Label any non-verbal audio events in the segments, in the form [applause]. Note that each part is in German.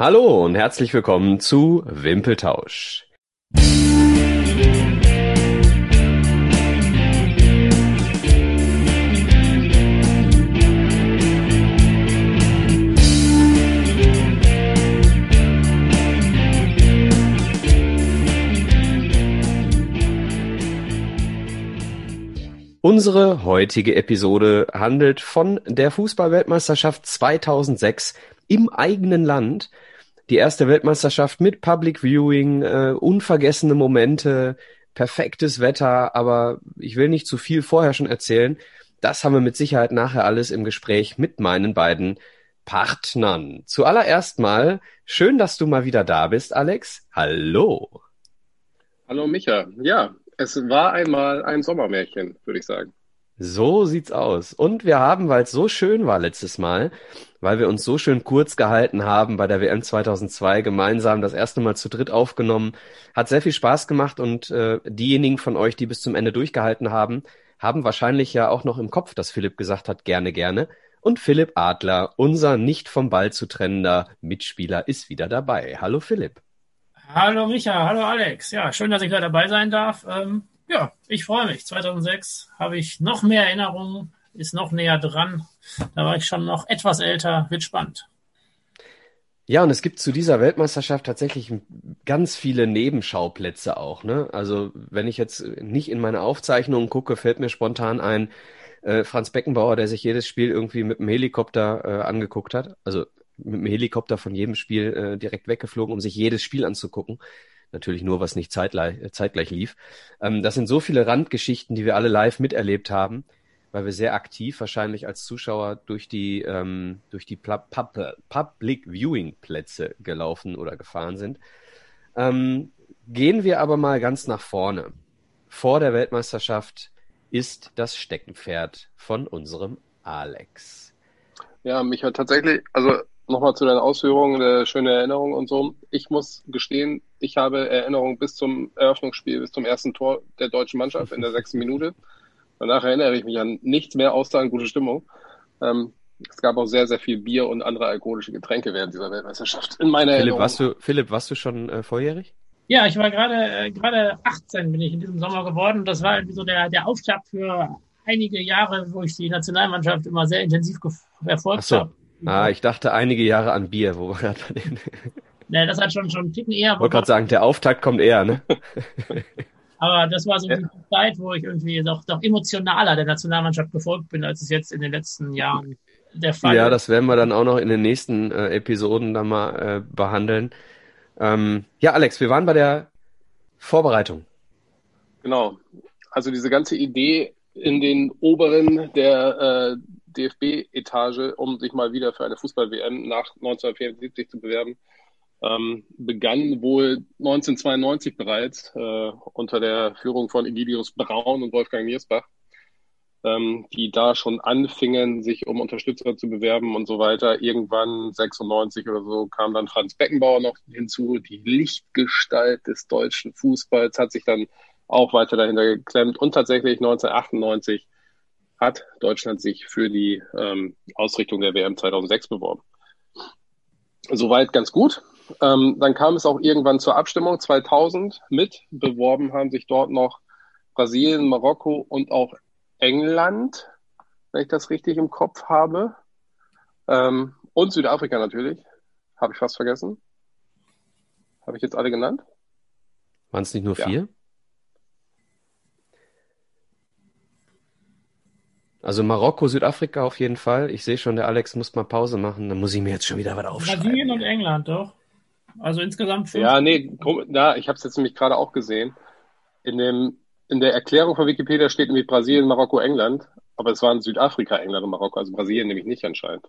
Hallo und herzlich willkommen zu Wimpeltausch. Unsere heutige Episode handelt von der Fußballweltmeisterschaft 2006 im eigenen Land. Die erste Weltmeisterschaft mit Public Viewing, äh, unvergessene Momente, perfektes Wetter, aber ich will nicht zu viel vorher schon erzählen. Das haben wir mit Sicherheit nachher alles im Gespräch mit meinen beiden Partnern. Zuallererst mal, schön, dass du mal wieder da bist, Alex. Hallo. Hallo Micha. Ja, es war einmal ein Sommermärchen, würde ich sagen. So sieht's aus. Und wir haben, weil es so schön war letztes Mal, weil wir uns so schön kurz gehalten haben bei der WM 2002 gemeinsam das erste Mal zu dritt aufgenommen, hat sehr viel Spaß gemacht und äh, diejenigen von euch, die bis zum Ende durchgehalten haben, haben wahrscheinlich ja auch noch im Kopf, dass Philipp gesagt hat, gerne, gerne. Und Philipp Adler, unser nicht vom Ball zu trennender Mitspieler, ist wieder dabei. Hallo Philipp. Hallo Micha, hallo Alex. Ja, schön, dass ich wieder dabei sein darf. Ähm, ja, ich freue mich. 2006 habe ich noch mehr Erinnerungen, ist noch näher dran. Da war ich schon noch etwas älter, wird spannend. Ja, und es gibt zu dieser Weltmeisterschaft tatsächlich ganz viele Nebenschauplätze auch. Ne? Also wenn ich jetzt nicht in meine Aufzeichnungen gucke, fällt mir spontan ein äh, Franz Beckenbauer, der sich jedes Spiel irgendwie mit dem Helikopter äh, angeguckt hat. Also mit dem Helikopter von jedem Spiel äh, direkt weggeflogen, um sich jedes Spiel anzugucken. Natürlich nur, was nicht zeitgleich, äh, zeitgleich lief. Ähm, das sind so viele Randgeschichten, die wir alle live miterlebt haben, weil wir sehr aktiv wahrscheinlich als Zuschauer durch die, ähm, durch die Pub Public Viewing Plätze gelaufen oder gefahren sind. Ähm, gehen wir aber mal ganz nach vorne. Vor der Weltmeisterschaft ist das Steckenpferd von unserem Alex. Ja, mich hat tatsächlich, also nochmal zu deinen Ausführungen, der schöne Erinnerung und so. Ich muss gestehen, ich habe Erinnerungen bis zum Eröffnungsspiel, bis zum ersten Tor der deutschen Mannschaft in der sechsten Minute. Danach erinnere ich mich an nichts mehr außer an gute Stimmung. Ähm, es gab auch sehr, sehr viel Bier und andere alkoholische Getränke während dieser Weltmeisterschaft. In meiner Philipp, Erinnerung. warst du, Philipp, warst du schon äh, volljährig? Ja, ich war gerade äh, gerade 18 bin ich in diesem Sommer geworden. Das war irgendwie so der, der Auftakt für einige Jahre, wo ich die Nationalmannschaft immer sehr intensiv verfolgt so. habe. Ah, ich dachte einige Jahre an Bier, wo wir gerade bei den. Ne, das hat schon schon einen Ticken eher. Ich wollte gerade sagen, der Auftakt kommt eher, ne? [laughs] Aber das war so die Zeit, wo ich irgendwie doch, doch emotionaler der Nationalmannschaft gefolgt bin, als es jetzt in den letzten Jahren der Fall Ja, ist. das werden wir dann auch noch in den nächsten äh, Episoden dann mal äh, behandeln. Ähm, ja, Alex, wir waren bei der Vorbereitung. Genau. Also diese ganze Idee in den Oberen der äh, DFB-Etage, um sich mal wieder für eine Fußball-WM nach 1974 zu bewerben, ähm, begann wohl 1992 bereits äh, unter der Führung von Egidius Braun und Wolfgang Niersbach, ähm, die da schon anfingen, sich um Unterstützer zu bewerben und so weiter. Irgendwann 96 oder so kam dann Franz Beckenbauer noch hinzu, die Lichtgestalt des deutschen Fußballs, hat sich dann auch weiter dahinter geklemmt und tatsächlich 1998 hat Deutschland sich für die ähm, Ausrichtung der WM 2006 beworben. Soweit ganz gut. Ähm, dann kam es auch irgendwann zur Abstimmung 2000 mit. Beworben haben sich dort noch Brasilien, Marokko und auch England, wenn ich das richtig im Kopf habe. Ähm, und Südafrika natürlich. Habe ich fast vergessen. Habe ich jetzt alle genannt? Waren es nicht nur Ja. vier? Also Marokko, Südafrika auf jeden Fall. Ich sehe schon, der Alex muss mal Pause machen. Dann muss ich mir jetzt schon wieder was aufschreiben. Brasilien und England, doch. Also insgesamt fünf. Ja, nee, komm, da, ich habe es jetzt nämlich gerade auch gesehen. In dem, in der Erklärung von Wikipedia steht nämlich Brasilien, Marokko, England, aber es waren Südafrika, England und Marokko, also Brasilien nämlich nicht anscheinend.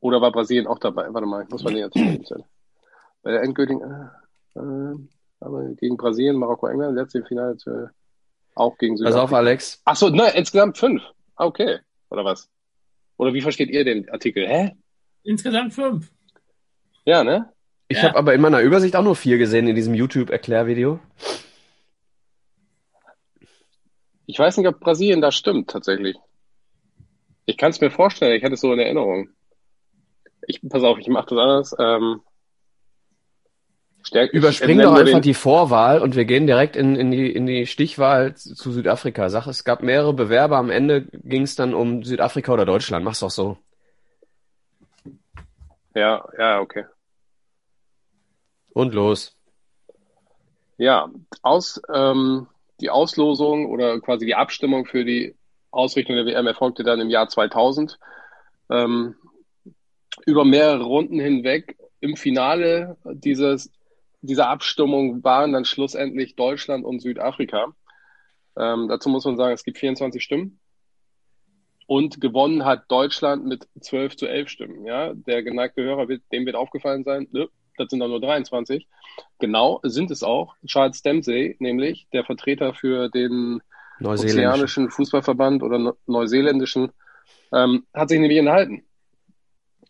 Oder war Brasilien auch dabei? Warte mal, ich muss mal näher zu Bei der endgültigen, äh, äh, aber gegen Brasilien, Marokko, England, letzte Finale zu, auch gegen Pass Südafrika. auf, Alex. Ach so, nein, insgesamt fünf. Ah, Okay. Oder was? Oder wie versteht ihr den Artikel? Hä? Insgesamt fünf. Ja, ne? Ich Ja. habe aber in meiner Übersicht auch nur vier gesehen in diesem YouTube-Erklärvideo. Ich weiß nicht, ob Brasilien da stimmt, tatsächlich. Ich kann es mir vorstellen, ich hatte es so in Erinnerung. Ich, pass auf, ich mache das anders. Ähm, Stärk Überspring doch einfach die Vorwahl und wir gehen direkt in, in, die, in die Stichwahl zu Südafrika. Sag, es gab mehrere Bewerber, am Ende ging es dann um Südafrika oder Deutschland. Mach's doch so. Ja, ja, okay. Und los. Ja, aus, ähm, die Auslosung oder quasi die Abstimmung für die Ausrichtung der WM erfolgte dann im Jahr 2000. Ähm, über mehrere Runden hinweg. Im Finale dieses dieser Abstimmung waren dann schlussendlich Deutschland und Südafrika. Ähm, dazu muss man sagen, es gibt 24 Stimmen. Und gewonnen hat Deutschland mit 12 zu 11 Stimmen. Ja, der geneigte Hörer wird, dem wird aufgefallen sein, nö, das sind dann nur 23. Genau sind es auch. Charles Dempsey, nämlich der Vertreter für den ozeanischen Fußballverband oder neuseeländischen, ähm, hat sich nämlich enthalten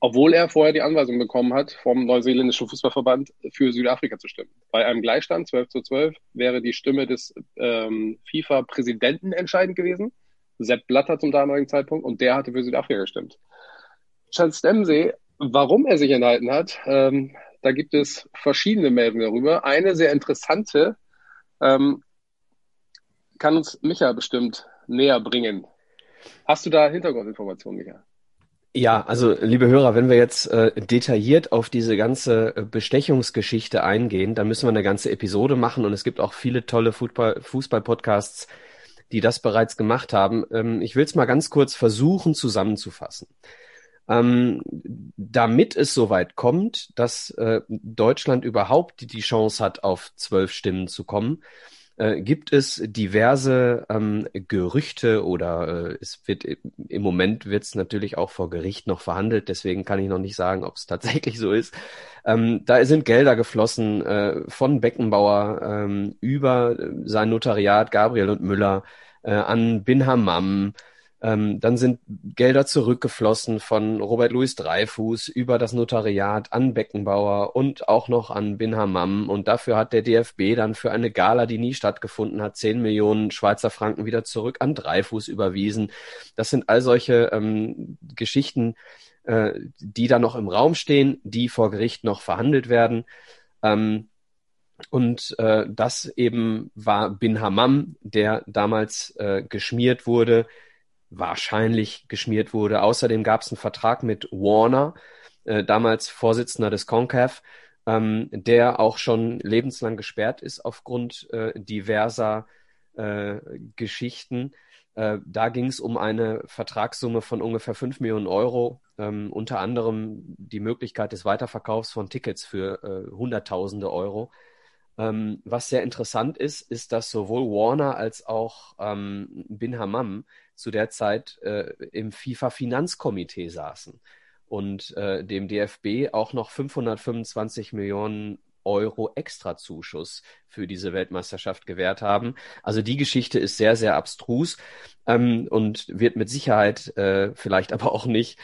obwohl er vorher die Anweisung bekommen hat, vom neuseeländischen Fußballverband für Südafrika zu stimmen. Bei einem Gleichstand 12 zu 12 wäre die Stimme des ähm, FIFA-Präsidenten entscheidend gewesen, Sepp Blatter zum damaligen Zeitpunkt, und der hatte für Südafrika gestimmt. Charles Dempsey, warum er sich enthalten hat, ähm, da gibt es verschiedene Meldungen darüber. Eine sehr interessante ähm, kann uns Micha bestimmt näher bringen. Hast du da Hintergrundinformationen, Micha? Ja, also liebe Hörer, wenn wir jetzt äh, detailliert auf diese ganze äh, Bestechungsgeschichte eingehen, dann müssen wir eine ganze Episode machen und es gibt auch viele tolle Fußball-Podcasts, die das bereits gemacht haben. Ähm, ich will es mal ganz kurz versuchen zusammenzufassen. Ähm, damit es soweit kommt, dass äh, Deutschland überhaupt die Chance hat, auf zwölf Stimmen zu kommen, äh, gibt es diverse ähm, Gerüchte oder äh, es wird im Moment wird es natürlich auch vor Gericht noch verhandelt, deswegen kann ich noch nicht sagen, ob es [laughs] tatsächlich so ist. Ähm, da sind Gelder geflossen äh, von Beckenbauer ähm, über sein Notariat Gabriel und Müller äh, an Bin Hammam, ähm, dann sind Gelder zurückgeflossen von Robert Louis Dreyfus über das Notariat an Beckenbauer und auch noch an Bin Hammam. Und dafür hat der DFB dann für eine Gala, die nie stattgefunden hat, 10 Millionen Schweizer Franken wieder zurück an Dreyfus überwiesen. Das sind all solche ähm, Geschichten, äh, die da noch im Raum stehen, die vor Gericht noch verhandelt werden. Ähm, und äh, das eben war Bin Hammam, der damals äh, geschmiert wurde, wahrscheinlich geschmiert wurde. Außerdem gab es einen Vertrag mit Warner, äh, damals Vorsitzender des CONCAF, ähm, der auch schon lebenslang gesperrt ist aufgrund äh, diverser äh, Geschichten. Äh, da ging es um eine Vertragssumme von ungefähr 5 Millionen Euro, ähm, unter anderem die Möglichkeit des Weiterverkaufs von Tickets für äh, Hunderttausende Euro. Ähm, was sehr interessant ist, ist, dass sowohl Warner als auch ähm, Bin Hammam zu der Zeit äh, im FIFA-Finanzkomitee saßen und äh, dem DFB auch noch 525 Millionen Euro Extrazuschuss für diese Weltmeisterschaft gewährt haben. Also die Geschichte ist sehr, sehr abstrus ähm, und wird mit Sicherheit äh, vielleicht [laughs] aber auch nicht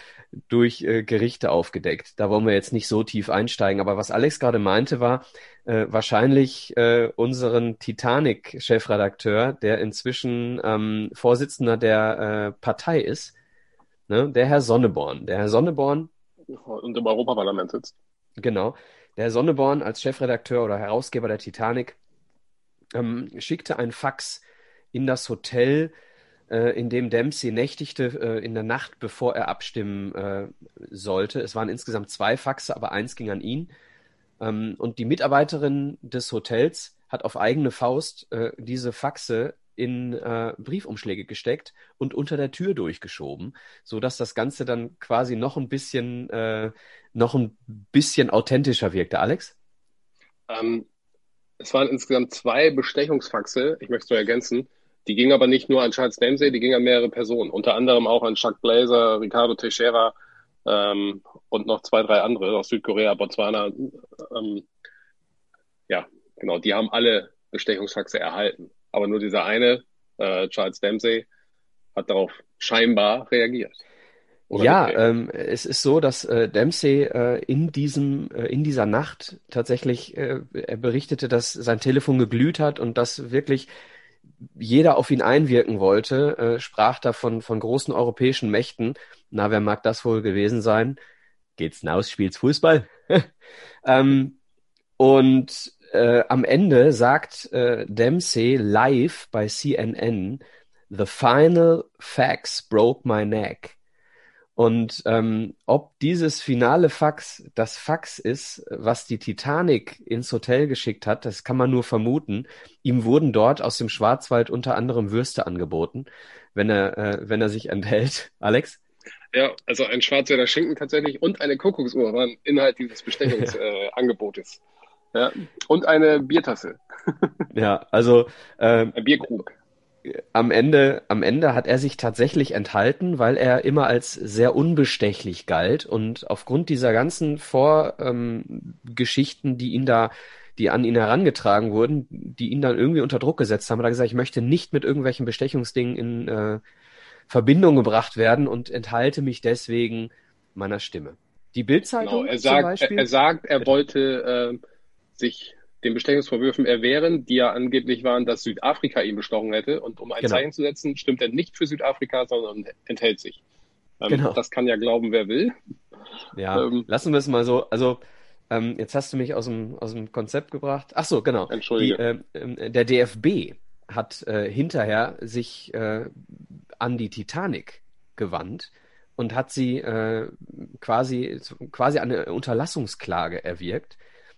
durch äh, Gerichte aufgedeckt. Da wollen wir jetzt nicht so tief einsteigen. Aber was Alex gerade meinte, war äh, wahrscheinlich äh, unseren Titanic-Chefredakteur, der inzwischen ähm, Vorsitzender der äh, Partei ist, ne? der Herr Sonneborn. Der Herr Sonneborn. Und im Europaparlament sitzt. Genau. Der Herr Sonneborn als Chefredakteur oder Herausgeber der Titanic ähm, schickte ein Fax in das Hotel, äh, in dem Dempsey nächtigte äh, in der Nacht, bevor er abstimmen äh, sollte. Es waren insgesamt zwei Faxe, aber eins ging an ihn. Ähm, und die Mitarbeiterin des Hotels hat auf eigene Faust äh, diese Faxe in äh, Briefumschläge gesteckt und unter der Tür durchgeschoben, so dass das Ganze dann quasi noch ein bisschen äh, noch ein bisschen authentischer wirkte. Alex? Ähm, es waren insgesamt zwei Bestechungsfaxe. Ich möchte es nur ergänzen. Die ging aber nicht nur an Charles Dempsey, die ging an mehrere Personen, unter anderem auch an Chuck Blazer, Ricardo Teixeira ähm, und noch zwei, drei andere aus Südkorea, Botswana. Ähm, ja, genau, die haben alle Bestechungsfaxe erhalten. Aber nur dieser eine, äh, Charles Dempsey, hat darauf scheinbar reagiert. Ja, ähm, es ist so, dass äh, Dempsey äh, in diesem äh, in dieser Nacht tatsächlich äh, er berichtete, dass sein Telefon geglüht hat und dass wirklich jeder auf ihn einwirken wollte, äh, sprach da von, von großen europäischen Mächten. Na, wer mag das wohl gewesen sein? geht's hinaus, spielt's Fußball. [laughs] ähm, und äh, am Ende sagt äh, Dempsey live bei CNN, The final facts broke my neck. Und ähm, ob dieses finale Fax das Fax ist, was die Titanic ins Hotel geschickt hat, das kann man nur vermuten. Ihm wurden dort aus dem Schwarzwald unter anderem Würste angeboten, wenn er, äh, wenn er sich enthält. [laughs] Alex? Ja, also ein Schwarzwälder Schinken tatsächlich und eine Kuckucksuhr waren Inhalt dieses Bestechungsangebotes. [laughs] Äh, ja. Und eine Biertasse. ja, also ähm, ein Bierkrug am Ende, am Ende hat er sich tatsächlich enthalten, weil er immer als sehr unbestechlich galt und aufgrund dieser ganzen Vorgeschichten, ähm, die ihn da, die an ihn herangetragen wurden, die ihn dann irgendwie unter Druck gesetzt haben, hat er gesagt, ich möchte nicht mit irgendwelchen Bestechungsdingen in äh, Verbindung gebracht werden und enthalte mich deswegen meiner Stimme. Die Bildzeitung genau, er sagt, er, er, sagt, er wollte äh, sich den Bestechungsvorwürfen erwehren, die ja angeblich waren, dass Südafrika ihn bestochen hätte. Und um ein genau. Zeichen zu setzen, stimmt er nicht für Südafrika, sondern enthält sich. Ähm, genau. Das kann ja glauben, wer will. Ja, ähm, lassen wir es mal so. Also, ähm, jetzt hast du mich aus dem, aus dem Konzept gebracht. Ach so, genau. Entschuldige. Die, äh, der DFB hat äh, hinterher sich äh, an die Titanic gewandt und hat sie äh, quasi, quasi eine Unterlassungsklage erwirkt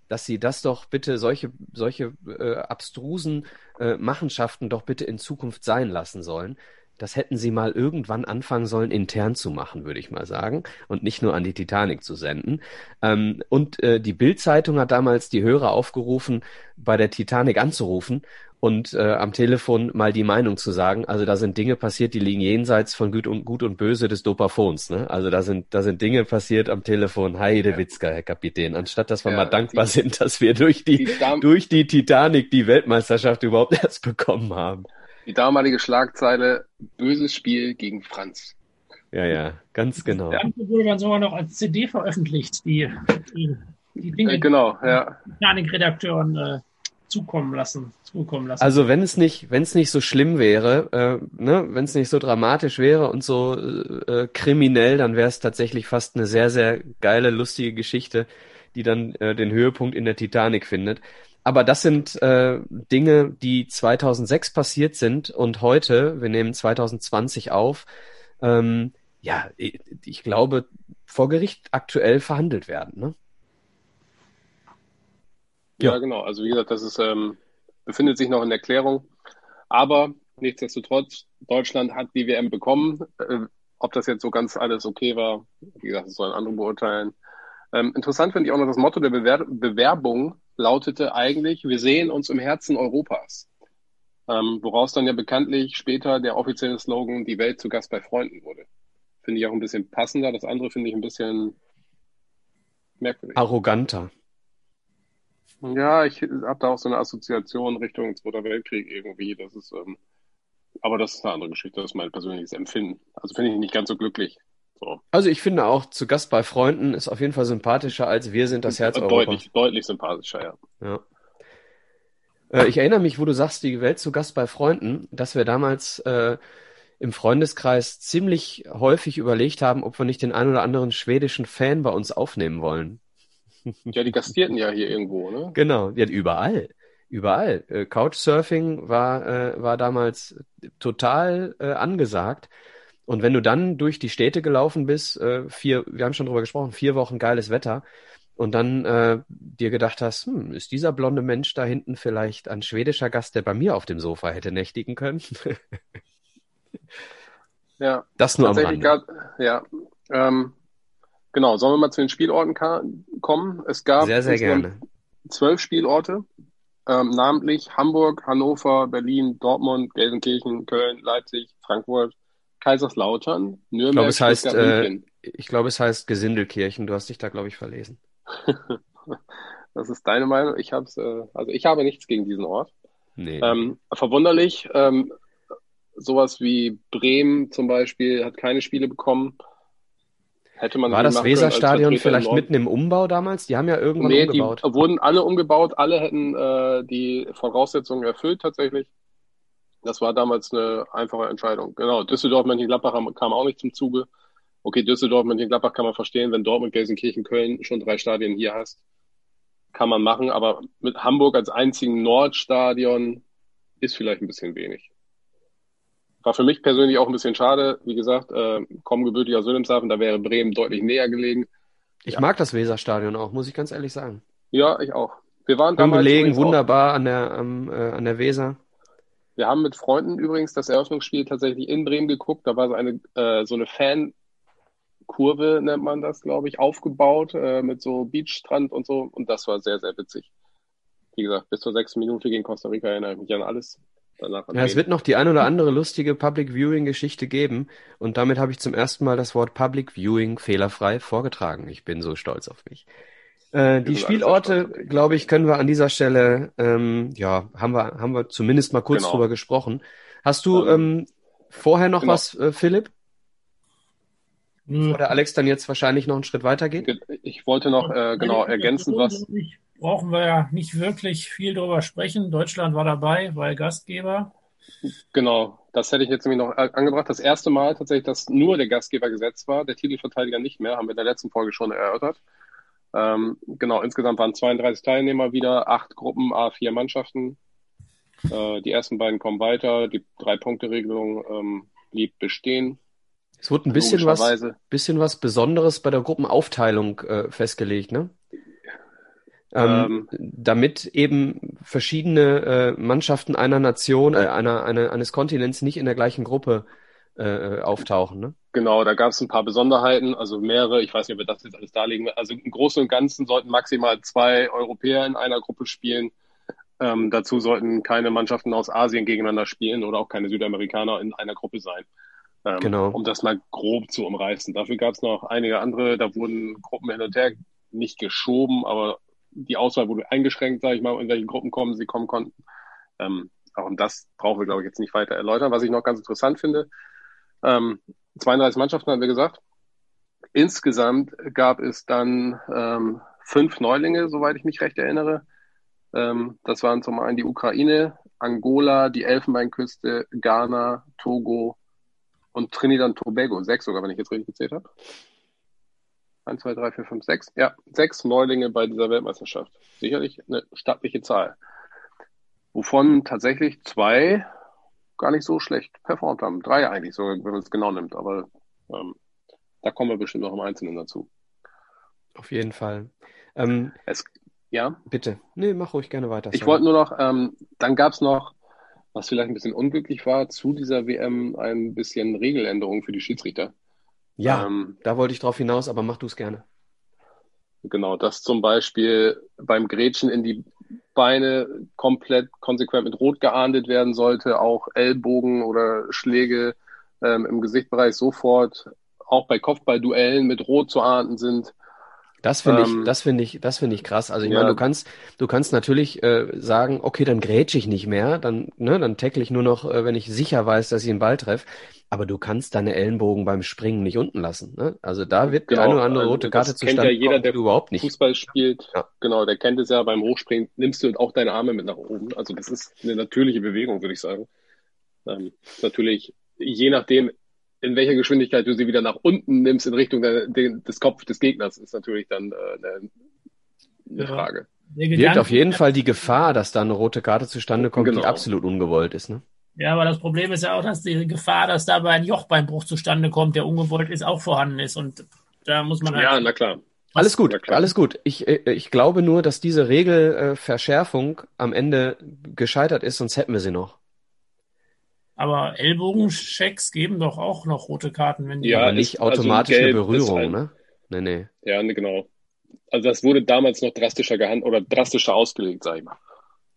dass sie das doch bitte, solche, solche äh, abstrusen äh, Machenschaften doch bitte in Zukunft sein lassen sollen. Das hätten sie mal irgendwann anfangen sollen, intern zu machen, würde ich mal sagen, und nicht nur an die Titanic zu senden. Ähm, und äh, die Bild-Zeitung hat damals die Hörer aufgerufen, bei der Titanic anzurufen und äh, am Telefon mal die Meinung zu sagen. Also da sind Dinge passiert, die liegen jenseits von Gut und, Gut und Böse des Dopafons. Ne? Also da sind, da sind Dinge passiert am Telefon. Heidewitzka, Herr Kapitän. Anstatt dass wir ja, mal dankbar die, sind, dass wir durch die, die durch die Titanic die Weltmeisterschaft überhaupt [laughs] erst bekommen haben. Die damalige Schlagzeile, böses Spiel gegen Franz. Ja, ja, ganz genau. Dann wurde dann sogar noch als CD veröffentlicht, die, die, die Dinge, äh, genau, ja. Titanic-Redakteuren äh, zukommen lassen, zukommen lassen. Also wenn es nicht, wenn es nicht so schlimm wäre, äh, ne, wenn es nicht so dramatisch wäre und so äh, kriminell, dann wäre es tatsächlich fast eine sehr, sehr geile, lustige Geschichte, die dann äh, den Höhepunkt in der Titanic findet. Aber das sind äh, Dinge, die 2006 passiert sind und heute, wir nehmen 2020 auf, ähm, ja, ich glaube, vor Gericht aktuell verhandelt werden. Ne? Ja, ja, genau. Also wie gesagt, das ist, ähm, befindet sich noch in Erklärung. Aber nichtsdestotrotz, Deutschland hat die WM bekommen. Äh, ob das jetzt so ganz alles okay war, wie gesagt, das sollen andere beurteilen. Ähm, interessant finde ich auch noch, das Motto der Bewer Bewerbung lautete eigentlich, wir sehen uns im Herzen Europas. Ähm, woraus dann ja bekanntlich später der offizielle Slogan, die Welt zu Gast bei Freunden wurde. Finde ich auch ein bisschen passender. Das andere finde ich ein bisschen merkwürdig. Arroganter. Ja, ich habe da auch so eine Assoziation Richtung Zweiter Weltkrieg irgendwie. Das ist, ähm, aber das ist eine andere Geschichte, das ist mein persönliches Empfinden. Also finde ich nicht ganz so glücklich. So. Also ich finde auch, zu Gast bei Freunden ist auf jeden Fall sympathischer als wir sind das Herz Europas. Deutlich, deutlich sympathischer, ja. ja. Äh, ich erinnere mich, wo du sagst, die Welt zu Gast bei Freunden, dass wir damals äh, im Freundeskreis ziemlich häufig überlegt haben, ob wir nicht den ein oder anderen schwedischen Fan bei uns aufnehmen wollen. Ja, die gastierten ja hier irgendwo, ne? Genau, ja, überall. Überall. Äh, Couchsurfing war, äh, war damals total äh, angesagt. Und wenn du dann durch die Städte gelaufen bist, äh, vier, wir haben schon drüber gesprochen, vier Wochen geiles Wetter, und dann äh, dir gedacht hast, hm, ist dieser blonde Mensch da hinten vielleicht ein schwedischer Gast, der bei mir auf dem Sofa hätte nächtigen können? [laughs] ja. Das nur am Rande. Gab, ja. Ähm, Genau, sollen wir mal zu den Spielorten kommen? Es gab sehr, sehr gerne. zwölf Spielorte, ähm, namentlich Hamburg, Hannover, Berlin, Dortmund, Gelsenkirchen, Köln, Leipzig, Frankfurt, Kaiserslautern, Nürnberg, ich glaube, es heißt, äh, ich glaube, es heißt Gesindelkirchen. Du hast dich da, glaube ich, verlesen. [laughs] das ist deine Meinung. Ich habe äh, also ich habe nichts gegen diesen Ort. Nee. Ähm, verwunderlich, ähm, sowas wie Bremen zum Beispiel hat keine Spiele bekommen. Hätte man War das Weserstadion vielleicht mitten im Umbau damals? Die haben ja irgendwann nee, umgebaut. Die wurden alle umgebaut, alle hätten äh, die Voraussetzungen erfüllt tatsächlich. Das war damals eine einfache Entscheidung. Genau, Düsseldorf, Mönchengladbach kam auch nicht zum Zuge. Okay, Düsseldorf, Mönchengladbach kann man verstehen, wenn Dortmund, Gelsenkirchen, Köln schon drei Stadien hier hast, kann man machen, aber mit Hamburg als einzigen Nordstadion ist vielleicht ein bisschen wenig. War für mich persönlich auch ein bisschen schade. Wie gesagt, äh, komme gebürtig aus Wilhelmshaven, da wäre Bremen deutlich näher gelegen. Ich ja. mag das Weserstadion auch, muss ich ganz ehrlich sagen. Ja, ich auch. Wir waren damals gelegen, wunderbar an der, ähm, äh, an der Weser. Wir haben mit Freunden übrigens das Eröffnungsspiel tatsächlich in Bremen geguckt. Da war so eine, äh, so eine Fankurve, nennt man das, glaube ich, aufgebaut äh, mit so Beachstrand und so. Und das war sehr, sehr witzig. Wie gesagt, bis zur sechsten Minute gegen Costa Rica erinnere ich mich an alles. Danach an ja, es wird noch die ein oder andere lustige Public Viewing Geschichte geben. Und damit habe ich zum ersten Mal das Wort Public Viewing fehlerfrei vorgetragen. Ich bin so stolz auf mich. Äh, die Spielorte, glaube ich, können wir an dieser Stelle, ähm, ja, haben wir, haben wir zumindest mal kurz genau. drüber gesprochen. Hast du ähm, vorher noch genau. was, äh, Philipp? Bevor der Alex dann jetzt wahrscheinlich noch einen Schritt weiter geht? Ich wollte noch äh, genau ergänzen, was. Brauchen wir ja nicht wirklich viel drüber sprechen. Deutschland war dabei, weil Gastgeber. Genau, das hätte ich jetzt nämlich noch angebracht. Das erste Mal tatsächlich, dass nur der Gastgeber gesetzt war, der Titelverteidiger nicht mehr, haben wir in der letzten Folge schon erörtert. Ähm, genau, insgesamt waren 32 Teilnehmer wieder, acht Gruppen, A4 Mannschaften. Äh, die ersten beiden kommen weiter, die Drei-Punkte-Regelung ähm, blieb bestehen. Es wurde ein bisschen was, bisschen was Besonderes bei der Gruppenaufteilung äh, festgelegt, ne? Ähm, ähm, damit eben verschiedene äh, Mannschaften einer Nation, äh, einer, einer, eines Kontinents nicht in der gleichen Gruppe äh, auftauchen. Ne? Genau, da gab es ein paar Besonderheiten, also mehrere, ich weiß nicht, ob wir das jetzt alles darlegen. Also im Großen und Ganzen sollten maximal zwei Europäer in einer Gruppe spielen. Ähm, dazu sollten keine Mannschaften aus Asien gegeneinander spielen oder auch keine Südamerikaner in einer Gruppe sein. Ähm, genau. Um das mal grob zu umreißen. Dafür gab es noch einige andere, da wurden Gruppen hin und her nicht geschoben, aber die Auswahl wurde eingeschränkt, sage ich mal, in welche Gruppen kommen sie kommen konnten. Ähm, auch das brauchen wir, glaube ich, jetzt nicht weiter erläutern. Was ich noch ganz interessant finde, ähm, 32 Mannschaften haben wir gesagt. Insgesamt gab es dann ähm, fünf Neulinge, soweit ich mich recht erinnere. Ähm, das waren zum einen die Ukraine, Angola, die Elfenbeinküste, Ghana, Togo und Trinidad und Tobago. Sechs sogar, wenn ich jetzt richtig gezählt habe. Eins, zwei, drei, vier, fünf, sechs. Ja, sechs Neulinge bei dieser Weltmeisterschaft. Sicherlich eine stattliche Zahl. Wovon tatsächlich zwei gar nicht so schlecht performt haben. Drei eigentlich sogar, wenn man es genau nimmt. Aber ähm, da kommen wir bestimmt noch im Einzelnen dazu. Auf jeden Fall. Ähm, es, ja? Bitte. Nee, mach ruhig gerne weiter. Ich wollte nur noch, ähm, dann gab es noch, was vielleicht ein bisschen unglücklich war, zu dieser WM ein bisschen Regeländerung für die Schiedsrichter. Ja, ähm, da wollte ich drauf hinaus, aber mach du es gerne. Genau, dass zum Beispiel beim Grätschen in die Beine komplett konsequent mit Rot geahndet werden sollte, auch Ellbogen oder Schläge ähm, im Gesichtbereich sofort, auch bei Kopfballduellen mit Rot zu ahnden sind. Das finde ich, ähm, das finde ich, das finde ich krass. Also ich ja. meine, du kannst, du kannst natürlich äh, sagen, okay, dann grätsch ich nicht mehr, dann, ne, dann tackle ich nur noch, äh, wenn ich sicher weiß, dass ich den Ball treffe. Aber du kannst deine Ellenbogen beim Springen nicht unten lassen. Ne? Also da wird genau, die eine oder andere also rote Karte das zustande kennt ja jeder, der überhaupt nicht. Fußball spielt. Ja. Genau, der kennt es ja beim Hochspringen. Nimmst du auch deine Arme mit nach oben. Also das ist eine natürliche Bewegung, würde ich sagen. Ähm, natürlich, je nachdem, in welcher Geschwindigkeit du sie wieder nach unten nimmst in Richtung der, der, des Kopf des Gegners, ist natürlich dann äh, eine, eine ja. Frage. Wirkt auf jeden Fall die Gefahr, dass da eine rote Karte zustande kommt, genau. die absolut ungewollt ist. Ne? Ja, aber das Problem ist ja auch, dass die Gefahr, dass dabei ein Jochbeinbruch zustande kommt, der ungewollt ist, auch vorhanden ist. Und da muss man halt. Ja, na klar. Alles gut, alles gut. Ich, äh, ich glaube nur, dass diese Regelverschärfung am Ende gescheitert ist, sonst hätten wir sie noch. Aber Ellbogenchecks geben doch auch noch rote Karten, wenn die. Ja, nicht also automatisch also eine Berührung, ein, ne? Nee, nee. Ja, ne, genau. Also das wurde damals noch drastischer gehandelt oder drastischer ausgelegt, sag ich mal.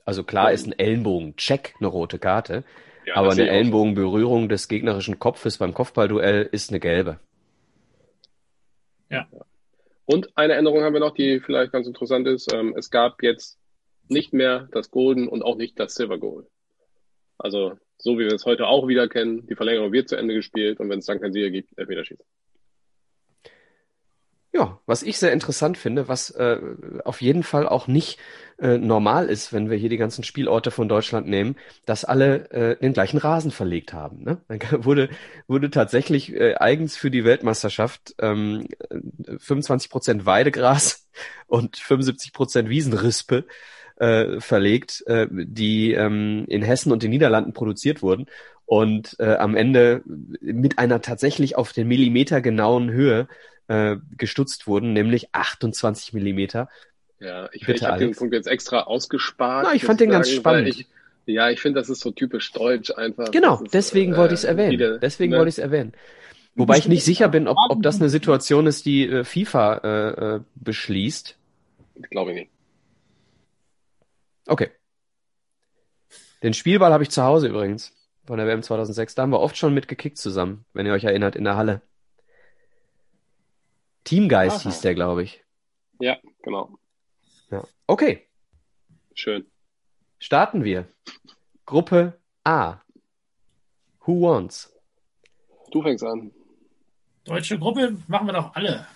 Also klar ist ein Ellenbogencheck eine rote Karte, ja, aber eine Ellenbogenberührung des gegnerischen Kopfes beim Kopfballduell ist eine gelbe. Ja. Und eine Änderung haben wir noch, die vielleicht ganz interessant ist. Ähm, es gab jetzt nicht mehr das Golden und auch nicht das Silver Goal. Also so wie wir es heute auch wieder kennen, die Verlängerung wird zu Ende gespielt und wenn es dann kein Sieger gibt, Elfmeterschießen. Ja, was ich sehr interessant finde, was äh, auf jeden Fall auch nicht äh, normal ist, wenn wir hier die ganzen Spielorte von Deutschland nehmen, dass alle äh, den gleichen Rasen verlegt haben. Ne? Dann [laughs] wurde, wurde tatsächlich äh, eigens für die Weltmeisterschaft ähm, 25 Prozent Weidegras [laughs] und 75 Prozent Wiesenrispe äh, verlegt, äh, die ähm, in Hessen und den Niederlanden produziert wurden und äh, am Ende mit einer tatsächlich auf den Millimeter genauen Höhe äh, gestutzt wurden, nämlich 28 Millimeter. Ja, ich, ich habe den Punkt jetzt extra ausgespart. Na, ich fand den ganz spannend. Ich, ja, ich finde, das ist so typisch deutsch einfach. Genau, ist, deswegen äh, wollte ich es erwähnen. Wieder, deswegen ne? wollte ich es erwähnen. Wobei ich nicht sicher bin, ob, ob das eine Situation ist, die äh, FIFA äh, äh, beschließt. Glaube ich nicht. Okay. Den Spielball habe ich zu Hause übrigens von der WM 2006. Da haben wir oft schon mitgekickt zusammen, wenn ihr euch erinnert, in der Halle. Teamgeist Aha. hieß der, glaube ich. Ja, genau. Ja. Okay. Schön. Starten wir. Gruppe A. Who wants? Du fängst an. Deutsche Gruppe machen wir doch alle.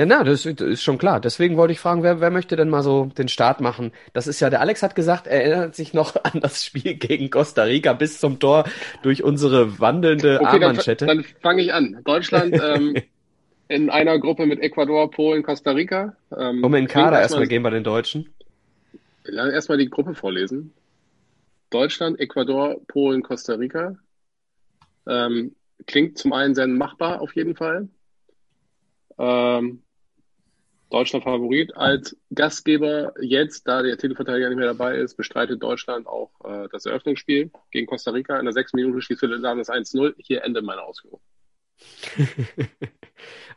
Ja, na, das ist schon klar. Deswegen wollte ich fragen, wer, wer möchte denn mal so den Start machen? Das ist ja, der Alex hat gesagt, er erinnert sich noch [laughs] an das Spiel gegen Costa Rica bis zum Tor durch unsere wandelnde okay, Armmanschette. Dann, dann fange ich an. Deutschland [laughs] ähm, in einer Gruppe mit Ecuador, Polen, Costa Rica. Ähm, um in Kader erstmal gehen bei den Deutschen. Ja, erstmal die Gruppe vorlesen. Deutschland, Ecuador, Polen, Costa Rica. Ähm, klingt zum einen sehr machbar auf jeden Fall. Ähm, Deutschland Favorit. Als Gastgeber jetzt, da der Titelverteidiger nicht mehr dabei ist, bestreitet Deutschland auch äh, das Eröffnungsspiel gegen Costa Rica. In der sechs Minute schießt Philipp das 1-0. Hier endet meine Ausführung. [laughs]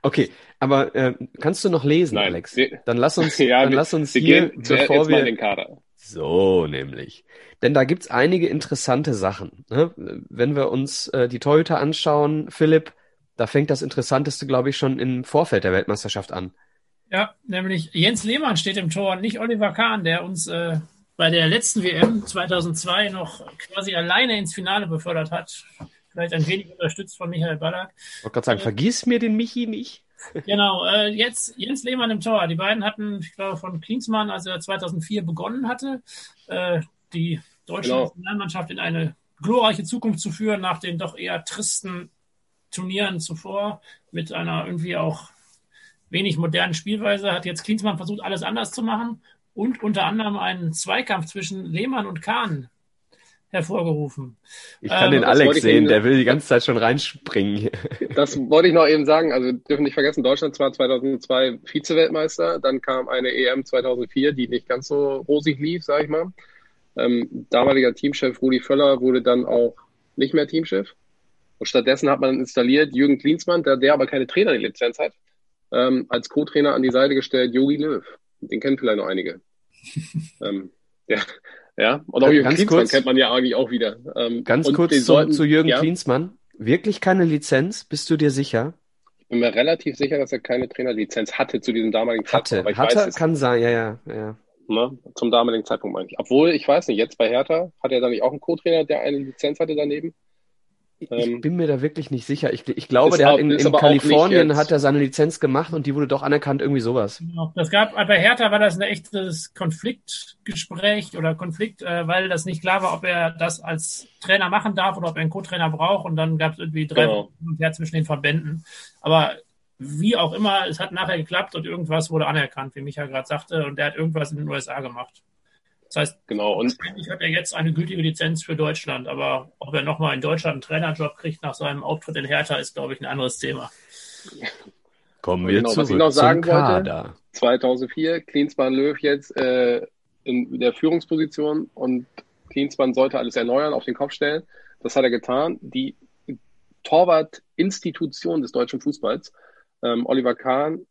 Okay, aber äh, kannst du noch lesen, Nein, Alex? Wir, dann lass uns, [laughs] ja, dann lass uns wir hier, bevor wir den Kader. So nämlich, denn da gibt's einige interessante Sachen. Ne? Wenn wir uns äh, die Torhüter anschauen, Philipp, da fängt das Interessanteste, glaube ich, schon im Vorfeld der Weltmeisterschaft an. Ja, nämlich Jens Lehmann steht im Tor, nicht Oliver Kahn, der uns äh, bei der letzten WM 2002 noch quasi alleine ins Finale befördert hat vielleicht ein wenig unterstützt von Michael Ballack. Ich wollte gerade sagen, äh, vergiss mir den Michi nicht. [laughs] Genau, äh, jetzt Jens Lehmann im Tor. Die beiden hatten, ich glaube, von Klinsmann, als er 2004 begonnen hatte, äh, die deutsche genau. Nationalmannschaft in eine glorreiche Zukunft zu führen, nach den doch eher tristen Turnieren zuvor, mit einer irgendwie auch wenig modernen Spielweise, hat jetzt Klinsmann versucht, alles anders zu machen und unter anderem einen Zweikampf zwischen Lehmann und Kahn hervorgerufen. Ich kann ähm, den Alex sehen, der will die ganze Zeit schon reinspringen. [laughs] Das wollte ich noch eben sagen. Also dürfen nicht vergessen, Deutschland war 2002 Vize-Weltmeister. Dann kam eine EM 2004, die nicht ganz so rosig lief, sage ich mal. Ähm, damaliger Teamchef Rudi Völler wurde dann auch nicht mehr Teamchef. Und stattdessen hat man installiert Jürgen Klinsmann, der, der aber keine Trainerlizenz hat, ähm, als Co-Trainer an die Seite gestellt Jogi Löw. Den kennen vielleicht noch einige. [laughs] ähm, der, ja, und auch Jürgen ganz Klinsmann kurz, kennt man ja eigentlich auch wieder. Ähm, ganz kurz zu, sollten, zu Jürgen ja, Klinsmann. Wirklich keine Lizenz? Bist du dir sicher? Ich bin mir relativ sicher, dass er keine Trainerlizenz hatte zu diesem damaligen Zeitpunkt. Hatte, hatte weiß, kann sein, ja, ja, ja. Ne, zum damaligen Zeitpunkt meine ich. Obwohl, ich weiß nicht, jetzt bei Hertha hat er da nicht auch einen Co-Trainer, der eine Lizenz hatte daneben? Ich ähm, bin mir da wirklich nicht sicher. Ich, ich glaube, der hat in, in Kalifornien hat er seine Lizenz gemacht und die wurde doch anerkannt, irgendwie sowas. Genau. Das gab, bei Hertha war das ein echtes Konfliktgespräch oder Konflikt, äh, weil das nicht klar war, ob er das als Trainer machen darf oder ob er einen Co-Trainer braucht und dann gab es irgendwie drei genau. und her zwischen den Verbänden. Aber wie auch immer, es hat nachher geklappt und irgendwas wurde anerkannt, wie Micha gerade sagte, und der hat irgendwas in den USA gemacht. Das heißt, genau. Und wahrscheinlich hat er jetzt eine gültige Lizenz für Deutschland, aber ob er nochmal in Deutschland einen Trainerjob kriegt nach seinem Auftritt in Hertha, ist, glaube ich, ein anderes Thema. Kommen wir genau, zurück was ich noch sagen Kader. wollte, 2004, Klinsmann Löw jetzt äh, in der Führungsposition und Klinsmann sollte alles erneuern, auf den Kopf stellen. Das hat er getan. Die Torwart-Institution des deutschen Fußballs, ähm, Oliver Kahn,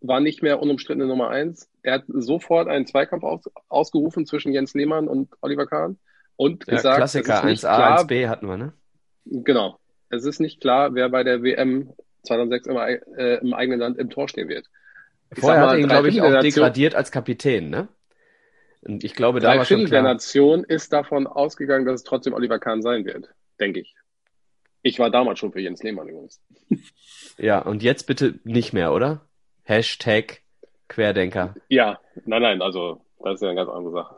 war nicht mehr unumstrittene Nummer eins. Er hat sofort einen Zweikampf aus, ausgerufen zwischen Jens Lehmann und Oliver Kahn und ja, gesagt, Klassiker 1a, klar, 1b hatten wir, ne? Genau. Es ist nicht klar, wer bei der WM 2006 im, äh, im eigenen Land im Tor stehen wird. Ich Vorher hat er ihn, glaube ich, auch degradiert als Kapitän, ne? Und ich glaube, da war schon klar. der Nation ist davon ausgegangen, dass es trotzdem Oliver Kahn sein wird, denke ich. Ich war damals schon für Jens Lehmann übrigens. Ja, und jetzt bitte nicht mehr, oder? Hashtag Querdenker. Ja, nein, nein, also das ist ja eine ganz andere Sache.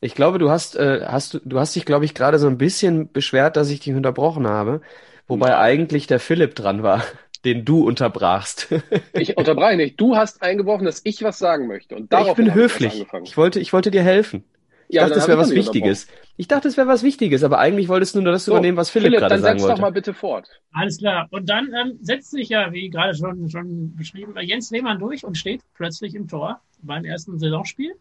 Ich glaube, du hast, äh, hast du, du hast dich, glaube ich, gerade so ein bisschen beschwert, dass ich dich unterbrochen habe, wobei Nein. eigentlich der Philipp dran war, [laughs] den du unterbrachst. [laughs] Ich unterbreche nicht. Du hast eingeworfen, dass ich was sagen möchte. Und Ich bin höflich. Ich wollte, ich wollte dir helfen. Ich Ja, dachte, dann es hab wäre was Wichtiges. Ich dachte, es wäre was Wichtiges, aber eigentlich wolltest du nur das So, übernehmen, was Philipp, Philipp, gerade dann sagen setz doch wollte. mal bitte fort. Alles klar. Und dann ähm, setzt sich ja, wie gerade schon, schon beschrieben, äh, Jens Lehmann durch und steht plötzlich im Tor beim ersten Saisonspiel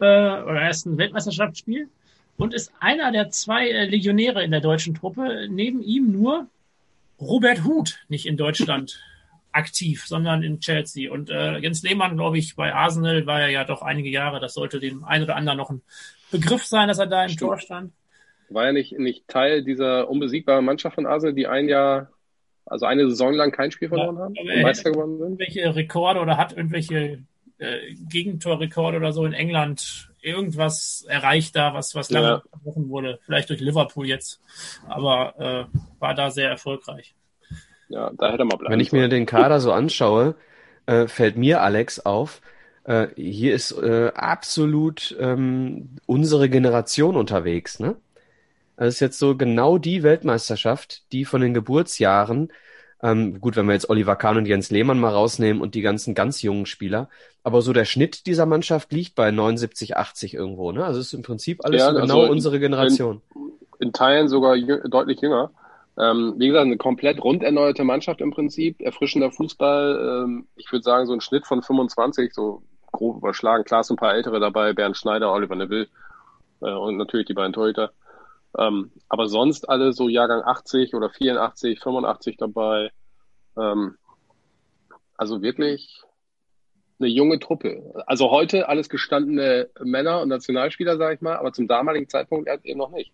äh, oder ersten Weltmeisterschaftsspiel und ist einer der zwei äh, Legionäre in der deutschen Truppe. Neben ihm nur Robert Huth, nicht in Deutschland aktiv, sondern in Chelsea. Und äh, Jens Lehmann, glaube ich, bei Arsenal war er ja doch einige Jahre. Das sollte dem einen oder anderen noch ein Begriff sein, dass er da im Stimmt. Tor stand. War er nicht, nicht Teil dieser unbesiegbaren Mannschaft von Arsenal, die ein Jahr, also eine Saison lang kein Spiel verloren haben aber und er Meister geworden sind? irgendwelche Rekorde oder hat irgendwelche äh, Gegentorrekorde oder so in England irgendwas erreicht da, was, was lange Ja. unterbrochen wurde. Vielleicht durch Liverpool jetzt. Aber äh, war da sehr erfolgreich. Ja, da hätte mal bleiben Wenn ich mir den Kader so anschaue, äh, fällt mir Alex auf, äh, hier ist äh, absolut ähm, unsere Generation unterwegs, ne? Das ist jetzt so genau die Weltmeisterschaft, die von den Geburtsjahren, ähm, gut, wenn wir jetzt Oliver Kahn und Jens Lehmann mal rausnehmen und die ganzen ganz jungen Spieler, aber so der Schnitt dieser Mannschaft liegt bei 79, 80 irgendwo, ne? Also es ist im Prinzip alles Ja, so also genau in- unsere Generation. in Teilen sogar deutlich jünger. Ähm, wie gesagt, eine komplett rund erneuerte Mannschaft im Prinzip, erfrischender Fußball. Ähm, ich würde sagen, so ein Schnitt von 25, so grob überschlagen. Klar, sind ein paar ältere dabei, Bernd Schneider, Oliver Neville äh, und natürlich die beiden Torhüter. Ähm, aber sonst alle so Jahrgang 80 oder 84, 85 dabei. Ähm, also wirklich eine junge Truppe. Also heute alles gestandene Männer und Nationalspieler, sage ich mal, aber zum damaligen Zeitpunkt eben noch nicht.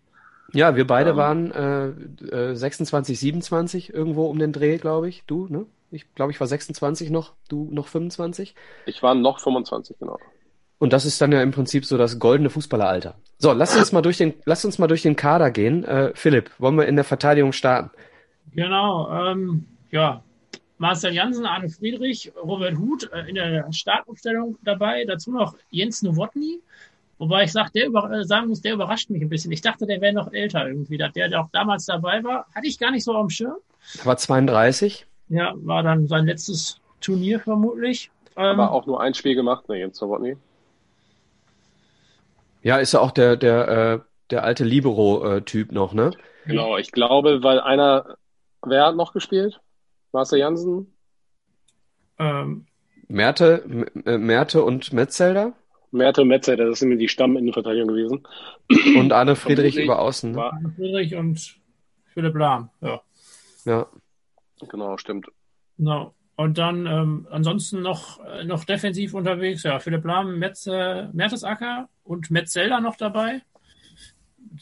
Ja, wir beide Ähm, waren äh, äh, 26, 27 irgendwo um den Dreh, glaube ich. Du, ne? Ich glaube, ich war 26 noch, du noch 25. Ich war noch 25, genau. Und das ist dann ja im Prinzip so das goldene Fußballeralter. So, lass uns mal durch den, lass uns mal durch den Kader gehen. Äh, Philipp, wollen wir in der Verteidigung starten? Genau, ähm, ja. Marcel Jansen, Arne Friedrich, Robert Huth äh, in der Startaufstellung dabei. Dazu noch Jens Nowotny. Wobei ich sag, der über, äh, sagen muss, der überrascht mich ein bisschen. Ich dachte, der wäre noch älter irgendwie. Der, der auch damals dabei war, hatte ich gar nicht so auf dem Schirm. Er war 32. Ja, war dann sein letztes Turnier vermutlich. Ähm, Aber auch nur ein Spiel gemacht, ne, Jens Nowotny. Ja, ist ja auch der, der, äh, der alte Libero-Typ noch, ne? Genau, ich glaube, weil einer, wer hat noch gespielt? Marcel Jansen, ähm, Merte, M äh, Merte und Metzelder Merte Metzer, das sind mir die Stamminnenverteidigung gewesen. und Arne Friedrich über Außen, ne? War, Arne Friedrich und Philipp Lahm. Ja, Ja. genau, stimmt. genau. Und dann ähm, ansonsten noch, äh, noch defensiv unterwegs. Ja, Philipp Lahm, Metze, Mertesacker und Metzelder noch dabei.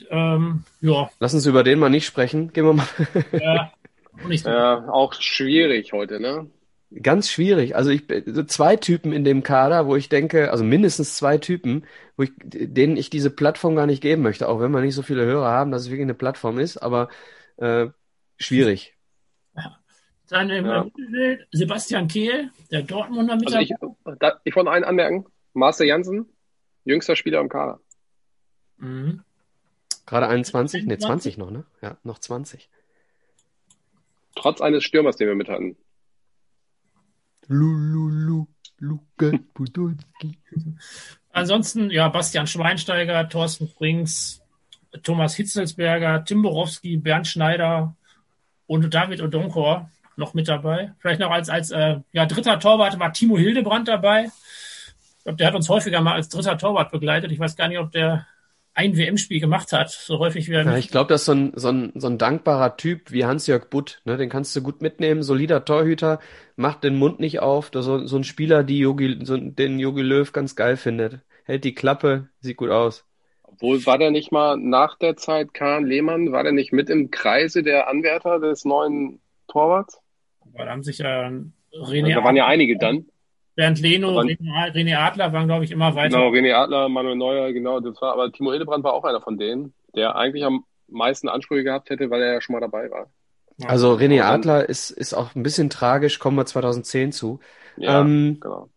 Ähm, ja, Lass uns über den mal nicht sprechen. Gehen wir mal. ja, auch nicht so. Ja, auch schwierig heute, ne? Ganz schwierig. Also ich so zwei Typen in dem Kader, wo ich denke, also mindestens zwei Typen, wo ich, denen ich diese Plattform gar nicht geben möchte, auch wenn wir nicht so viele Hörer haben, dass es wirklich eine Plattform ist, aber äh, schwierig. Dann im Ja. Mittelfeld Sebastian Kehl, der Dortmunder Also ich, Mitarbeiter. da, ich wollte noch einen anmerken. Marcel Jansen, jüngster Spieler im Kader. Mhm. Gerade 21? Ne, 21? 20 noch, ne? Ja, noch 20. Trotz eines Stürmers, den wir mit hatten. Lululu, Luke Podolski. Ansonsten, ja, Bastian Schweinsteiger, Thorsten Frings, Thomas Hitzelsberger, Tim Borowski, Bernd Schneider und David Odonkor noch mit dabei. Vielleicht noch als, als äh, ja, dritter Torwart war Timo Hildebrand dabei. Ich glaube, der hat uns häufiger mal als dritter Torwart begleitet. Ich weiß gar nicht, ob der ein WM-Spiel gemacht hat, so häufig wie er Ja, ich glaube, das ist so ein, so ein, so ein dankbarer Typ wie Hans-Jörg Butt, ne? Den kannst du gut mitnehmen, solider Torhüter, macht den Mund nicht auf, so, so ein Spieler, die Jogi, so, den Jogi Löw ganz geil findet. Hält die Klappe, sieht gut aus. Obwohl, war der nicht mal nach der Zeit Kahn Lehmann, war der nicht mit im Kreise der Anwärter des neuen Torwarts? Aber da haben sich ja René, Da waren ja einige dann. Bernd Leno, Aber- René, Adler waren, glaube ich, immer weiter. Genau, René Adler, Manuel Neuer, genau, das war, aber Timo Hildebrand war auch einer von denen, der eigentlich am meisten Ansprüche gehabt hätte, weil er ja schon mal dabei war. Also René Und Adler ist, ist auch ein bisschen tragisch, kommen wir 2010 zu. Ja, Ähm, genau.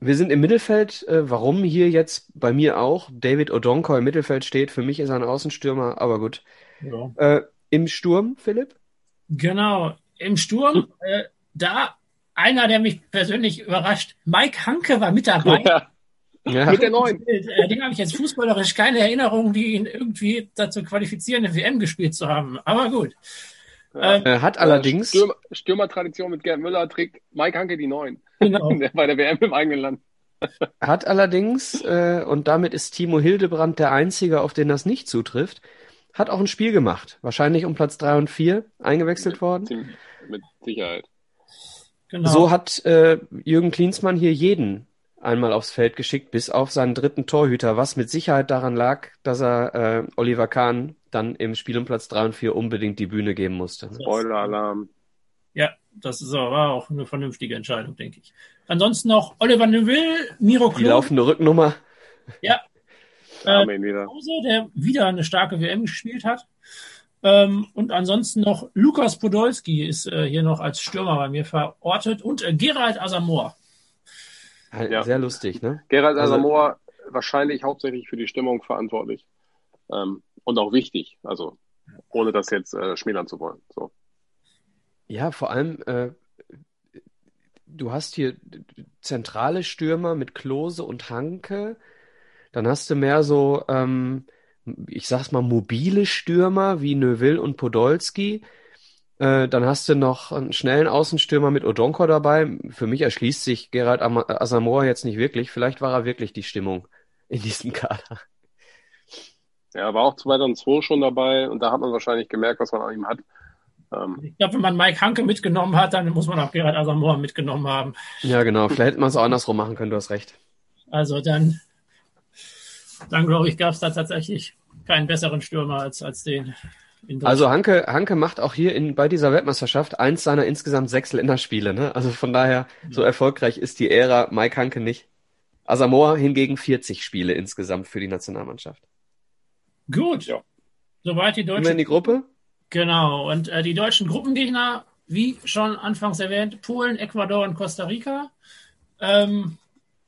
Wir sind im Mittelfeld. Äh, warum hier jetzt bei mir auch David Odonko im Mittelfeld steht, für mich ist er ein Außenstürmer, aber gut. Ja. Äh, Im Sturm, Philipp? Genau. Im Sturm, äh, da einer, der mich persönlich überrascht, Mike Hanke war mit dabei. Ja, Ja. mit der neuen. Äh, Den habe ich jetzt fußballerisch keine Erinnerung, die ihn irgendwie dazu qualifizieren, eine WM gespielt zu haben. Aber gut. Ja. Ähm, Er hat allerdings, Stürmer, Stürmertradition mit Gerd Müller trägt Mike Hanke die neun. Genau. [laughs] Der bei der WM im eigenen Land. hat allerdings, äh, und damit ist Timo Hildebrand der Einzige, auf den das nicht zutrifft, hat auch ein Spiel gemacht. Wahrscheinlich um Platz drei und vier eingewechselt worden. Mit Sicherheit. Genau. So hat äh, Jürgen Klinsmann hier jeden einmal aufs Feld geschickt, bis auf seinen dritten Torhüter, was mit Sicherheit daran lag, dass er äh, Oliver Kahn dann im Spiel um Platz drei und vier unbedingt die Bühne geben musste. Spoiler-Alarm. Ja, das ist aber auch eine vernünftige Entscheidung, denke ich. Ansonsten noch Oliver Neville, Miro Die Klose, laufende Rücknummer. äh, Amen wieder. der wieder eine starke WM gespielt hat. Ähm, und ansonsten noch Lukas Podolski ist äh, hier noch als Stürmer bei mir verortet und äh, Gerald Asamoah. Ja. Sehr lustig, ne? Gerald Also- Asamoah wahrscheinlich hauptsächlich für die Stimmung verantwortlich. Ähm, und auch wichtig. Also, ohne das jetzt äh, schmälern zu wollen. So. Ja, vor allem, äh, du hast hier zentrale Stürmer mit Klose und Hanke. Dann hast du mehr so, ähm, ich sag's mal, mobile Stürmer wie Neuville und Podolski. Äh, dann hast du noch einen schnellen Außenstürmer mit Odonko dabei. Für mich erschließt sich Gerald Ama- Asamoah jetzt nicht wirklich. Vielleicht war er wirklich die Stimmung in diesem Kader. Ja, war auch 2002 schon dabei und da hat man wahrscheinlich gemerkt, was man an ihm hat. Ähm, Ich glaube, wenn man Mike Hanke mitgenommen hat, dann muss man auch Gerald Asamoah mitgenommen haben. Ja, genau. Vielleicht hätte man es auch andersrum machen können. Du hast recht. Also dann, dann glaube ich, gab es da tatsächlich keinen besseren Stürmer als, als den. Also Hanke, Hanke macht auch hier in, bei dieser Weltmeisterschaft eins seiner insgesamt sechs Länderspiele. Ne? Also von daher, so erfolgreich ist die Ära Mike Hanke nicht. Asamoah hingegen 40 Spiele insgesamt für die Nationalmannschaft. Gut. Ja. Soweit die Gehen wir deutsche in die Gruppe? Genau, und äh, die deutschen Gruppengegner, wie schon anfangs erwähnt, Polen, Ecuador und Costa Rica. Ähm,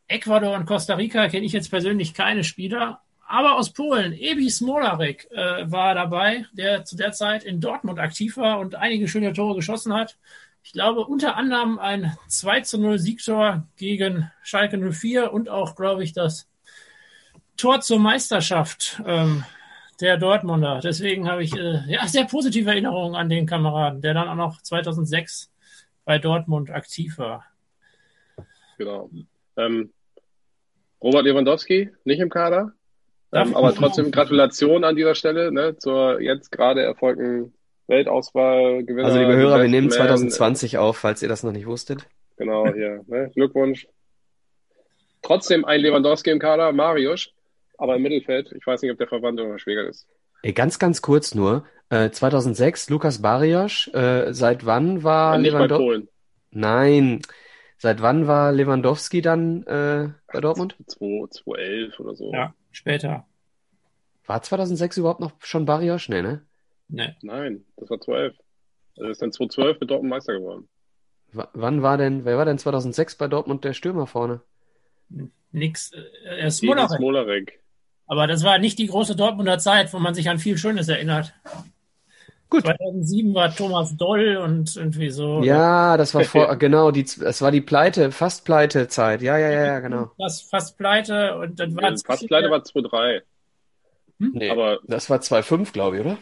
Ecuador und Costa Rica kenne ich jetzt persönlich keine Spieler, aber aus Polen, Ebi Smolarek äh, war dabei, der zu der Zeit in Dortmund aktiv war und einige schöne Tore geschossen hat. Ich glaube, unter anderem ein 2 zu 0 Siegtor gegen Schalke 04 und auch, glaube ich, das Tor zur Meisterschaft ähm, der Dortmunder. Deswegen habe ich äh, ja sehr positive Erinnerungen an den Kameraden, der dann auch noch 2006 bei Dortmund aktiv war. genau. Ähm, Robert Lewandowski, nicht im Kader. Ähm, aber trotzdem Gratulation an dieser Stelle ne, zur jetzt gerade erfolgten Weltauswahlgewinner. Also liebe Hörer, wir nehmen Man. 2020 auf, falls ihr das noch nicht wusstet. Genau, hier. Ne? Glückwunsch. Trotzdem ein Lewandowski im Kader, Marius, aber im Mittelfeld. Ich weiß nicht, ob der Verwandt oder Schwäger ist. Ey, ganz, ganz kurz nur. Äh, 2006, Lukas Barrios. Äh, seit wann war nicht bei Lewandowski? Polen. Nein. Seit wann war Lewandowski dann äh, bei Dortmund? 2, 2011 oder so. Ja, später. War 2006 überhaupt noch schon Barrios? Nee, ne? Ne. Nein, das war 12. Also ist dann 2012 mit Dortmund Meister geworden. W wann war denn, wer war denn 2006 bei Dortmund der Stürmer vorne? Nix. Äh, er Smolarek. Smolarek. Aber das war nicht die große Dortmunder Zeit, wo man sich an viel Schönes erinnert. Gut. 2007 war Thomas Doll und irgendwie so. Ja, das war vor, [laughs] genau, die, es war die Pleite, fast Pleite-Zeit. Ja, ja, ja, ja, genau. Das fast pleite und dann war Ja, fast pleite war 2-3. Nee, Aber das war 2,5, glaube ich, oder?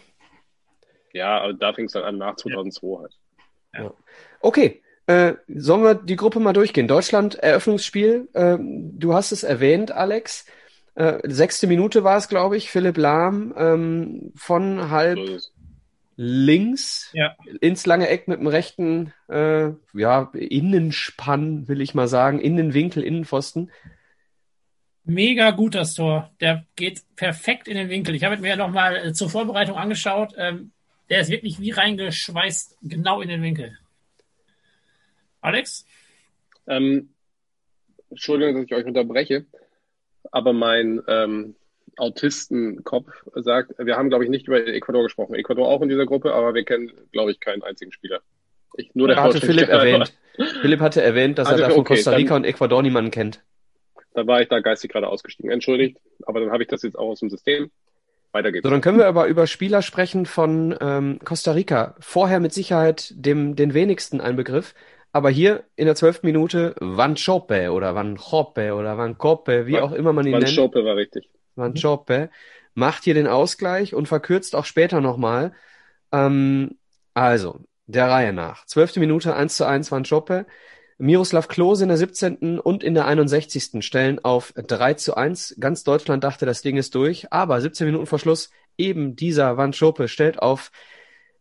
ja, aber da fing es dann an nach 2002 halt. Okay, äh, sollen wir die Gruppe mal durchgehen? Deutschland, Eröffnungsspiel. Ähm, du hast es erwähnt, Alex. Äh, sechste Minute war es, glaube ich. Philipp Lahm ähm, von halb So. Links Ja. ins lange Eck mit dem rechten äh, ja, Innenspann, will ich mal sagen, Innenwinkel, Innenpfosten. Mega gut das Tor. Der geht perfekt in den Winkel. Ich habe es mir ja nochmal äh, zur Vorbereitung angeschaut. Ähm, der ist wirklich wie reingeschweißt, genau in den Winkel. Alex? Ähm, Entschuldigung, dass ich euch unterbreche, aber mein ähm, Autistenkopf sagt, wir haben, glaube ich, nicht über Ecuador gesprochen. Ecuador auch in dieser Gruppe, aber wir kennen, glaube ich, keinen einzigen Spieler. Ich, nur der hatte Philipp [laughs] erwähnt. Philipp hatte erwähnt, dass also, er da von okay, Costa Rica dann, und Ecuador niemanden kennt. Da war ich da geistig gerade ausgestiegen. Entschuldigt, aber dann habe ich das jetzt auch aus dem System. Weiter geht's. So, dann können wir aber über Spieler sprechen von ähm, Costa Rica. Vorher mit Sicherheit dem den wenigsten ein Begriff. Aber hier in der zwölften Minute Van Chope oder Van Chope oder Van Kope, wie Van, auch immer man ihn Van nennt. Van Chope war richtig. Van Chope macht hier den Ausgleich und verkürzt auch später nochmal. Ähm, also, der Reihe nach. Zwölfte Minute 1 zu 1 Van Chope. Miroslav Klose in der 17. und in der 61. stellen auf 3 zu 1. Ganz Deutschland dachte, das Ding ist durch, aber 17 Minuten vor Schluss eben dieser Van Schope stellt auf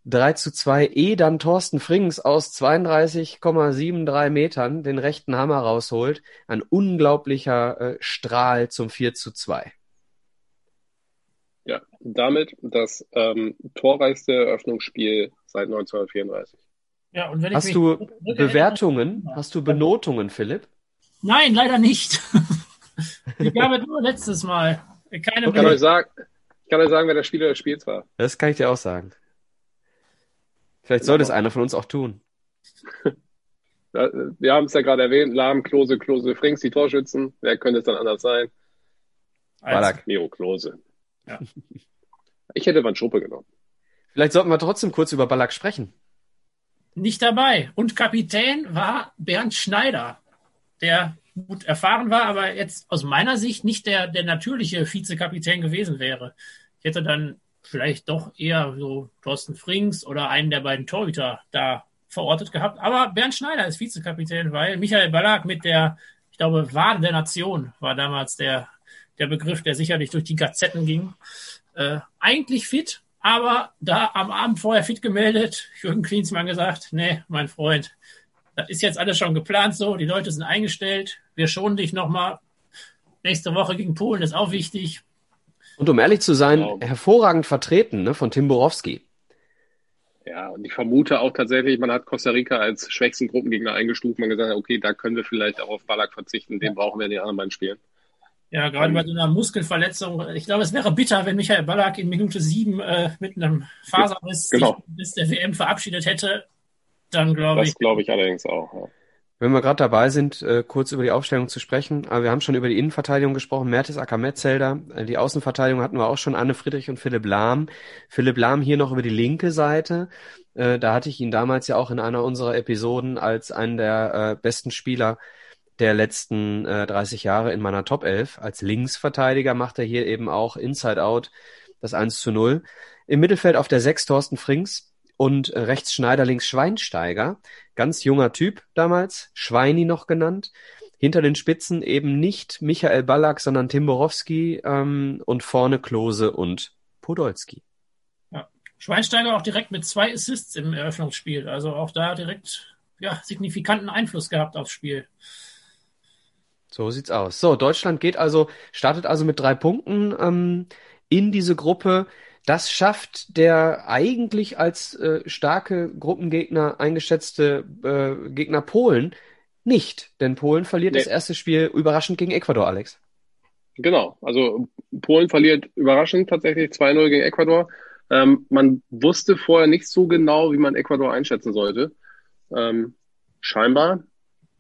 3 zu 2, eh dann Thorsten Frings aus 32,73 Metern den rechten Hammer rausholt. Ein unglaublicher äh, Strahl zum 4 zu 2. Ja, damit das ähm, torreichste Eröffnungsspiel seit 1934. Ja, und wenn hast ich du Bewertungen, hast du Benotungen, Philipp? Nein, leider nicht. [laughs] ich gab es nur letztes Mal. Keine ich, kann euch sagen, ich kann euch sagen, wer der Spieler des Spiels war. Das kann ich dir auch sagen. Vielleicht sollte es einer von uns auch tun. [laughs] Wir haben es ja gerade erwähnt, Lahm, Klose, Klose, Frings, die Torschützen. Wer könnte es dann anders sein? Ballack. Miro Klose. Ja. [laughs] Ich hätte Van Schuppe genommen. Vielleicht sollten wir trotzdem kurz über Ballack sprechen. Nicht dabei. Und Kapitän war Bernd Schneider, der gut erfahren war, aber jetzt aus meiner Sicht nicht der, der natürliche Vizekapitän gewesen wäre. Ich hätte dann vielleicht doch eher so Thorsten Frings oder einen der beiden Torhüter da verortet gehabt. Aber Bernd Schneider ist Vizekapitän, weil Michael Ballack mit der, ich glaube, Wahn der Nation war damals der, der Begriff, der sicherlich durch die Gazetten ging. Äh, eigentlich fit, aber da am Abend vorher fit gemeldet, Jürgen Klinsmann gesagt, nee, mein Freund, das ist jetzt alles schon geplant so, die Leute sind eingestellt, wir schonen dich nochmal. Nächste Woche gegen Polen ist auch wichtig. Und um ehrlich zu sein, genau. hervorragend vertreten ne, von Tim Borowski. Ja, und ich vermute auch tatsächlich, man hat Costa Rica als schwächsten Gruppengegner eingestuft. Man gesagt, okay, da können wir vielleicht auch auf Ballack verzichten, den brauchen wir in den anderen beiden Spielen. Ja, gerade um, bei so einer Muskelverletzung. Ich glaube, es wäre bitter, wenn Michael Ballack in Minute sieben äh, mit einem Faserriss genau. bis der WM verabschiedet hätte. Dann glaube ich. Das glaube ich allerdings auch. Ja. Wenn wir gerade dabei sind, äh, kurz über die Aufstellung zu sprechen, aber wir haben schon über die Innenverteidigung gesprochen, Mertes Akametzelder, äh, die Außenverteidigung hatten wir auch schon, Anne Friedrich und Philipp Lahm. Philipp Lahm hier noch über die linke Seite, äh, da hatte ich ihn damals ja auch in einer unserer Episoden als einen der äh, besten Spieler der letzten äh, 30 Jahre in meiner Top 11. Als Linksverteidiger macht er hier eben auch Inside Out das 1 zu 0. Im Mittelfeld auf der 6 Thorsten Frings, und rechts Schneider, links Schweinsteiger. Ganz junger Typ damals, Schweini noch genannt. Hinter den Spitzen eben nicht Michael Ballack, sondern Tim Borowski ähm, und vorne Klose und Podolski. Ja. Schweinsteiger auch direkt mit zwei Assists im Eröffnungsspiel. Also auch da direkt ja, signifikanten Einfluss gehabt aufs Spiel. So sieht's aus. So, Deutschland geht also, startet also mit drei Punkten ähm, in diese Gruppe. Das schafft der eigentlich als äh, starke Gruppengegner eingeschätzte äh, Gegner Polen nicht, denn Polen verliert nee. das erste Spiel überraschend gegen Ecuador, Alex. Genau, also Polen verliert überraschend tatsächlich 2-0 gegen Ecuador. Ähm, man wusste vorher nicht so genau, wie man Ecuador einschätzen sollte. Ähm, scheinbar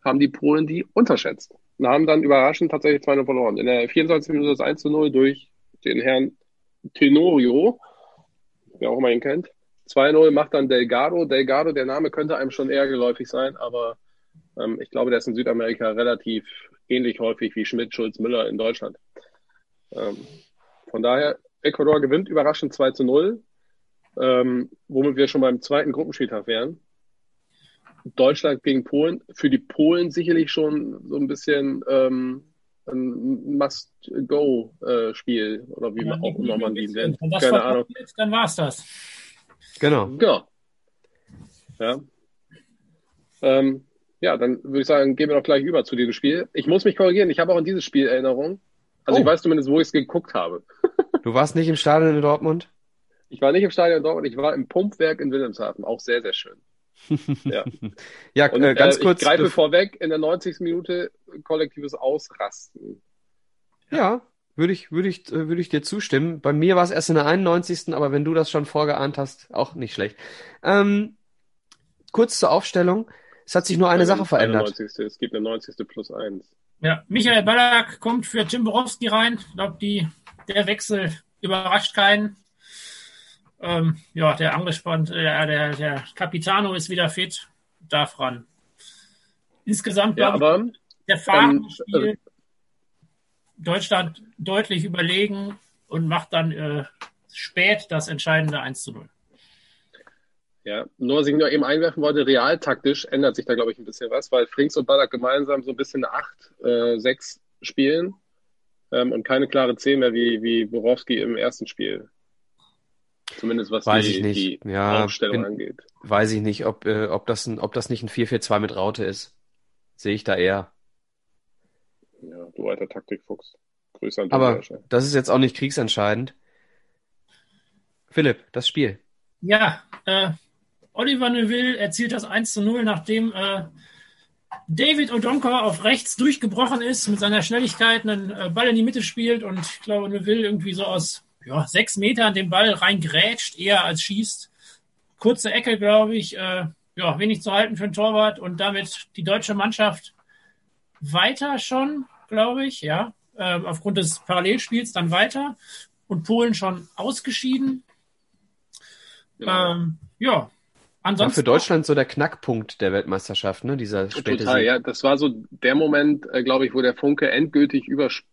haben die Polen die unterschätzt und haben dann überraschend tatsächlich 2-0 verloren. In der 24. Minute das 1-0 durch den Herrn Tenorio, wer auch immer ihn kennt. 2-0 macht dann Delgado. Delgado, der Name könnte einem schon eher geläufig sein, aber ähm, ich glaube, der ist in Südamerika relativ ähnlich häufig wie Schmidt, Schulz, Müller in Deutschland. Ähm, von daher, Ecuador gewinnt überraschend 2 zu 0, ähm, womit wir schon beim zweiten Gruppenspieltag wären. Deutschland gegen Polen. Für die Polen sicherlich schon so ein bisschen ähm, ein Must-Go-Spiel oder wie ja, auch immer man die nennt. Wenn das Keine Ahnung. Dann war's das. Genau. Genau. Ja. Ähm, ja, dann würde ich sagen, gehen wir doch gleich über zu diesem Spiel. Ich muss mich korrigieren, ich habe auch an dieses Spiel Erinnerung. Also oh. ich weiß zumindest, wo ich es geguckt habe. [laughs] du warst nicht im Stadion in Dortmund? Ich war nicht im Stadion in Dortmund, ich war im Pumpwerk in Wilhelmshaven, auch sehr, sehr schön. Ja, [laughs] ja Und, äh, ganz äh, kurz. Ich greife vorweg, in der 90. Minute kollektives Ausrasten. Ja, würde ich, würde ich, äh, würde ich dir zustimmen. Bei mir war es erst in der 91. Aber wenn du das schon vorgeahnt hast, auch nicht schlecht. Ähm, kurz zur Aufstellung. Es hat sich nur eine Sache verändert. 91. Es gibt eine 90. plus 1. Ja, Michael Ballack kommt für Tim Borowski rein. Ich glaube, der Wechsel überrascht keinen. Ähm, ja, der angespannt, äh, der, der Capitano ist wieder fit, darf ran. Insgesamt, Ja, aber ich, der Fahren ähm, Spiel Deutschland deutlich überlegen und macht dann äh, spät das entscheidende 1 zu 0. Ja, nur was ich nur eben einwerfen wollte, realtaktisch ändert sich da, glaube ich, ein bisschen was, weil Frings und Ballack gemeinsam so ein bisschen 8, äh, 6 spielen ähm, und keine klare 10 mehr wie, wie Borowski im ersten Spiel. Zumindest was Weiß die, ich nicht. die Ja, Aufstellung bin- angeht. Weiß ich nicht, ob, äh, ob das ein, ob das nicht ein 4-4-2 mit Raute ist. Sehe ich da eher. Ja, du alter Taktikfuchs. Grüße an Aber Tobias. das ist jetzt auch nicht kriegsentscheidend. Philipp, das Spiel. Ja, äh, Oliver Neuville erzielt das 1 zu 0, nachdem äh, David Odonkor auf rechts durchgebrochen ist, mit seiner Schnelligkeit einen äh, Ball in die Mitte spielt und ich glaube, Neuville irgendwie so aus ja, sechs Metern den Ball reingrätscht, eher als schießt. Kurze Ecke, glaube ich, äh, ja, wenig zu halten für einen Torwart und damit die deutsche Mannschaft weiter schon, glaube ich, ja, äh, aufgrund des Parallelspiels dann weiter und Polen schon ausgeschieden. Genau. Ähm, ja, War ansonsten. für Deutschland so der Knackpunkt der Weltmeisterschaft, ne? Dieser späte Total, Sieg. ja. Das war so der Moment, äh, glaube ich, wo der Funke endgültig übersprang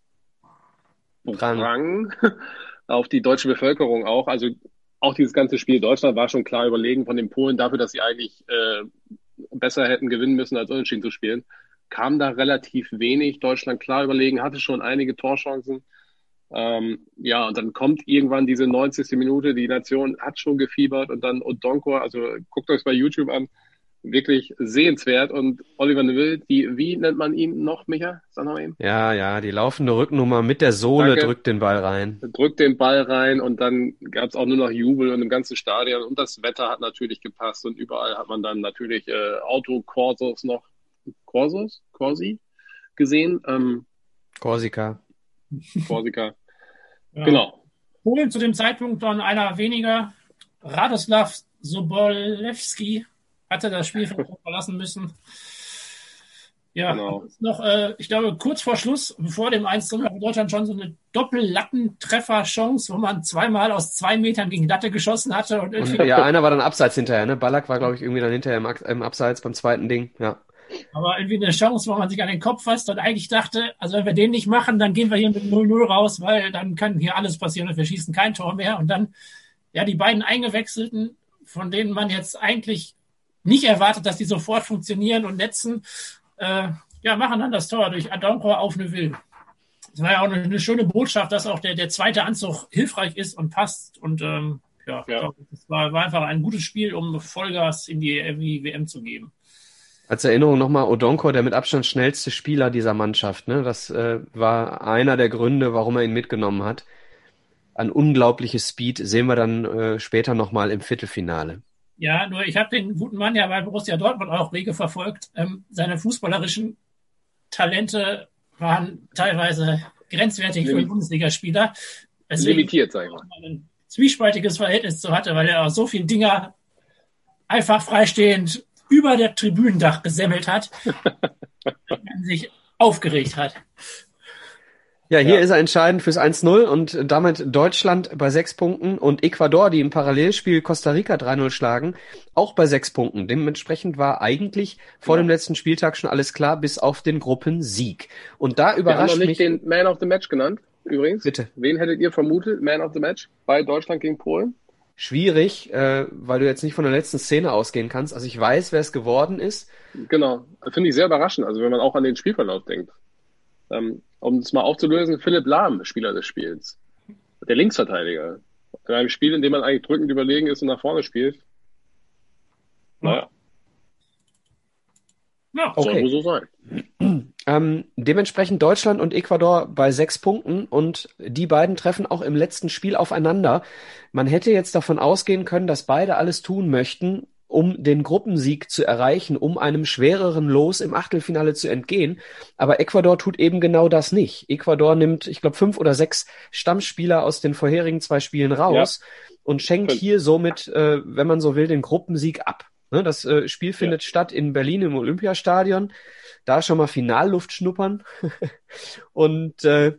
[laughs] [laughs] auf die deutsche Bevölkerung auch. Also auch dieses ganze Spiel Deutschland war schon klar überlegen von den Polen dafür, dass sie eigentlich äh, besser hätten gewinnen müssen, als unentschieden zu spielen. Kam da relativ wenig. Deutschland klar überlegen, hatte schon einige Torchancen. Ähm, ja, und dann kommt irgendwann diese 90. Minute, die Nation hat schon gefiebert und dann Odonko, also guckt euch bei YouTube an, wirklich sehenswert. Und Oliver Neville, die, wie nennt man ihn noch, Micha? Sag noch eben. Ja, ja, die laufende Rücknummer mit der Sohle Danke. drückt den Ball rein. Drückt den Ball rein und dann gab es auch nur noch Jubel und im ganzen Stadion. Und das Wetter hat natürlich gepasst und überall hat man dann natürlich äh, Autokorsos noch, Corsos, Corsi gesehen, ähm, Korsika. Korsika. [laughs] Ja. Genau. Polen zu dem Zeitpunkt dann einer weniger. Radoslav Sobolewski hatte das Spiel verlassen müssen. Ja, Genau. noch, äh, ich glaube, kurz vor Schluss, bevor dem 1 zu 0, hat Deutschland schon so eine Doppellattentreffer-Chance, wo man zweimal aus zwei Metern gegen Latte geschossen hatte und irgendwie Und ja, einer war dann abseits hinterher, ne? Ballack war, glaube ich, irgendwie dann hinterher im, im Abseits beim zweiten Ding. Ja. Aber irgendwie eine Chance, wo man sich an den Kopf fasst und eigentlich dachte, also wenn wir den nicht machen, dann gehen wir hier mit 0-0 raus, weil dann kann hier alles passieren und wir schießen kein Tor mehr. Und dann, ja, die beiden Eingewechselten, von denen man jetzt eigentlich nicht erwartet, dass die sofort funktionieren und netzen, äh, ja, machen dann das Tor durch Adonkor auf Neuville. Das war ja auch eine, schöne Botschaft, dass auch der, der zweite Anzug hilfreich ist und passt. Und ähm, ja, Ja. Das war, war einfach ein gutes Spiel, um Vollgas in die, in die WM zu geben. Als Erinnerung nochmal Odonko, der mit Abstand schnellste Spieler dieser Mannschaft. Ne? Das äh, war einer der Gründe, warum er ihn mitgenommen hat. An unglaubliches Speed sehen wir dann äh, später nochmal im Viertelfinale. Ja, nur ich habe den guten Mann ja bei Borussia Dortmund auch rege verfolgt. Ähm, seine fußballerischen Talente waren teilweise grenzwertig für Limit- Bundesligaspieler. Deswegen Limitiert, sag ich mal. ein zwiespaltiges Verhältnis zu hatte, weil er auch so viele Dinger einfach freistehend über der Tribünendach gesemmelt hat, [laughs] man sich aufgeregt hat. Ja, hier Ja. ist er entscheidend fürs 1-0 und damit Deutschland bei sechs Punkten und Ecuador, die im Parallelspiel Costa Rica 3-0 schlagen, auch bei sechs Punkten. Dementsprechend war eigentlich vor Ja. dem letzten Spieltag schon alles klar, bis auf den Gruppensieg. Und da Wir haben überrascht noch nicht mich. den Man of the Match genannt, übrigens. Bitte. Wen hättet ihr vermutet, Man of the Match bei Deutschland gegen Polen? Schwierig, äh, weil du jetzt nicht von der letzten Szene ausgehen kannst. Also ich weiß, wer es geworden ist. Genau. Finde ich sehr überraschend, also wenn man auch an den Spielverlauf denkt. Ähm, um es mal aufzulösen, Philipp Lahm, Spieler des Spiels. Der Linksverteidiger. In einem Spiel, in dem man eigentlich drückend überlegen ist und nach vorne spielt. Naja, Ja, Okay. soll wohl so sein. [clears throat] Ähm, dementsprechend Deutschland und Ecuador bei sechs Punkten und die beiden treffen auch im letzten Spiel aufeinander. Man hätte jetzt davon ausgehen können, dass beide alles tun möchten, um den Gruppensieg zu erreichen, um einem schwereren Los im Achtelfinale zu entgehen. Aber Ecuador tut eben genau das nicht. Ecuador nimmt, ich glaube, fünf oder sechs Stammspieler aus den vorherigen zwei Spielen raus ja. und schenkt hier somit, äh, wenn man so will, den Gruppensieg ab. Ne, das äh, Spiel findet ja. statt in Berlin im Olympiastadion. Da schon mal Finalluft schnuppern. [laughs] und äh,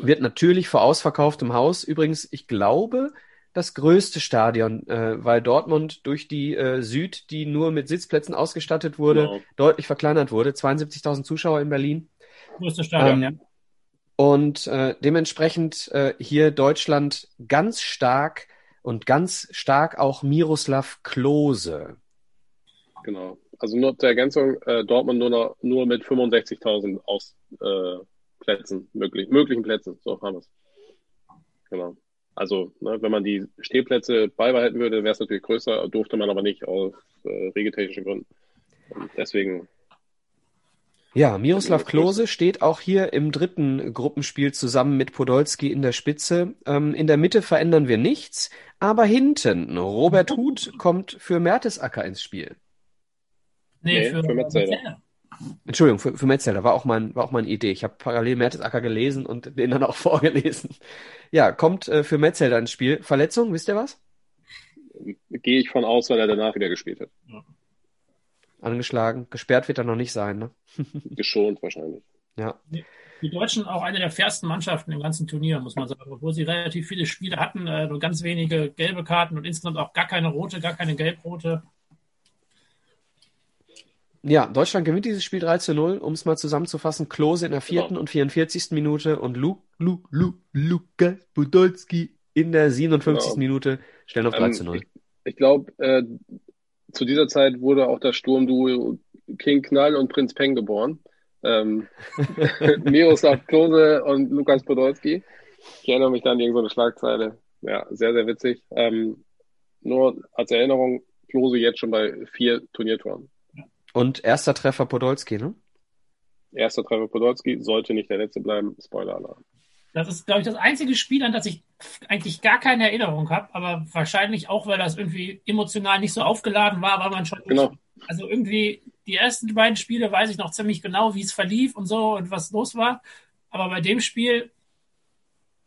wird natürlich vor ausverkauftem Haus. Übrigens, ich glaube, das größte Stadion, äh, weil Dortmund durch die äh, Süd, die nur mit Sitzplätzen ausgestattet wurde, genau. deutlich verkleinert wurde. 72.000 Zuschauer in Berlin. Größte Stadion, ähm, ja. Und äh, dementsprechend äh, hier Deutschland ganz stark und ganz stark auch Miroslav Klose. Genau. Also nur zur Ergänzung, äh, Dortmund nur, noch, nur mit 65.000 aus äh, Plätzen, möglich, möglichen Plätzen. So haben wir es. Genau. Also, ne, wenn man die Stehplätze beibehalten würde, wäre es natürlich größer, durfte man aber nicht aus äh, regeltechnischen Gründen. Und deswegen. Ja, Miroslav Klose steht auch hier im dritten Gruppenspiel zusammen mit Podolski in der Spitze. Ähm, in der Mitte verändern wir nichts, aber hinten, Robert Huth kommt für Mertesacker ins Spiel. Nee, nee für, für Metzelder. Entschuldigung, für, für Metzelder war auch mein, war auch meine Idee. Ich habe parallel Mertesacker gelesen und den dann auch [laughs] vorgelesen. Ja, kommt äh, für Metzelder ins Spiel. Verletzung, wisst ihr was? Gehe ich von aus, weil er danach wieder gespielt hat. Ja. Angeschlagen. Gesperrt wird er noch nicht sein, ne? [laughs] Geschont wahrscheinlich. Ja. Die Deutschen auch eine der fairsten Mannschaften im ganzen Turnier, muss man sagen. Obwohl sie relativ viele Spiele hatten, äh, nur ganz wenige gelbe Karten und insgesamt auch gar keine rote, gar keine gelbrote. Ja, Deutschland gewinnt dieses Spiel 3 zu 0, um es mal zusammenzufassen. Klose in der vierten genau. und 44. Minute und Lu, Lu, Lu, Lukas Budolski in der 57. Genau. Minute stellen auf 3 zu 0. Ähm, ich, ich glaube, äh, zu dieser Zeit wurde auch das Sturmduo King Knall und Prinz Peng geboren. Ähm, [laughs] Miroslav Klose und Lukas Podolski. Ich erinnere mich dann an irgendeine Schlagzeile. Ja, sehr, sehr witzig. Ähm, nur als Erinnerung, Klose jetzt schon bei vier Turniertoren. Und erster Treffer Podolski, ne? Erster Treffer Podolski sollte nicht der letzte bleiben. Spoiler-Alarm. Das ist, glaube ich, das einzige Spiel, an das ich eigentlich gar keine Erinnerung habe, aber wahrscheinlich auch, weil das irgendwie emotional nicht so aufgeladen war, weil man schon. Genau. Also irgendwie die ersten beiden Spiele weiß ich noch ziemlich genau, wie es verlief und so und was los war. Aber bei dem Spiel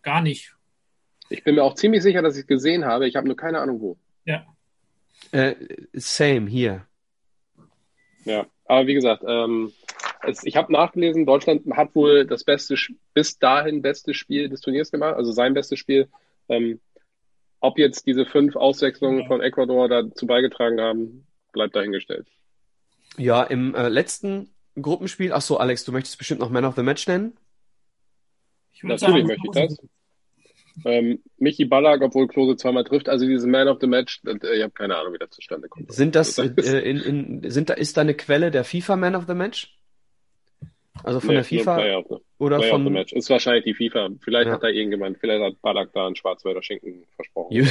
gar nicht. Ich bin mir auch ziemlich sicher, dass ich es gesehen habe. Ich habe nur keine Ahnung wo. Ja. Äh, same hier. Ja, aber wie gesagt, ähm, es, ich habe nachgelesen, Deutschland hat wohl das beste, bis dahin beste Spiel des Turniers gemacht, also sein bestes Spiel. Ähm, ob jetzt diese fünf Auswechslungen von Ecuador dazu beigetragen haben, bleibt dahingestellt. Ja, im äh, letzten Gruppenspiel, ach so, Alex, du möchtest bestimmt noch Man of the Match nennen? Natürlich sagen, möchte ich das. Ähm, Michi Ballack, obwohl Klose zweimal trifft, also dieses Man of the Match, äh, ich habe keine Ahnung, wie das zustande kommt. Sind das, [laughs] äh, in, in, sind da, ist da eine Quelle der FIFA Man of the Match? Also von nee, der FIFA Player oder Player von Match. Ist wahrscheinlich die FIFA. Vielleicht ja. hat da irgendjemand, vielleicht hat Ballack da einen Schwarzwälder Schinken versprochen. You,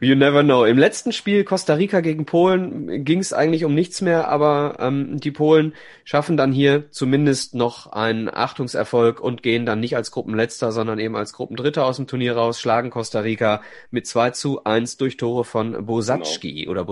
[laughs] you never know. Im letzten Spiel Costa Rica gegen Polen ging es eigentlich um nichts mehr, aber ähm, die Polen schaffen dann hier zumindest noch einen Achtungserfolg und gehen dann nicht als Gruppenletzter, sondern eben als Gruppendritter aus dem Turnier raus, schlagen Costa Rica mit 2 zu 1 durch Tore von Bosacki genau. oder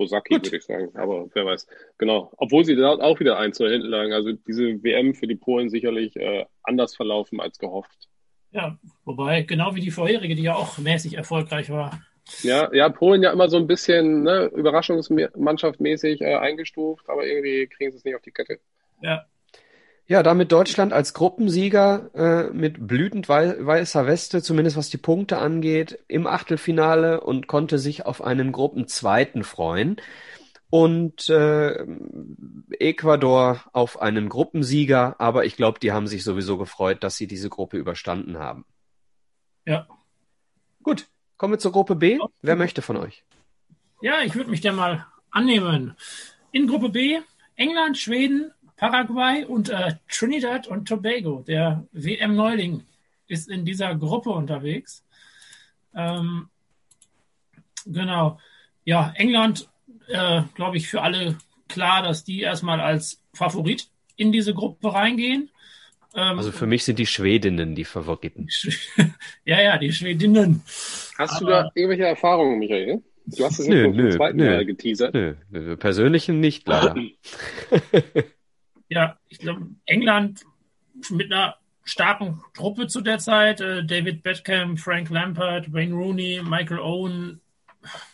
Bosacki. Osaki, würde ich sagen. Aber wer weiß. Genau. Obwohl sie da auch wieder eins 0 hinten lagen. Also diese WM für die Polen sicherlich äh, anders verlaufen als gehofft. Ja, wobei, genau wie die vorherige, die ja auch mäßig erfolgreich war. Ja, ja, Polen ja immer so ein bisschen ne, Überraschungsmannschaft mäßig äh, eingestuft, aber irgendwie kriegen sie es nicht auf die Kette. Ja, ja, damit Deutschland als Gruppensieger äh, mit blütend weißer Weste, zumindest was die Punkte angeht, im Achtelfinale und konnte sich auf einen Gruppenzweiten freuen. Und äh, Ecuador auf einen Gruppensieger, aber ich glaube, die haben sich sowieso gefreut, dass sie diese Gruppe überstanden haben. Ja. Gut, kommen wir zur Gruppe B. Wer möchte von euch? Ja, ich würde mich der mal annehmen. In Gruppe B England, Schweden, Paraguay und äh, Trinidad und Tobago, der WM-Neuling, ist in dieser Gruppe unterwegs. Ähm, genau. Ja, England, äh, glaube ich, für alle klar, dass die erstmal als Favorit in diese Gruppe reingehen. Ähm, Also für mich sind die Schwedinnen die Favoriten. [laughs] ja, ja, die Schwedinnen. Hast du Aber- da irgendwelche Erfahrungen, Michael? Du hast es jetzt Nö, zum nö, zweiten nö. Mal geteasert. Nö, persönlichen nicht leider. [laughs] Ja, ich glaube, England mit einer starken Truppe zu der Zeit. Äh, David Beckham, Frank Lampard, Wayne Rooney, Michael Owen,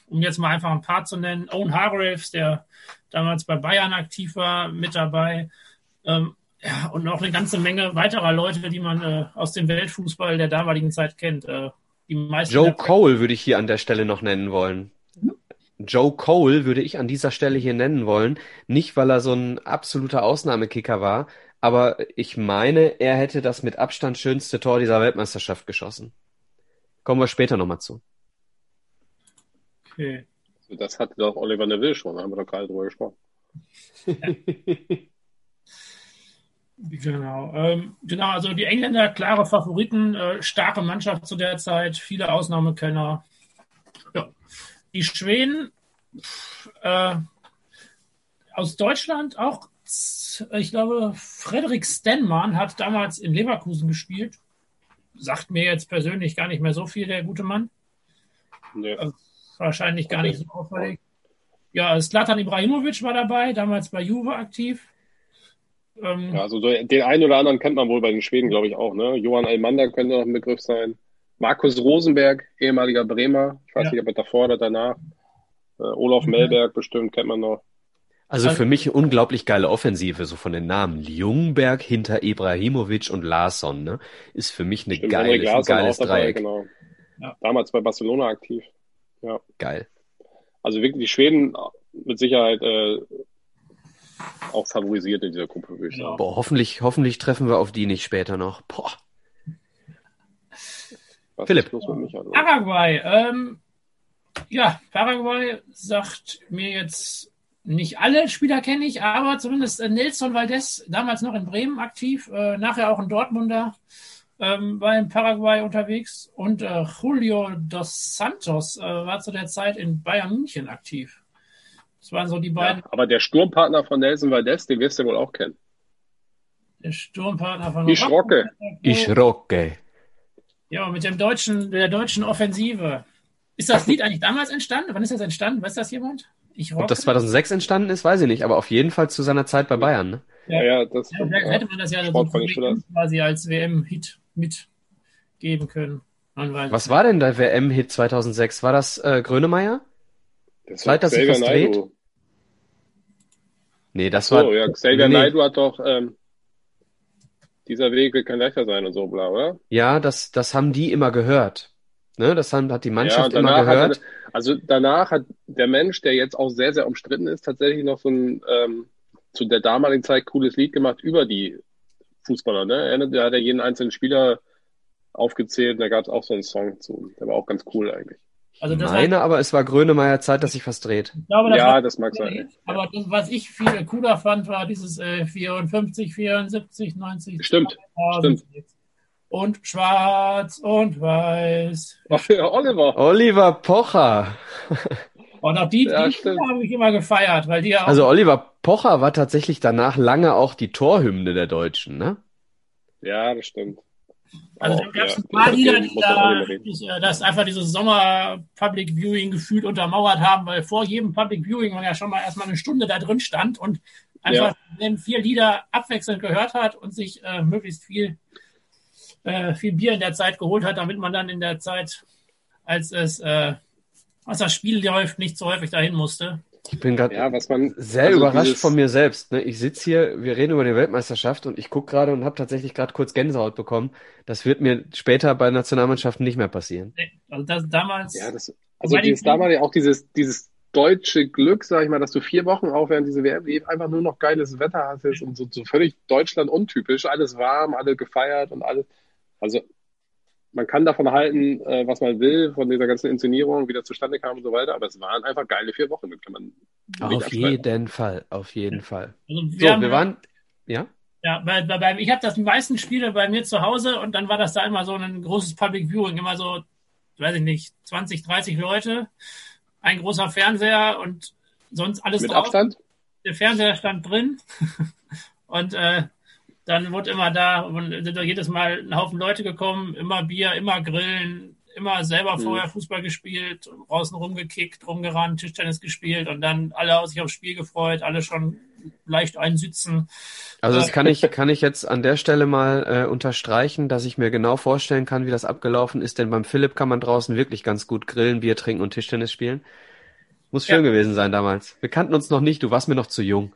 um jetzt mal einfach ein paar zu nennen. Owen Hargraves, der damals bei Bayern aktiv war, mit dabei. Ähm, ja, und noch eine ganze Menge weiterer Leute, die man äh, aus dem Weltfußball der damaligen Zeit kennt. Äh, die meisten Joe Cole würde ich hier an der Stelle noch nennen wollen. Joe Cole würde ich an dieser Stelle hier nennen wollen. Nicht, weil er so ein absoluter Ausnahmekicker war, aber ich meine, er hätte das mit Abstand schönste Tor dieser Weltmeisterschaft geschossen. Kommen wir später nochmal zu. Okay. Das hatte doch Oliver Neville schon, da haben wir doch gerade drüber gesprochen. [laughs] Genau. Ähm, genau, also die Engländer klare Favoriten, äh, starke Mannschaft zu der Zeit, viele Ausnahmekenner. Ja. Die Schweden äh, aus Deutschland auch, ich glaube, Frederik Stenmann hat damals in Leverkusen gespielt. Sagt mir jetzt persönlich gar nicht mehr so viel, der gute Mann. Nee. Wahrscheinlich gar nicht so auffällig. Ja, Slatan Ibrahimovic war dabei, damals bei Juve aktiv. Ähm, Ja, also so den einen oder anderen kennt man wohl bei den Schweden, glaube ich, auch. Ne? Johann Elmander könnte noch ein Begriff sein. Markus Rosenberg, ehemaliger Bremer. Ich weiß Ja. nicht, ob er davor oder danach. Äh, Olaf Mhm. Melberg bestimmt kennt man noch. Also Also- für mich eine unglaublich geile Offensive, so von den Namen. Ljungberg hinter Ibrahimovic und Larsson, ne? Ist für mich eine Stimmt, geile, ein geiles dabei, Dreieck. genau. Ja. Damals bei Barcelona aktiv. Geil. Also wirklich die Schweden mit Sicherheit äh, auch favorisiert in dieser Gruppe, würde ich Ja. sagen. Boah, hoffentlich, hoffentlich treffen wir auf die nicht später noch. Boah. Was Philipp. ist los mit Michael? Paraguay. Ähm, ja, Paraguay sagt mir jetzt nicht alle Spieler kenne ich, aber zumindest äh, Nelson Valdez, damals noch in Bremen aktiv, äh, nachher auch in Dortmunder, ähm, war in Paraguay unterwegs und äh, Julio dos Santos äh, war zu der Zeit in Bayern München aktiv. Das waren so die beiden Ja, aber der Sturmpartner von Nelson Valdez, den wirst du wohl auch kennen. der Sturmpartner von Die Schrocke. Ich rocke. Ja, mit dem deutschen, der deutschen Offensive. Ist das Lied eigentlich damals entstanden? Wann ist das entstanden? Weiß das jemand? Ich Ob das 2006 entstanden ist, weiß ich nicht, aber auf jeden Fall zu seiner Zeit bei Bayern, ne? Ja, ja, das Ja, vielleicht hätte man das ja so quasi als WM-Hit mitgeben können. Was war denn der WM-Hit 2006? War das äh, Grönemeyer? Das Zeit, dass sich was dreht? Nee, das war. So, ja, Xavier nee, Naidoo hat doch ähm, dieser Weg wird kein leichter sein und so, bla, oder? Ja, das, das haben die immer gehört. Ne, das haben, hat die Mannschaft danach immer gehört. Er- also danach hat der Mensch, der jetzt auch sehr, sehr umstritten ist, tatsächlich noch so ein ähm, zu der damaligen Zeit cooles Lied gemacht über die Fußballer. Ne? Er- Da hat er jeden einzelnen Spieler aufgezählt und da gab es auch so einen Song zu. Der war auch ganz cool eigentlich. Also das Meine, aber es war Grönemeyer Zeit, dass sich was dreht. ich glaube, das ja, war das mag sein. aber das, was ich viel cooler fand, war dieses äh, 54, 74, 90. Stimmt, 2000. Und schwarz und weiß. Oliver. Oliver Pocher. Und auch die, Ja, die stimmt. habe ich immer gefeiert, weil die ja auch Also Oliver Pocher war tatsächlich danach lange auch die Torhymne der Deutschen, ne? Ja, das stimmt. Also da gab es ja. ein paar Lieder, Muss die da die, äh, das einfach dieses Sommer Public Viewing gefühlt untermauert haben, weil vor jedem Public Viewing man ja schon mal erstmal eine Stunde da drin stand und einfach wenn vier Lieder abwechselnd gehört hat und sich äh, möglichst viel äh, viel Bier in der Zeit geholt hat, damit man dann in der Zeit, als es äh, als das Spiel läuft, nicht so häufig dahin musste. Ich bin gerade Ja, sehr also überrascht dieses- von mir selbst. Ne? Ich sitz hier, wir reden über die Weltmeisterschaft und ich guck gerade und habe tatsächlich gerade kurz Gänsehaut bekommen. Das wird mir später bei Nationalmannschaften nicht mehr passieren. Also das damals Ja, das, also dieses damalige, auch dieses, dieses deutsche Glück, sag ich mal, dass du vier Wochen auch während diese WM einfach nur noch geiles Wetter hattest und so, so völlig Deutschland untypisch, alles warm, alle gefeiert und alles. Also man kann davon halten, äh, was man will, von dieser ganzen Inszenierung, wie das zustande kam und so weiter, aber es waren einfach geile vier Wochen, das kann man Auf jeden Fall, auf jeden Fall. also So, wir haben, wir waren, ja? Ja, bei, bei, bei, ich habe das die meisten Spiele bei mir zu Hause und dann war das da immer so ein großes Public Viewing, immer so, weiß ich nicht, 20, 30 Leute, ein großer Fernseher und sonst alles Mit drauf. Abstand? Der Fernseher stand drin [laughs] und äh, dann wurde immer da, sind da jedes Mal ein Haufen Leute gekommen, immer Bier, immer Grillen, immer selber mhm. vorher Fußball gespielt, draußen rumgekickt, rumgerannt, Tischtennis gespielt und dann alle sich aufs Spiel gefreut, alle schon leicht einsitzen. Also das kann ich, kann ich jetzt an der Stelle mal äh, unterstreichen, dass ich mir genau vorstellen kann, wie das abgelaufen ist, denn beim Philipp kann man draußen wirklich ganz gut grillen, Bier trinken und Tischtennis spielen. Muss schön ja. gewesen sein damals. Wir kannten uns noch nicht, du warst mir noch zu jung.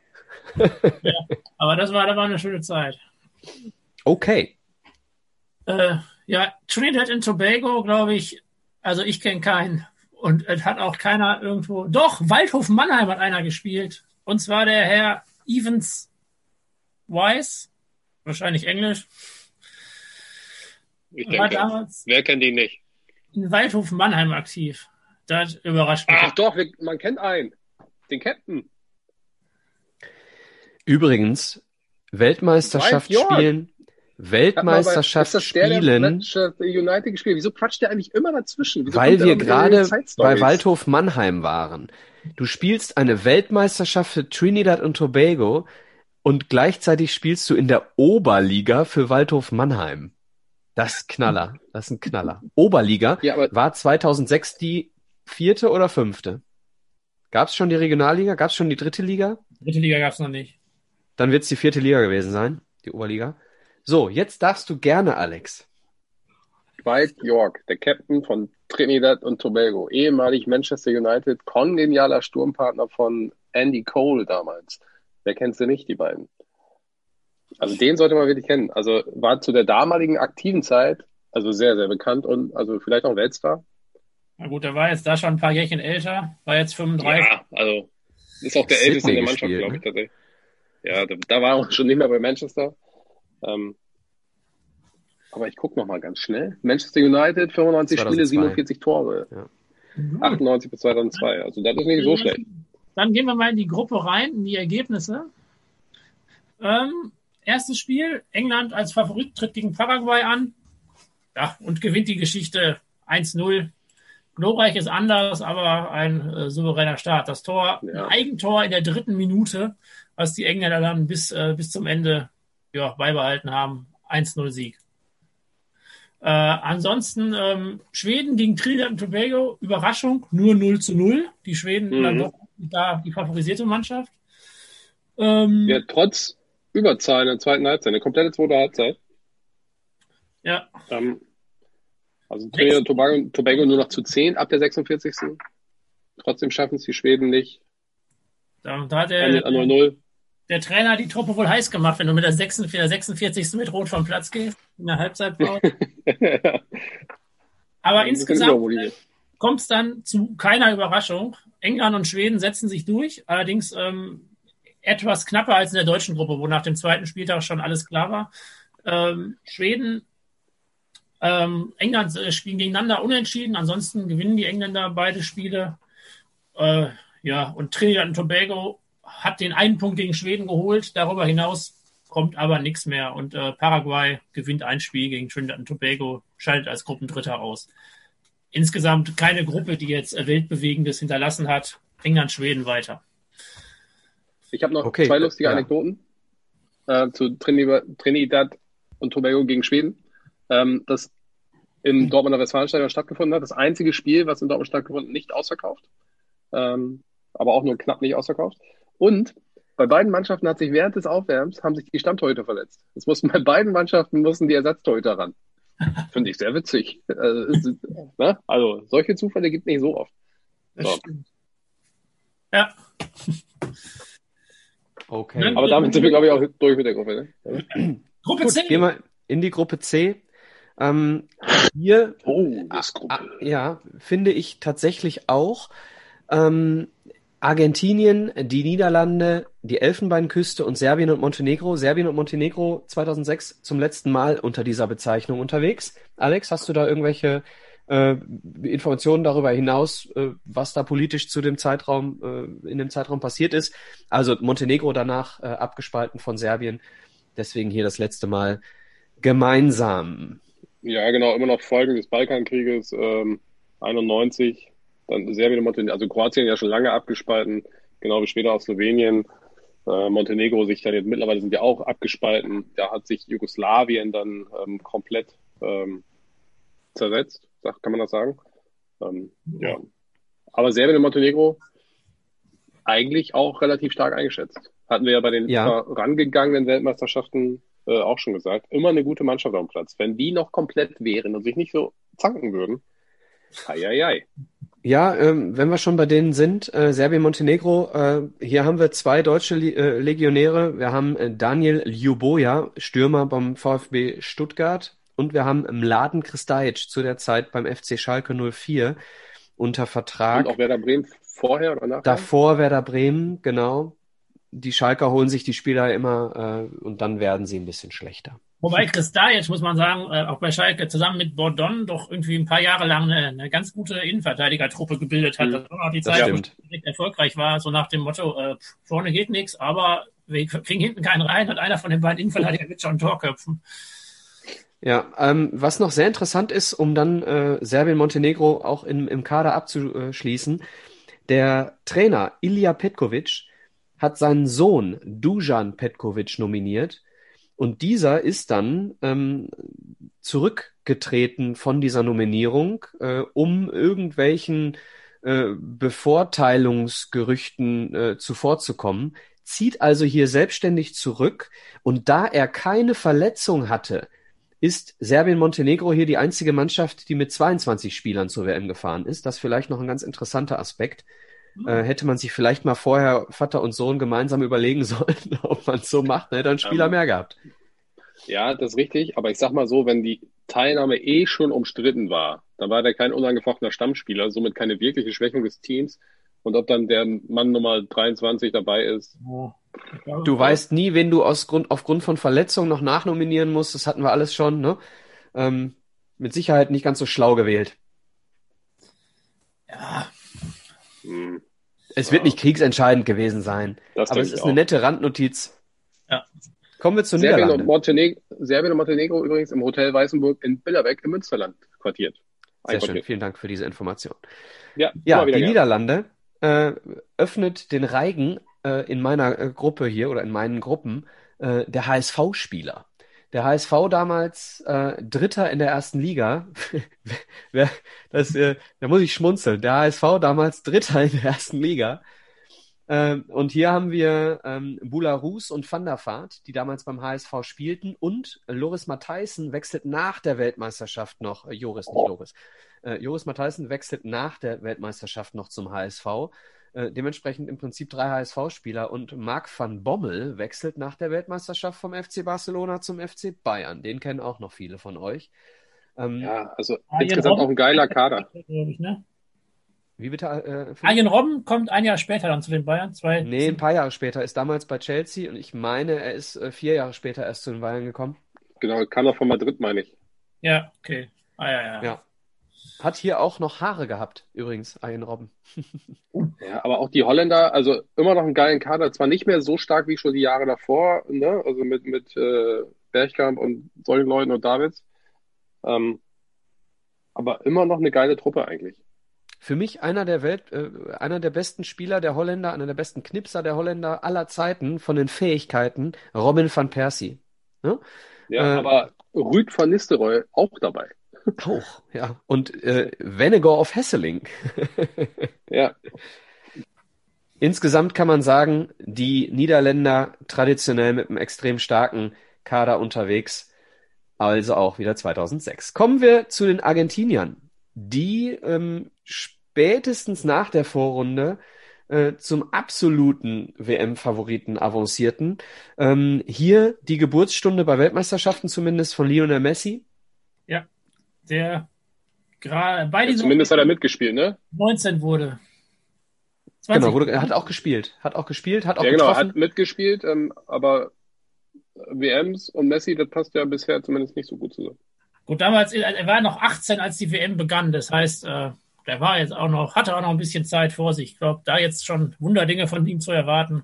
Ja, aber das war, das war eine schöne Zeit. Okay. Äh, ja, Trinidad and Tobago, glaube ich, also ich kenne keinen. Und es hat auch keiner irgendwo. Doch, Waldhof Mannheim hat einer gespielt. Und zwar der Herr Evans Wise. Wahrscheinlich Englisch. Ich denke, damals wer kennt ihn nicht? In Waldhof Mannheim aktiv. Das überrascht mich. Ach doch, man kennt einen. Den Captain. Übrigens, Weltmeisterschaft spielen Weltmeisterschaft spielen. Manchester United gespielt. Wieso quatscht der eigentlich immer dazwischen? Wieso weil wir gerade bei Waldhof Mannheim waren. Du spielst eine Weltmeisterschaft für Trinidad und Tobago und gleichzeitig spielst du in der Oberliga für Waldhof Mannheim. Das ist Knaller. Das ist ein Knaller. Oberliga ja, war 2006 die vierte oder fünfte? Gab es schon die Regionalliga? Gab es schon die dritte Liga? Dritte Liga gab es noch nicht. Dann wird es die vierte Liga gewesen sein, die Oberliga. So, jetzt darfst du gerne, Alex. Dwight York, der Captain von Trinidad und Tobago, ehemalig Manchester United, kongenialer Sturmpartner von Andy Cole damals. Wer kennt sie nicht, die beiden? Also den sollte man wirklich kennen. Also war zu der damaligen aktiven Zeit also sehr, sehr bekannt und also vielleicht auch Weltstar. Na gut, der war jetzt da schon ein paar Jährchen älter, war jetzt 35. Ja, also ist auch der Sydney älteste in der Mannschaft, glaube ich, ne? tatsächlich. Ja, da, da war er auch schon nicht mehr bei Manchester. Ähm, aber ich gucke noch mal ganz schnell. Manchester United, 95 2002. Spiele, 47 Tore. Ja. 98 bis 2002. Also das ist nicht so schlecht. Dann gehen wir mal in die Gruppe rein, in die Ergebnisse. Ähm, erstes Spiel, England als Favorit tritt gegen Paraguay an. Ja, und gewinnt die Geschichte 1-0. Glorreich ist anders, aber ein äh, souveräner Start. Das Tor, ja. ein Eigentor in der dritten Minute, was die Engländer dann bis, äh, bis zum Ende ja, beibehalten haben. 1-0 Sieg. Äh, ansonsten ähm, Schweden gegen Trinidad und Tobago, Überraschung, nur 0 zu 0. Die Schweden mhm. dann doch da die favorisierte Mannschaft. Ähm, ja, trotz Überzahl in der zweiten Halbzeit, eine komplette zweite Halbzeit. Ja. Ähm, also Trinidad und Tobago, Tobago nur noch zu 10 ab der 46. Trotzdem schaffen es die Schweden nicht. Da, da hat der, 0 der Trainer die Truppe wohl heiß gemacht, wenn du mit der 46, 46. mit Rot vom Platz gehst, in der Halbzeitpause. [laughs] Aber insgesamt kommt es dann zu keiner Überraschung. England und Schweden setzen sich durch, allerdings ähm, etwas knapper als in der deutschen Gruppe, wo nach dem zweiten Spieltag schon alles klar war. Ähm, Schweden, ähm, England äh, spielen gegeneinander unentschieden, ansonsten gewinnen die Engländer beide Spiele. Äh, ja, und Trinidad und Tobago hat den einen Punkt gegen Schweden geholt. Darüber hinaus kommt aber nichts mehr. Und äh, Paraguay gewinnt ein Spiel gegen Trinidad und Tobago, scheidet als Gruppendritter aus. Insgesamt keine Gruppe, die jetzt Weltbewegendes hinterlassen hat. England, Schweden weiter. Ich habe noch okay, zwei lustige ja. Anekdoten äh, zu Trinidad und Tobago gegen Schweden. Ähm, das im Dortmunder Westfalenstadion stattgefunden hat. Das einzige Spiel, was in Dortmund stattgefunden, nicht ausverkauft. Ähm, aber auch nur knapp nicht ausverkauft. Und bei beiden Mannschaften hat sich während des Aufwärms haben sich die Stammtorhüter verletzt. Es mussten bei beiden Mannschaften mussten die Ersatztorhüter ran. [laughs] Finde ich sehr witzig. Also, ne? also solche Zufälle gibt es nicht so oft. So. Ja. [laughs] Okay. Aber damit sind wir, glaube ich, auch durch mit der Gruppe. Ne? Gruppe Gut, C. Gehen wir in die Gruppe C. Ähm, hier, oh, das Gruppe. ja, finde ich tatsächlich auch. Ähm, Argentinien, die Niederlande, die Elfenbeinküste und Serbien und Montenegro. Serbien und Montenegro 2006 zum letzten Mal unter dieser Bezeichnung unterwegs. Alex, hast du da irgendwelche äh, Informationen darüber hinaus, äh, was da politisch zu dem Zeitraum, äh, in dem Zeitraum passiert ist? Also Montenegro danach äh, abgespalten von Serbien. Deswegen hier das letzte Mal gemeinsam. Ja, genau, immer noch Folgen des Balkankrieges ähm, 91 dann Serbien und Montenegro, also Kroatien ja schon lange abgespalten, genau wie später auch Slowenien. äh, Montenegro sich dann jetzt mittlerweile sind ja auch abgespalten. Da hat sich Jugoslawien dann ähm, komplett ähm, zersetzt, kann man das sagen? Ähm, ja. Aber Serbien und Montenegro eigentlich auch relativ stark eingeschätzt. Hatten wir ja bei den ja. vorangegangenen Weltmeisterschaften äh, auch schon gesagt. Immer eine gute Mannschaft auf dem Platz. Wenn die noch komplett wären und sich nicht so zanken würden, hei. Ja, ähm, wenn wir schon bei denen sind, äh, Serbien, Montenegro, äh, hier haben wir zwei deutsche Le äh, Legionäre. Wir haben äh, Daniel Ljuboja, Stürmer beim VfB Stuttgart und wir haben Mladen Kristajic zu der Zeit beim FC Schalke 04 unter Vertrag. Und auch Werder Bremen vorher oder nachher? Davor Werder Bremen, genau. Die Schalker holen sich die Spieler immer äh, und dann werden sie ein bisschen schlechter. Wobei Kristajic, muss man sagen, äh, auch bei Schalke zusammen mit Bordon doch irgendwie ein paar Jahre lang eine, eine ganz gute Innenverteidigertruppe gebildet hat. Mhm. Das war auch die Zeit, wo es direkt erfolgreich war, so nach dem Motto, äh, vorne geht nichts, aber wir kriegen hinten keinen rein und einer von den beiden Innenverteidigern wird schon Torköpfen. Ja, ähm, was noch sehr interessant ist, um dann äh, Serbien-Montenegro auch im, im Kader abzuschließen, der Trainer Ilja Petkovic hat seinen Sohn Dujan Petkovic nominiert und dieser ist dann ähm, zurückgetreten von dieser Nominierung, äh, um irgendwelchen äh, Bevorteilungsgerüchten äh, zuvorzukommen, zieht also hier selbstständig zurück und da er keine Verletzung hatte, ist Serbien-Montenegro hier die einzige Mannschaft, die mit 22 Spielern zur WM gefahren ist. Das vielleicht noch ein ganz interessanter Aspekt. Hm. Äh, hätte man sich vielleicht mal vorher Vater und Sohn gemeinsam überlegen [laughs] sollen, ob man es so macht, dann hätte er einen Spieler ähm, mehr gehabt. Ja, das ist richtig. Aber ich sag mal so, wenn die Teilnahme eh schon umstritten war, dann war der kein unangefochtener Stammspieler, somit keine wirkliche Schwächung des Teams. Und ob dann der Mann Nummer 23 dabei ist. Du weißt nie, wen du aus Grund, aufgrund von Verletzungen noch nachnominieren musst. Das hatten wir alles schon. Ne? Ähm, mit Sicherheit nicht ganz so schlau gewählt. Ja. Hm. Es wird nicht kriegsentscheidend gewesen sein. Das aber es ist auch. eine nette Randnotiz. Ja. Kommen wir zu Serbien Niederlande. Und Montenegro, Serbien und Montenegro übrigens im Hotel Weißenburg in Billerbeck im Münsterland quartiert. Sehr schön, vielen Dank für diese Information. Ja, ja die gern. Niederlande äh, öffnet den Reigen äh, in meiner äh, Gruppe hier oder in meinen Gruppen äh, der HSV-Spieler. Der HSV damals äh, Dritter in der ersten Liga. [laughs] das, äh, da muss ich schmunzeln. Der HSV damals Dritter in der ersten Liga. Ähm, und hier haben wir ähm, Bularus und Van der Vaart, die damals beim HSV spielten. Und Loris Matthijssen wechselt nach der Weltmeisterschaft noch, äh, Joris, nicht Loris. Äh, Joris Matthijssen wechselt nach der Weltmeisterschaft noch zum HSV. Äh, dementsprechend im Prinzip drei HSV-Spieler und Marc van Bommel wechselt nach der Weltmeisterschaft vom FC Barcelona zum FC Bayern. Den kennen auch noch viele von euch. Ähm, ja, also insgesamt auch ein geiler Kader. Ich, ne? Wie bitte? Äh, Arjen Robben kommt ein Jahr später dann zu den Bayern. Zwei, nee, ein paar Jahre später. Ist damals bei Chelsea und ich meine, er ist äh, vier Jahre später erst zu den Bayern gekommen. Genau, kam er von Madrid, meine ich. Ja, okay. Ah, ja, ja. ja. Hat hier auch noch Haare gehabt, übrigens, Arjen Robben. [laughs] ja, aber auch die Holländer, also immer noch einen geilen Kader. Zwar nicht mehr so stark wie schon die Jahre davor, ne? also mit, mit äh, Bergkamp und solchen Leuten und Davids. Ähm, aber immer noch eine geile Truppe eigentlich für mich einer der Welt, äh, einer der besten Spieler der Holländer, einer der besten Knipser der Holländer aller Zeiten von den Fähigkeiten, Robin van Persie. Ne? Ja, äh, aber Rüd van Nistelrooy auch dabei. Auch, ja. Und äh, Vennegar of Hesseling. [laughs] ja. Insgesamt kann man sagen, die Niederländer traditionell mit einem extrem starken Kader unterwegs, also auch wieder 2006. Kommen wir zu den Argentiniern die ähm, spätestens nach der Vorrunde äh, zum absoluten WM-Favoriten avancierten. Ähm, hier die Geburtsstunde bei Weltmeisterschaften zumindest von Lionel Messi. Ja, der gerade bei ja, Zumindest hat er mitgespielt, ne? 19 wurde. 20. Genau, wurde, er hat auch gespielt. Hat auch gespielt, hat auch ja, genau, getroffen. hat mitgespielt, ähm, aber WMs und Messi, das passt ja bisher zumindest nicht so gut zusammen. Gut, damals, er war noch 18, als die WM begann. Das heißt, äh, der war jetzt auch noch, hatte auch noch ein bisschen Zeit vor sich. Ich glaube, da jetzt schon Wunderdinge von ihm zu erwarten.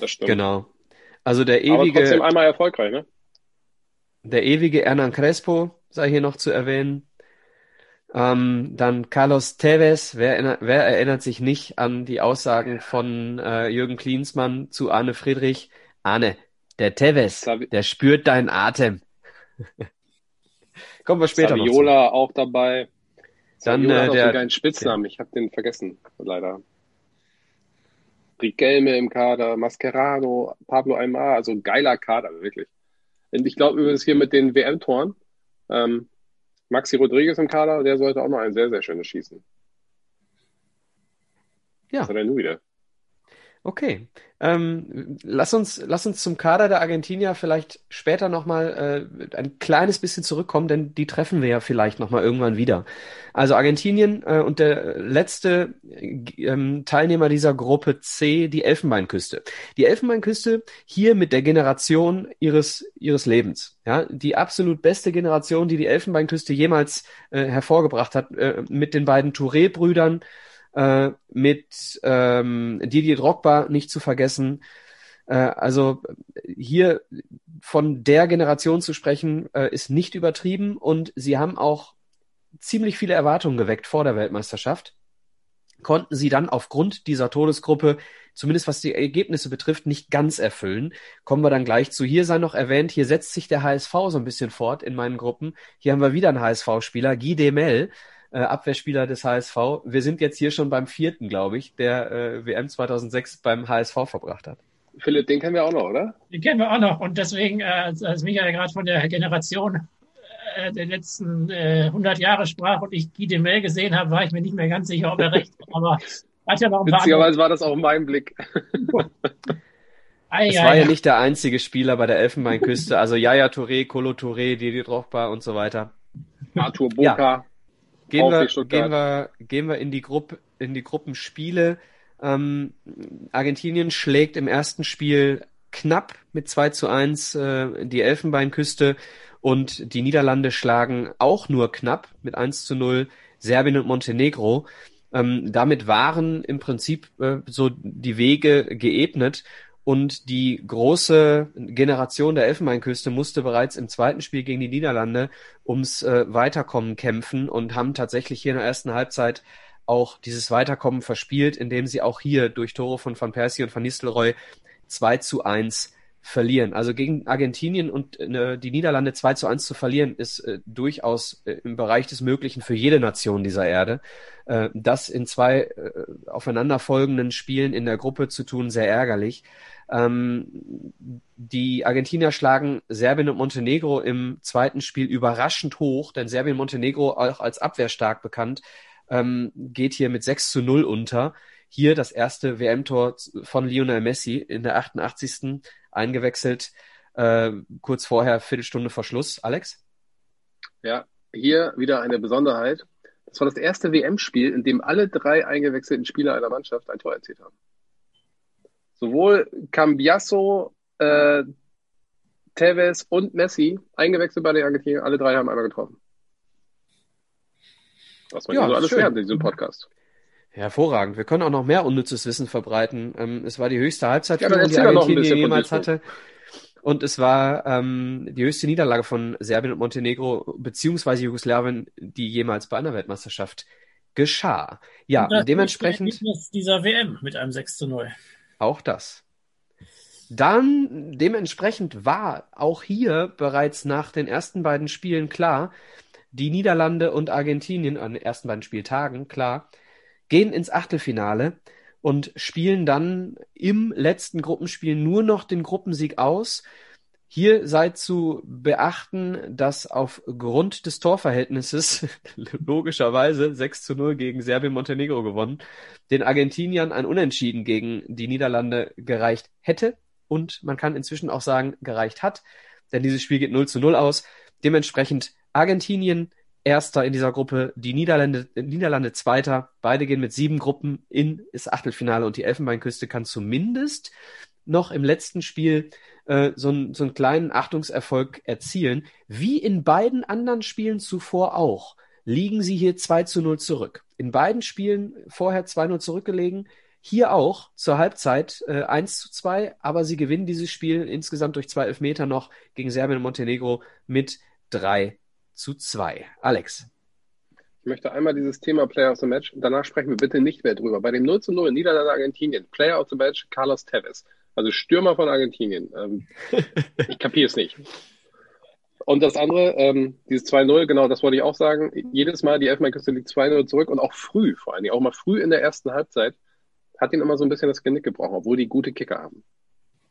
Das stimmt. Genau. Also der ewige. Aber trotzdem einmal erfolgreich, ne? Der ewige Hernan Crespo sei hier noch zu erwähnen. Ähm, dann Carlos Tevez, wer, wer, erinnert sich nicht an die Aussagen von äh, Jürgen Klinsmann zu Arne Friedrich? Arne, der Tevez, der spürt deinen Atem. Kommen wir später Saviola noch zu. auch dabei. Dann Saviola äh, hat der, einen Spitznamen, ich habe den vergessen, leider. Riquelme im Kader, Mascherano, Pablo Aymar, also geiler Kader, wirklich. Und ich glaube übrigens hier mit den WM-Toren, ähm, Maxi Rodriguez im Kader, der sollte auch noch ein sehr, sehr schönes schießen. Ja. Was hat er nun wieder? Okay. Ähm, lass uns, lass uns zum Kader der Argentinier vielleicht später nochmal äh, ein kleines bisschen zurückkommen, denn die treffen wir ja vielleicht nochmal irgendwann wieder. Also Argentinien äh, und der letzte äh, Teilnehmer dieser Gruppe C, die Elfenbeinküste. Die Elfenbeinküste hier mit der Generation ihres, ihres Lebens. Ja, die absolut beste Generation, die die Elfenbeinküste jemals äh, hervorgebracht hat, äh, mit den beiden Touré-Brüdern, äh, mit ähm, Didier Drogba nicht zu vergessen. Äh, also hier von der Generation zu sprechen, äh, ist nicht übertrieben und sie haben auch ziemlich viele Erwartungen geweckt vor der Weltmeisterschaft. Konnten sie dann aufgrund dieser Todesgruppe, zumindest was die Ergebnisse betrifft, nicht ganz erfüllen. Kommen wir dann gleich zu. Hier sei noch erwähnt, hier setzt sich der HSV so ein bisschen fort in meinen Gruppen. Hier haben wir wieder einen HSV-Spieler, Guy Demel, äh, Abwehrspieler des HSV. Wir sind jetzt hier schon beim vierten, glaube ich, der äh, WM 2006 beim HSV verbracht hat. Philipp, den kennen wir auch noch, oder? Den kennen wir auch noch. Und deswegen, äh, als Michael gerade von der Generation äh, der letzten äh, 100 Jahre sprach und ich Guy Demel gesehen habe, war ich mir nicht mehr ganz sicher, ob er recht hat. Aber hat ja noch ein Witzigerweise war das auch mein Blick. Es war ja nicht der einzige Spieler bei der Elfenbeinküste, also Yaya Touré, Colo Touré, Didi Drogba und so weiter. Arthur Boca. Ja. Gehen wir, gehen wir, gehen wir in die Gruppe, in die Gruppenspiele. Ähm, Argentinien schlägt im ersten Spiel knapp mit 2 zu 1 äh, die Elfenbeinküste und die Niederlande schlagen auch nur knapp mit 1 zu 0 Serbien und Montenegro. Ähm, damit waren im Prinzip äh, so die Wege geebnet und die große Generation der Elfenbeinküste musste bereits im zweiten Spiel gegen die Niederlande ums äh, Weiterkommen kämpfen und haben tatsächlich hier in der ersten Halbzeit auch dieses Weiterkommen verspielt, indem sie auch hier durch Tore von Van Persie und Van Nistelrooy 2 zu 1 verlieren. Also gegen Argentinien und äh, die Niederlande 2 zu 1 zu verlieren, ist äh, durchaus äh, im Bereich des Möglichen für jede Nation dieser Erde. Äh, das in zwei äh, aufeinanderfolgenden Spielen in der Gruppe zu tun, sehr ärgerlich. Ähm, die Argentinier schlagen Serbien und Montenegro im zweiten Spiel überraschend hoch, denn Serbien und Montenegro auch als abwehrstark bekannt, ähm, geht hier mit 6 zu 0 unter. Hier das erste WM-Tor von Lionel Messi in der 88. eingewechselt, äh, kurz vorher, Viertelstunde vor Schluss. Alex? Ja, hier wieder eine Besonderheit. Das war das erste WM-Spiel, in dem alle drei eingewechselten Spieler einer Mannschaft ein Tor erzielt haben sowohl Cambiasso, äh, Tevez und Messi eingewechselt bei den Argentiniern. Alle drei haben einmal getroffen. Was man ja, so alles schön. lernt in diesem Podcast. Hervorragend. Wir können auch noch mehr unnützes Wissen verbreiten. Ähm, es war die höchste Halbzeitführung, ja, die Argentinien jemals hatte. Und es war ähm, die höchste Niederlage von Serbien und Montenegro beziehungsweise Jugoslawien, die jemals bei einer Weltmeisterschaft geschah. Ja, dementsprechend. dieser WM mit einem 6 zu 0. Auch das. Dann dementsprechend war auch hier bereits nach den ersten beiden Spielen klar, die Niederlande und Argentinien an den ersten beiden Spieltagen, klar, gehen ins Achtelfinale und spielen dann im letzten Gruppenspiel nur noch den Gruppensieg aus hier sei zu beachten, dass aufgrund des Torverhältnisses [laughs] logischerweise 6 zu 0 gegen Serbien-Montenegro gewonnen, den Argentiniern ein Unentschieden gegen die Niederlande gereicht hätte und man kann inzwischen auch sagen, gereicht hat, denn dieses Spiel geht 0 zu 0 aus. Dementsprechend Argentinien Erster in dieser Gruppe, die Niederlande, Niederlande Zweiter. Beide gehen mit sieben Gruppen in das Achtelfinale und die Elfenbeinküste kann zumindest noch im letzten Spiel äh, so, ein, so einen kleinen Achtungserfolg erzielen. Wie in beiden anderen Spielen zuvor auch, liegen sie hier 2 zu 0 zurück. In beiden Spielen vorher 2-0 zurückgelegen. Hier auch zur Halbzeit äh, 1 zu 2, aber sie gewinnen dieses Spiel insgesamt durch zwei Elfmeter noch gegen Serbien und Montenegro mit 3 zu 2. Alex. Ich möchte einmal dieses Thema Player of the Match, danach sprechen wir bitte nicht mehr drüber. Bei dem 0 zu 0 in Niederlande Argentinien, Player of the Match Carlos Tevez, also Stürmer von Argentinien. Ähm, [laughs] ich kapiere es nicht. Und das andere, ähm, dieses 2-0, genau, das wollte ich auch sagen. Jedes Mal die Elfmeinküste liegt 2-0 zurück und auch früh, vor allen Dingen, auch mal früh in der ersten Halbzeit, hat ihn immer so ein bisschen das Genick gebrochen, obwohl die gute Kicker haben.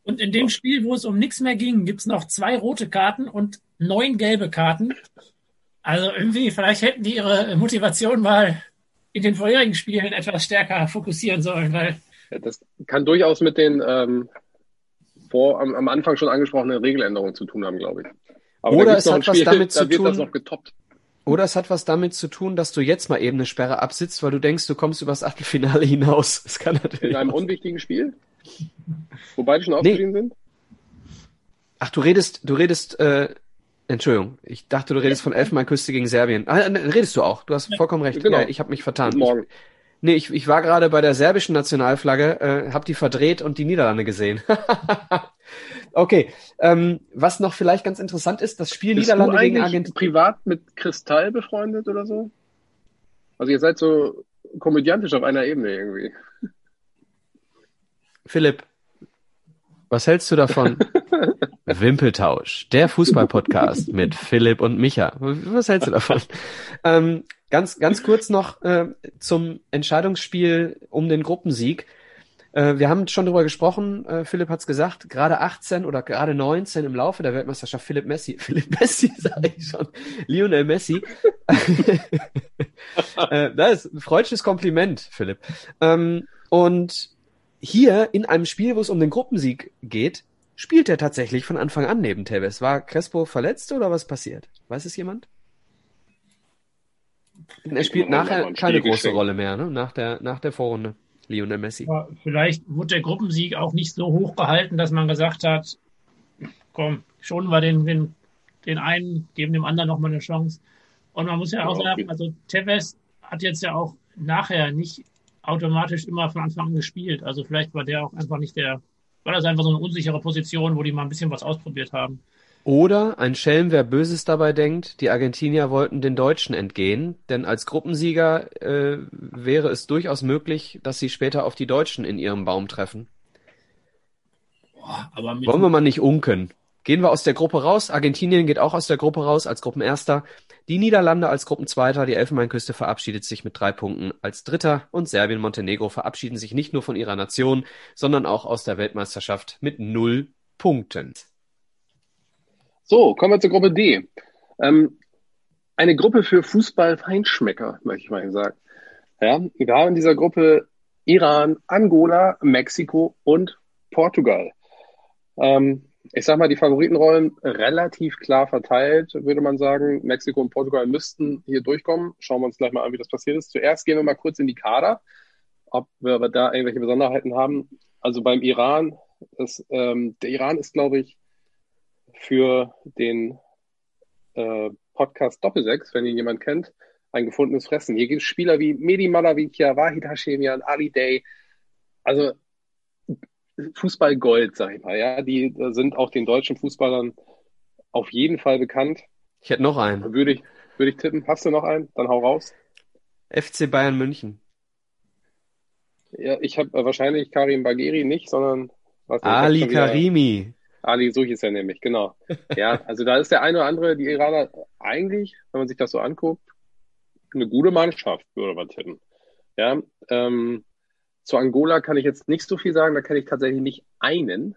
Und in dem Spiel, wo es um nichts mehr ging, gibt's noch zwei rote Karten und neun gelbe Karten. Also irgendwie, vielleicht hätten die ihre Motivation mal in den vorherigen Spielen etwas stärker fokussieren sollen, weil. Ja, das kann durchaus mit den ähm, vor am, am Anfang schon angesprochenen Regeländerungen zu tun haben, glaube ich. Aber Oder es hat Spiel, was damit zu tun. Oder es hat was damit zu tun, dass du jetzt mal eben eine Sperre absitzt, weil du denkst, du kommst übers Achtelfinale hinaus. [laughs] Das kann natürlich. In einem unwichtigen Spiel? Wo beide schon ausgeschieden nee. sind? Ach, du redest, du redest, äh, Entschuldigung, ich dachte, du redest von Elfenbeinküste gegen Serbien. Ah, redest du auch, du hast vollkommen recht. Genau. Ja, ich habe mich vertan. Morgen. Ich, nee, ich, ich war gerade bei der serbischen Nationalflagge, äh, hab die verdreht und die Niederlande gesehen. [laughs] okay, ähm, was noch vielleicht ganz interessant ist, das Spiel Bist Niederlande du gegen Argentinien. privat mit Kristall befreundet oder so? Also ihr seid so komödiantisch auf einer Ebene irgendwie. Philipp, was hältst du davon? [laughs] Wimpeltausch, der Fußballpodcast mit Philipp und Micha. Was hältst du davon? Ähm, ganz, ganz kurz noch äh, zum Entscheidungsspiel um den Gruppensieg. Äh, wir haben schon darüber gesprochen, äh, Philipp hat's gesagt, gerade 18 oder gerade 19 im Laufe der Weltmeisterschaft Philipp Messi, [laughs] Philipp Messi sage ich schon, Lionel Messi. [laughs] äh, das ist ein freudsches Kompliment, Philipp. Ähm, und hier in einem Spiel, wo es um den Gruppensieg geht, spielt er tatsächlich von Anfang an neben Tevez. War Crespo verletzt oder was passiert? Weiß es jemand? Er spielt nachher keine große Rolle mehr, ne? Nach der, nach der Vorrunde. Lionel Messi. Aber vielleicht wurde der Gruppensieg auch nicht so hoch gehalten, dass man gesagt hat, komm, schonen wir den, den, den einen, geben dem anderen nochmal eine Chance. Und man muss ja auch sagen, also Tevez hat jetzt ja auch nachher nicht automatisch immer von Anfang an gespielt. Also vielleicht war der auch einfach nicht der, war das einfach so eine unsichere Position, wo die mal ein bisschen was ausprobiert haben. Oder ein Schelm, wer Böses dabei denkt, die Argentinier wollten den Deutschen entgehen, denn als Gruppensieger äh, wäre es durchaus möglich, dass sie später auf die Deutschen in ihrem Baum treffen. Boah, aber Wollen wir mal nicht unken. Gehen wir aus der Gruppe raus. Argentinien geht auch aus der Gruppe raus als Gruppenerster. Die Niederlande als Gruppenzweiter. Die Elfenbeinküste verabschiedet sich mit drei Punkten als Dritter. Und Serbien, Montenegro verabschieden sich nicht nur von ihrer Nation, sondern auch aus der Weltmeisterschaft mit null Punkten. So, kommen wir zur Gruppe D. Ähm, eine Gruppe für Fußball-Feinschmecker, möchte ich mal sagen. Ja, wir haben in dieser Gruppe Iran, Angola, Mexiko und Portugal. Ähm, ich sag mal, die Favoritenrollen relativ klar verteilt, würde man sagen. Mexiko und Portugal müssten hier durchkommen. Schauen wir uns gleich mal an, wie das passiert ist. Zuerst gehen wir mal kurz in die Kader, ob wir aber da irgendwelche Besonderheiten haben. Also beim Iran, das, ähm, der Iran ist, glaube ich, für den äh, Podcast Doppelsechs, wenn ihn jemand kennt, ein gefundenes Fressen. Hier gibt es Spieler wie Medi Malavikia, Wahid Hashemian, Ali Day. Also Fußballgold, sag ich mal, ja. Die sind auch den deutschen Fußballern auf jeden Fall bekannt. Ich hätte noch einen. Würde ich, würde ich tippen. Hast du noch einen? Dann hau raus. FC Bayern München. Ja, ich habe äh, wahrscheinlich Karim Bagheri nicht, sondern was Ali Karimi. Ali, so hieß er nämlich, genau. [laughs] Ja, also da ist der eine oder andere, die Iraner eigentlich, wenn man sich das so anguckt, eine gute Mannschaft, würde man tippen. Ja, ähm, zu Angola kann ich jetzt nicht so viel sagen, da kenne ich tatsächlich nicht einen.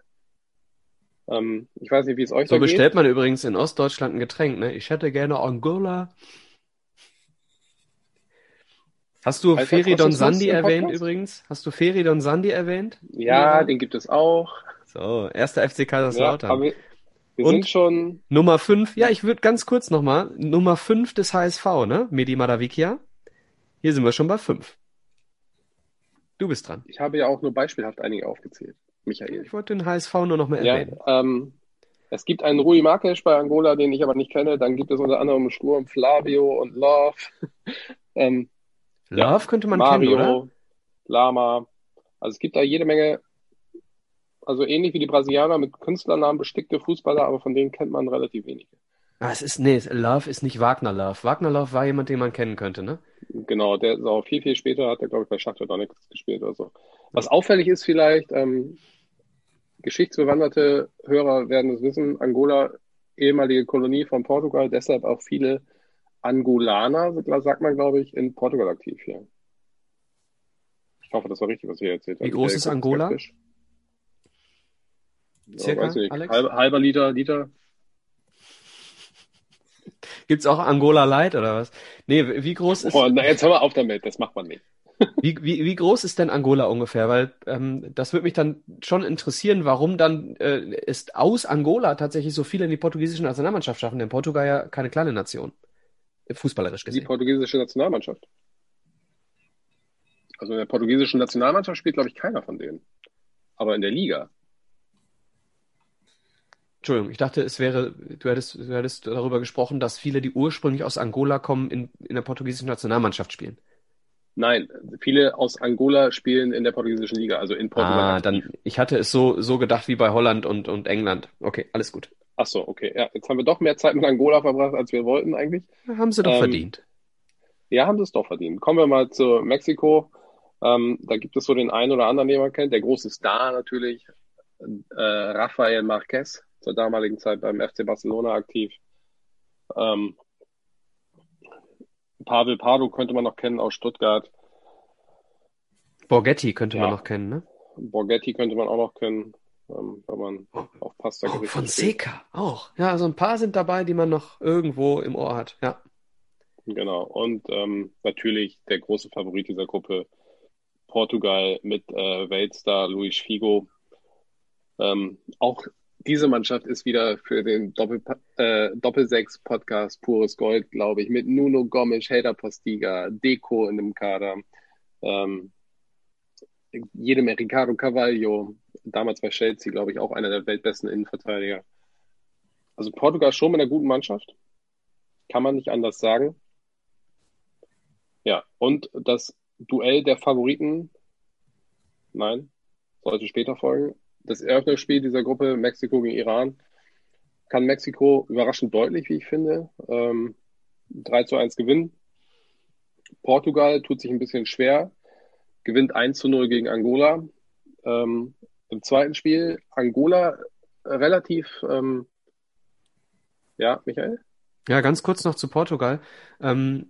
Ähm, ich weiß nicht, wie es euch so da geht. So bestellt man übrigens in Ostdeutschland ein Getränk, ne? Ich hätte gerne Angola. Hast du heißt Feridon Sandi erwähnt übrigens? Hast du Feridon Sandi erwähnt? Ja, ja, den gibt es auch. So, erster FC Kaiserslautern. Ja, wir, wir Und sind schon. Nummer 5, ja, ich würde ganz kurz nochmal. Nummer 5 des HSV, ne? Medi Madavikia. Hier sind wir schon bei 5. Du bist dran. Ich habe ja auch nur beispielhaft einige aufgezählt, Michael. Ich wollte den HSV nur noch mal erwähnen. Ja, ähm, es gibt einen Rui Marques bei Angola, den ich aber nicht kenne. Dann gibt es unter anderem Sturm Flavio und Love. [laughs] ähm, Love ja, könnte man Mario, kennen, oder? Lama. Also es gibt da jede Menge, also ähnlich wie die Brasilianer mit Künstlernamen bestickte Fußballer, aber von denen kennt man relativ wenige. Ah, es ist, nee, Love ist nicht Wagner Love. Wagner Love war jemand, den man kennen könnte, ne? Genau, der ist auch viel, viel später, hat er, glaube ich, bei Shakhtar Donetsk gespielt oder so. Was auffällig ist vielleicht, ähm, geschichtsbewanderte Hörer werden es wissen, Angola, ehemalige Kolonie von Portugal, deshalb auch viele Angolaner, sagt man, glaube ich, in Portugal aktiv hier. Ich hoffe, das war richtig, was hier erzählt habe. Wie groß ist Angola? Circa, ja. Alex? Halber, halber Liter, Liter. Gibt's auch Angola Light oder was? Nee, wie groß ist. Oh, na, jetzt hör mal auf damit, das macht man nicht. [laughs] Wie, wie, wie groß ist denn Angola ungefähr? Weil ähm, das würde mich dann schon interessieren, warum dann äh, ist aus Angola tatsächlich so viele in die portugiesische Nationalmannschaft schaffen, denn Portugal ja keine kleine Nation. Fußballerisch gesehen. Die portugiesische Nationalmannschaft. Also in der portugiesischen Nationalmannschaft spielt, glaube ich, keiner von denen. Aber in der Liga. Entschuldigung, ich dachte, es wäre, du hättest, du hättest darüber gesprochen, dass viele, die ursprünglich aus Angola kommen, in, in der portugiesischen Nationalmannschaft spielen. Nein, viele aus Angola spielen in der portugiesischen Liga, also in Portugal. Ah, dann, ich hatte es so, so gedacht wie bei Holland und, und England. Okay, alles gut. Ach so, okay. Ja, jetzt haben wir doch mehr Zeit mit Angola verbracht, als wir wollten eigentlich. Haben sie doch ähm, verdient. Ja, haben sie es doch verdient. Kommen wir mal zu Mexiko. Ähm, da gibt es so den einen oder anderen, den man kennt. Der große Star natürlich, äh, Rafael Marquez, zur damaligen Zeit beim FC Barcelona aktiv. Ähm, Pavel Pardo könnte man noch kennen aus Stuttgart. Borghetti könnte ja. man noch kennen, ne? Borghetti könnte man auch noch kennen, ähm, wenn man oh. auf Pasta oh, Von Seca auch. Ja, also ein paar sind dabei, die man noch irgendwo im Ohr hat, ja. Genau. Und ähm, natürlich der große Favorit dieser Gruppe, Portugal mit äh, Weltstar Luis Figo. Ähm, auch diese Mannschaft ist wieder für den Doppel, äh, Doppelsechs-Podcast pures Gold, glaube ich, mit Nuno Gomes, Helder Postiga, Deco in dem Kader, ähm, jedem Ricardo Carvalho, damals bei Chelsea, glaube ich, auch einer der weltbesten Innenverteidiger. Also Portugal schon mit einer guten Mannschaft, kann man nicht anders sagen. Ja, und das Duell der Favoriten, nein, sollte später folgen, das Eröffnungsspiel dieser Gruppe Mexiko gegen Iran kann Mexiko überraschend deutlich, wie ich finde, ähm, 3 zu 1 gewinnen. Portugal tut sich ein bisschen schwer, gewinnt 1 zu 0 gegen Angola. Ähm, Im zweiten Spiel Angola relativ, ähm, ja, Michael? Ja, ganz kurz noch zu Portugal. Ähm,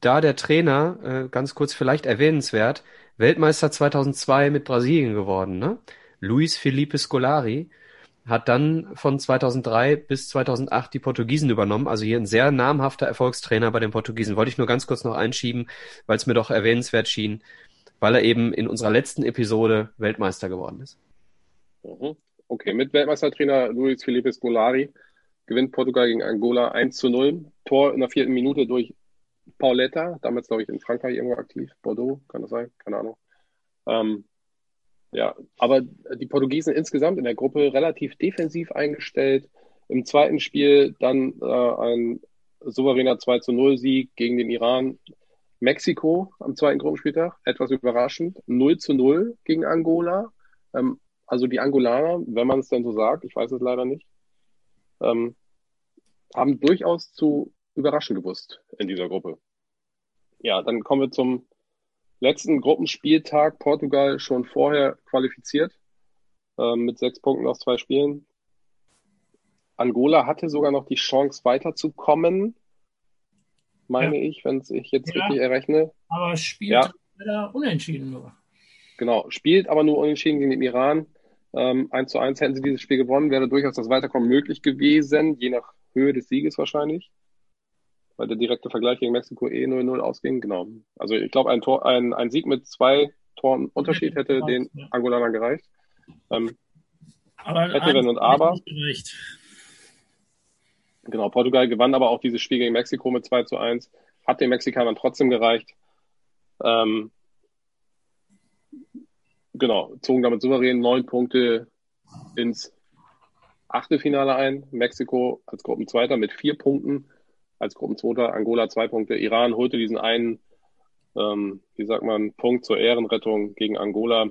da der Trainer, äh, ganz kurz vielleicht erwähnenswert, Weltmeister 2002 mit Brasilien geworden, ne? Luis Felipe Scolari hat dann von 2003 bis 2008 die Portugiesen übernommen, also hier ein sehr namhafter Erfolgstrainer bei den Portugiesen. Wollte ich nur ganz kurz noch einschieben, weil es mir doch erwähnenswert schien, weil er eben in unserer letzten Episode Weltmeister geworden ist. Mhm. Okay, mit Weltmeistertrainer Luis Felipe Scolari gewinnt Portugal gegen Angola 1 zu 0. Tor in der vierten Minute durch Pauletta, damals glaube ich in Frankreich irgendwo aktiv, Bordeaux, kann das sein? Keine Ahnung. Ähm, ja, aber die Portugiesen insgesamt in der Gruppe relativ defensiv eingestellt. Im zweiten Spiel dann äh, ein souveräner 2 zu 0 Sieg gegen den Iran. Mexiko am zweiten Gruppenspieltag, etwas überraschend, 0 zu 0 gegen Angola. Ähm, also die Angolaner, wenn man es denn so sagt, ich weiß es leider nicht, ähm, haben durchaus zu überraschen gewusst in dieser Gruppe. Ja, dann kommen wir zum letzten Gruppenspieltag. Portugal schon vorher qualifiziert äh, mit sechs Punkten aus zwei Spielen. Angola hatte sogar noch die Chance weiterzukommen, meine ja. ich, wenn ich jetzt ja, richtig errechne. Aber spielt ja. leider unentschieden nur. Genau, spielt aber nur unentschieden gegen den Iran. Ähm, 1 zu 1 hätten sie dieses Spiel gewonnen, wäre durchaus das Weiterkommen möglich gewesen, je nach Höhe des Sieges wahrscheinlich weil der direkte Vergleich gegen Mexiko eh 0-0 ausging. Genau. Also ich glaube, ein, Tor, ein, ein Sieg mit zwei Toren Unterschied hätte den Angolanern gereicht. Ähm, aber hätte, wenn und aber. Genau, Portugal gewann aber auch dieses Spiel gegen Mexiko mit 2 zu 1. Hat den Mexikanern trotzdem gereicht. Ähm, genau, zogen damit souverän neun Punkte ins Achtelfinale ein. Mexiko als Gruppenzweiter mit vier Punkten als Gruppenzweiter. Angola zwei Punkte. Iran holte diesen einen, ähm, wie sagt man, Punkt zur Ehrenrettung gegen Angola,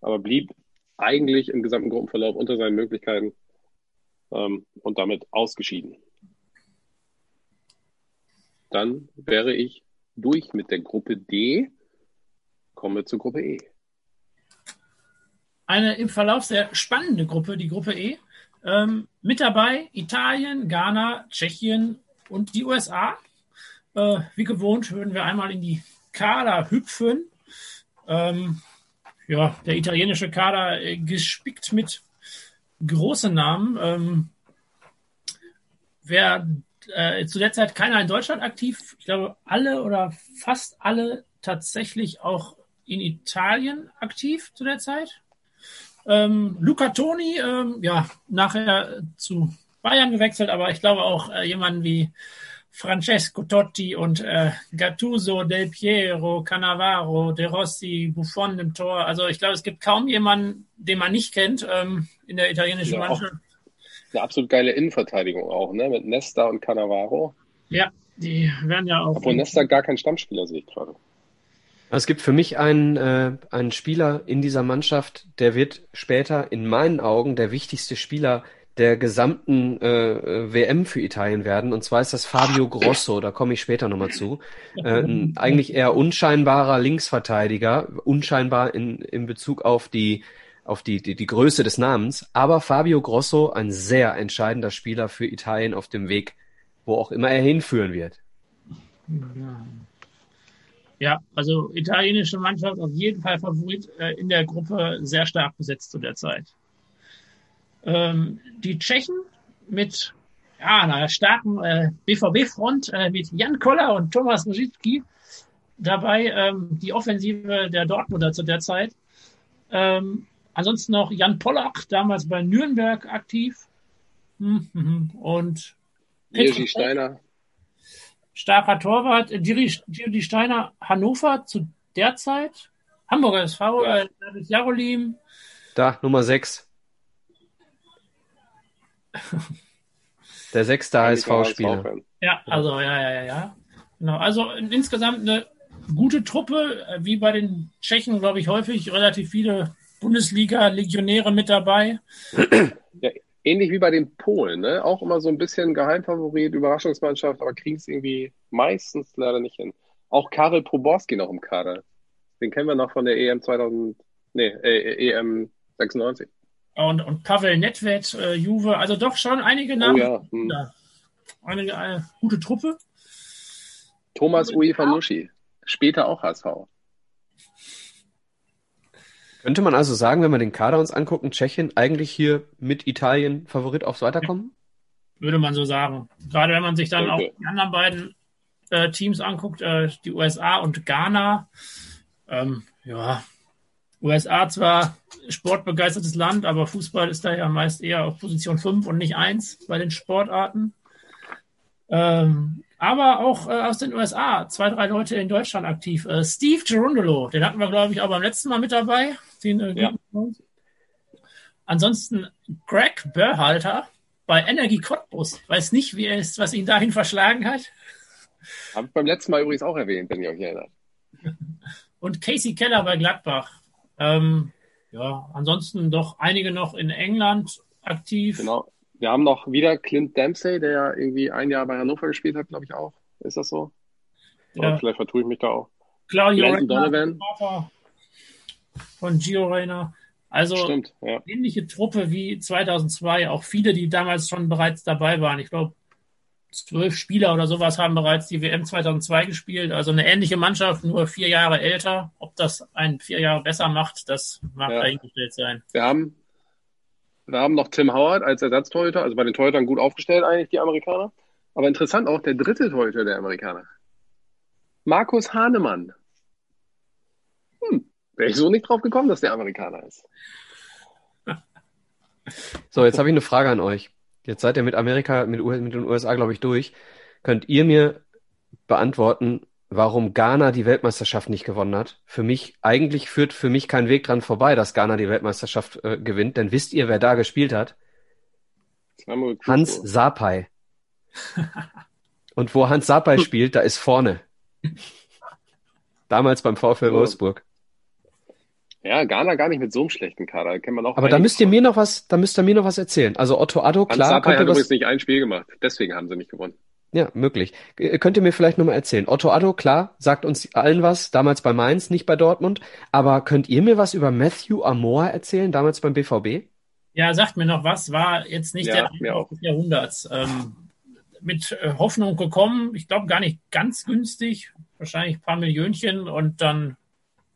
aber blieb eigentlich im gesamten Gruppenverlauf unter seinen Möglichkeiten. ähm, und damit ausgeschieden. Dann wäre ich durch mit der Gruppe D. Kommen wir zur Gruppe E. Eine im Verlauf sehr spannende Gruppe, die Gruppe E. Ähm, mit dabei Italien, Ghana, Tschechien und die USA. Äh, wie gewohnt würden wir einmal in die Kader hüpfen. Ähm, ja, der italienische Kader äh, gespickt mit großen Namen. Ähm, wer äh, zu der Zeit keiner in Deutschland aktiv, ich glaube alle oder fast alle tatsächlich auch in Italien aktiv zu der Zeit. Ähm, Luca Toni, ähm, ja, nachher zu Bayern gewechselt, aber ich glaube auch äh, jemanden wie Francesco Totti und äh, Gattuso, Del Piero, Cannavaro, De Rossi, Buffon im Tor. Also ich glaube, es gibt kaum jemanden, den man nicht kennt ähm, in der italienischen ja, Mannschaft. Eine absolut geile Innenverteidigung auch, ne? Mit Nesta und Cannavaro. Ja, die werden ja auch. Obwohl Nesta gar kein Stammspieler sehe ich gerade. Es gibt für mich einen, äh, einen Spieler in dieser Mannschaft, der wird später in meinen Augen der wichtigste Spieler der gesamten äh, WM für Italien werden. Und zwar ist das Fabio Grosso, da komme ich später nochmal zu. Äh, eigentlich eher unscheinbarer Linksverteidiger, unscheinbar in, in Bezug auf die auf die, die, die Größe des Namens, aber Fabio Grosso ein sehr entscheidender Spieler für Italien auf dem Weg, wo auch immer er hinführen wird. Ja, also italienische Mannschaft auf jeden Fall Favorit äh, in der Gruppe, sehr stark besetzt zu der Zeit. Ähm, die Tschechen mit ja, einer starken äh, BVB-Front äh, mit Jan Koller und Thomas Rosicki dabei, ähm, die Offensive der Dortmunder zu der Zeit. Ähm, ansonsten noch Jan Pollak, damals bei Nürnberg aktiv. Hm, hm, hm. Und Jiri Steiner. Starker Torwart. Jiri Steiner, Hannover zu der Zeit. Hamburger SV, ja. äh, David Jarolim. Da, Nummer 6. Der sechste HSV-Spieler. Ja, also, ja, ja, ja, ja. Genau. Also insgesamt eine gute Truppe, äh, wie bei den Tschechen, glaube ich, häufig relativ viele Bundesliga-Legionäre mit dabei. Ja, ähnlich wie bei den Polen, ne? Auch immer so ein bisschen Geheimfavorit, Überraschungsmannschaft, aber kriegen es irgendwie meistens leider nicht hin. Auch Karel Proborski noch im Kader. Den kennen wir noch von der EM 2000, nee, äh, EM 96 und, und Pavel Nedved, äh, Juve, also doch schon einige Namen. Oh ja. Hm. Eine, eine äh, gute Truppe. Thomas Uefanuschi, später auch HSV. Könnte man also sagen, wenn wir den Kader uns angucken, Tschechien eigentlich hier mit Italien Favorit aufs Weiterkommen? Würde man so sagen. Gerade wenn man sich dann okay. auch die anderen beiden äh, Teams anguckt, äh, die USA und Ghana. Ähm, ja, USA zwar sportbegeistertes Land, aber Fußball ist da ja meist eher auf Position 5 und nicht 1 bei den Sportarten. Ähm, aber auch äh, aus den USA, zwei, drei Leute in Deutschland aktiv. Äh, Steve Gerundolo, den hatten wir, glaube ich, auch beim letzten Mal mit dabei. Den, äh, ja. Ansonsten Greg Berhalter bei Energie Cottbus. Weiß nicht, wie er ist, was ihn dahin verschlagen hat. Habe ich beim letzten Mal übrigens auch erwähnt, wenn ihr euch erinnert. Und Casey Keller bei Gladbach. Ähm, ja, ansonsten doch einige noch in England aktiv. Genau. Wir haben noch wieder Clint Dempsey, der ja irgendwie ein Jahr bei Hannover gespielt hat, glaube ich auch. Ist das so? Ja. vielleicht vertue ich mich da auch. Claudio Donovan. Von Gio Reyna. Also Stimmt, ja. ähnliche Truppe wie 2002. Auch viele, die damals schon bereits dabei waren. Ich glaube, zwölf Spieler oder sowas haben bereits die WM 2002 gespielt. Also eine ähnliche Mannschaft, nur vier Jahre älter. Ob das einen vier Jahre besser macht, das mag ja. dahingestellt sein. Wir haben, wir haben noch Tim Howard als Ersatztorhüter, also bei den Torhütern gut aufgestellt eigentlich, die Amerikaner. Aber interessant auch der dritte Torhüter der Amerikaner. Markus Hahnemann. Hm, wäre ich so nicht drauf gekommen, dass der Amerikaner ist. So, jetzt habe ich eine Frage an euch. Jetzt seid ihr mit Amerika, mit, mit den USA, glaube ich, durch. Könnt ihr mir beantworten, warum Ghana die Weltmeisterschaft nicht gewonnen hat? Für mich, eigentlich führt für mich kein Weg dran vorbei, dass Ghana die Weltmeisterschaft äh, gewinnt. Denn wisst ihr, wer da gespielt hat? Hans Sapai. [laughs] Und wo Hans Sapai spielt, da ist vorne. [laughs] Damals beim VfL Wolfsburg. Ja, Ghana gar nicht mit so einem schlechten Kader. Da kennt man auch Aber da müsst ihr mir noch was, da müsst ihr mir noch was erzählen. Also Otto Addo, klar. Könnte hat was, übrigens nicht ein Spiel gemacht. Deswegen haben sie nicht gewonnen. ja, möglich. Äh, Könnt ihr mir vielleicht noch mal erzählen? Otto Addo, klar, sagt uns allen was, damals bei Mainz, nicht bei Dortmund. Aber könnt ihr mir was über Matthew Amor erzählen, damals beim BVB? Ja, sagt mir noch was, war jetzt nicht Ja, der mir Einkauf auch. des Jahrhunderts. Ähm, mit äh, Hoffnung gekommen, ich glaube gar nicht ganz günstig, wahrscheinlich ein paar Millionchen und dann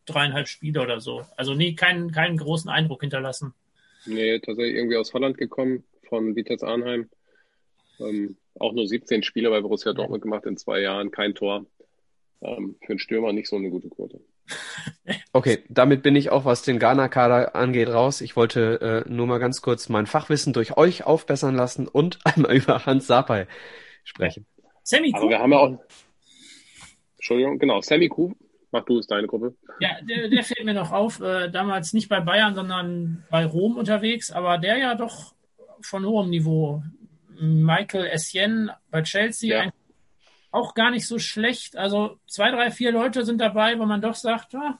dreieinhalb Spiele oder so. Also nie keinen, keinen großen Eindruck hinterlassen. Nee, tatsächlich irgendwie aus Holland gekommen, von Vitesse Arnheim. Ähm, auch nur 17 Spiele bei Borussia Dortmund gemacht in zwei Jahren, kein Tor. Ähm, für einen Stürmer nicht so eine gute Quote. [laughs] Okay, damit bin ich auch, was den Ghana-Kader angeht, raus. Ich wollte äh, nur mal ganz kurz mein Fachwissen durch euch aufbessern lassen und [laughs] einmal über Hans Sapai sprechen. Sammy Aber Kuhn, wir haben ja auch, Entschuldigung, genau, Sammy Kuh, mach du es, deine Gruppe. ja, der, der fällt mir noch auf, äh, damals nicht bei Bayern, sondern bei Rom unterwegs, aber der ja doch von hohem Niveau. Michael Essien bei Chelsea, Ja. ein, auch gar nicht so schlecht. Also zwei, drei, vier Leute sind dabei, wo man doch sagt, ah,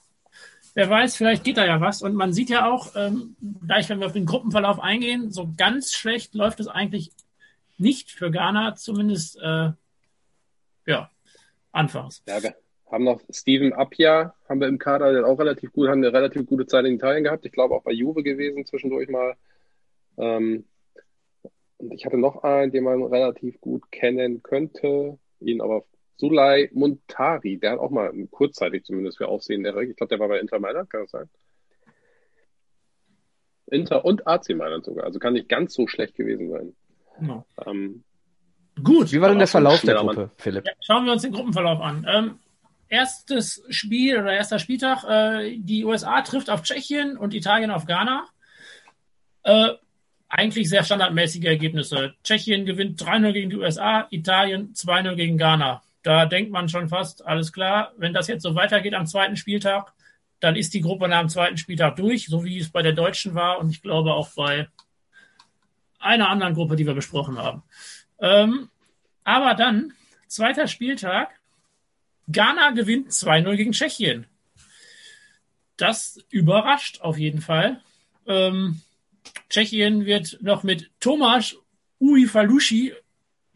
wer weiß, vielleicht geht da ja was. Und man sieht ja auch, ähm, gleich wenn wir auf den Gruppenverlauf eingehen, so ganz schlecht läuft es eigentlich nicht für Ghana, zumindest äh, ja, anfangs. Ja, haben noch Steven Appia, haben wir im Kader, der auch relativ gut, haben eine relativ gute Zeit in Italien gehabt. Ich glaube auch bei Juve gewesen zwischendurch mal. Ähm, und ich hatte noch einen, den man relativ gut kennen könnte, ihn aber Sulay Muntari, der hat auch mal kurzzeitig zumindest für Aufsehen erregt. Ich glaube, der war bei Inter Mailand, kann das sein? Inter und AC Mailand sogar, also kann nicht ganz so schlecht gewesen sein. Ja. Ähm, Gut, Wie war denn der Verlauf der Mann. Gruppe, Philipp? Ja, schauen wir uns den Gruppenverlauf an. Ähm, erstes Spiel oder erster Spieltag, äh, die USA trifft auf Tschechien und Italien auf Ghana. Äh, eigentlich sehr standardmäßige Ergebnisse. Tschechien gewinnt 3-0 gegen die USA, Italien 2-0 gegen Ghana. Da denkt man schon fast, alles klar, wenn das jetzt so weitergeht am zweiten Spieltag, dann ist die Gruppe nach dem zweiten Spieltag durch, so wie es bei der Deutschen war und ich glaube auch bei einer anderen Gruppe, die wir besprochen haben. Ähm, aber dann, zweiter Spieltag, Ghana gewinnt 2-0 gegen Tschechien. Das überrascht auf jeden Fall. Ähm, Tschechien wird noch mit Tomasz Uifalushi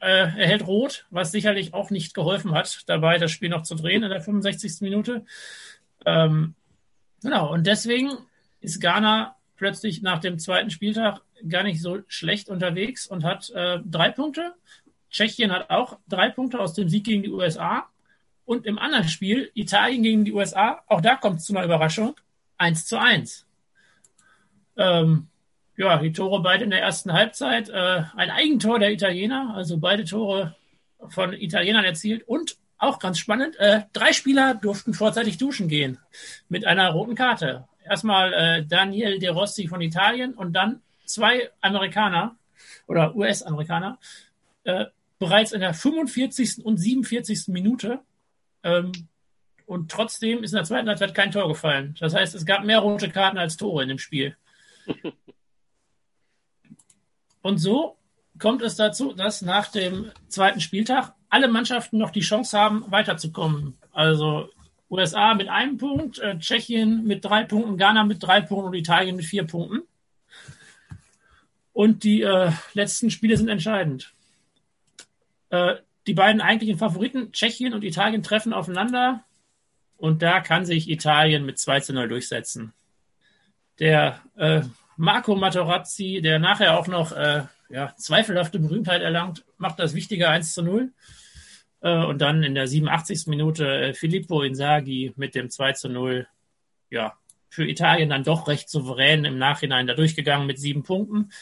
äh, erhält rot, was sicherlich auch nicht geholfen hat, dabei das Spiel noch zu drehen in der 65. Minute. Ähm, genau, und deswegen ist Ghana plötzlich nach dem zweiten Spieltag gar nicht so schlecht unterwegs und hat äh, drei Punkte. Tschechien hat auch drei Punkte aus dem Sieg gegen die USA. Und im anderen Spiel, Italien gegen die USA, auch da kommt es zu einer Überraschung, 1 zu 1. Ähm, ja, die Tore beide in der ersten Halbzeit. Äh, ein Eigentor der Italiener, also beide Tore von Italienern erzielt. Und auch ganz spannend, äh, drei Spieler durften vorzeitig duschen gehen mit einer roten Karte. Erstmal äh, Daniel De Rossi von Italien und dann zwei Amerikaner oder US-Amerikaner äh, bereits in der 45. und 47. Minute. Ähm, und trotzdem ist in der zweiten Halbzeit kein Tor gefallen. Das heißt, es gab mehr rote Karten als Tore in dem Spiel. [laughs] Und so kommt es dazu, dass nach dem zweiten Spieltag alle Mannschaften noch die Chance haben, weiterzukommen. Also USA mit einem Punkt, äh, Tschechien mit drei Punkten, Ghana mit drei Punkten und Italien mit vier Punkten. Und die äh, letzten Spiele sind entscheidend. Äh, die beiden eigentlichen Favoriten, Tschechien und Italien, treffen aufeinander. Und da kann sich Italien mit 2 zu 0 durchsetzen. Der äh, Marco Materazzi, der nachher auch noch äh, ja, zweifelhafte Berühmtheit erlangt, macht das wichtige 1 zu 0. Äh, und dann in der 87. Minute äh, Filippo Inzaghi mit dem 2 zu 0. Ja, für Italien dann doch recht souverän im Nachhinein da durchgegangen mit sieben Punkten.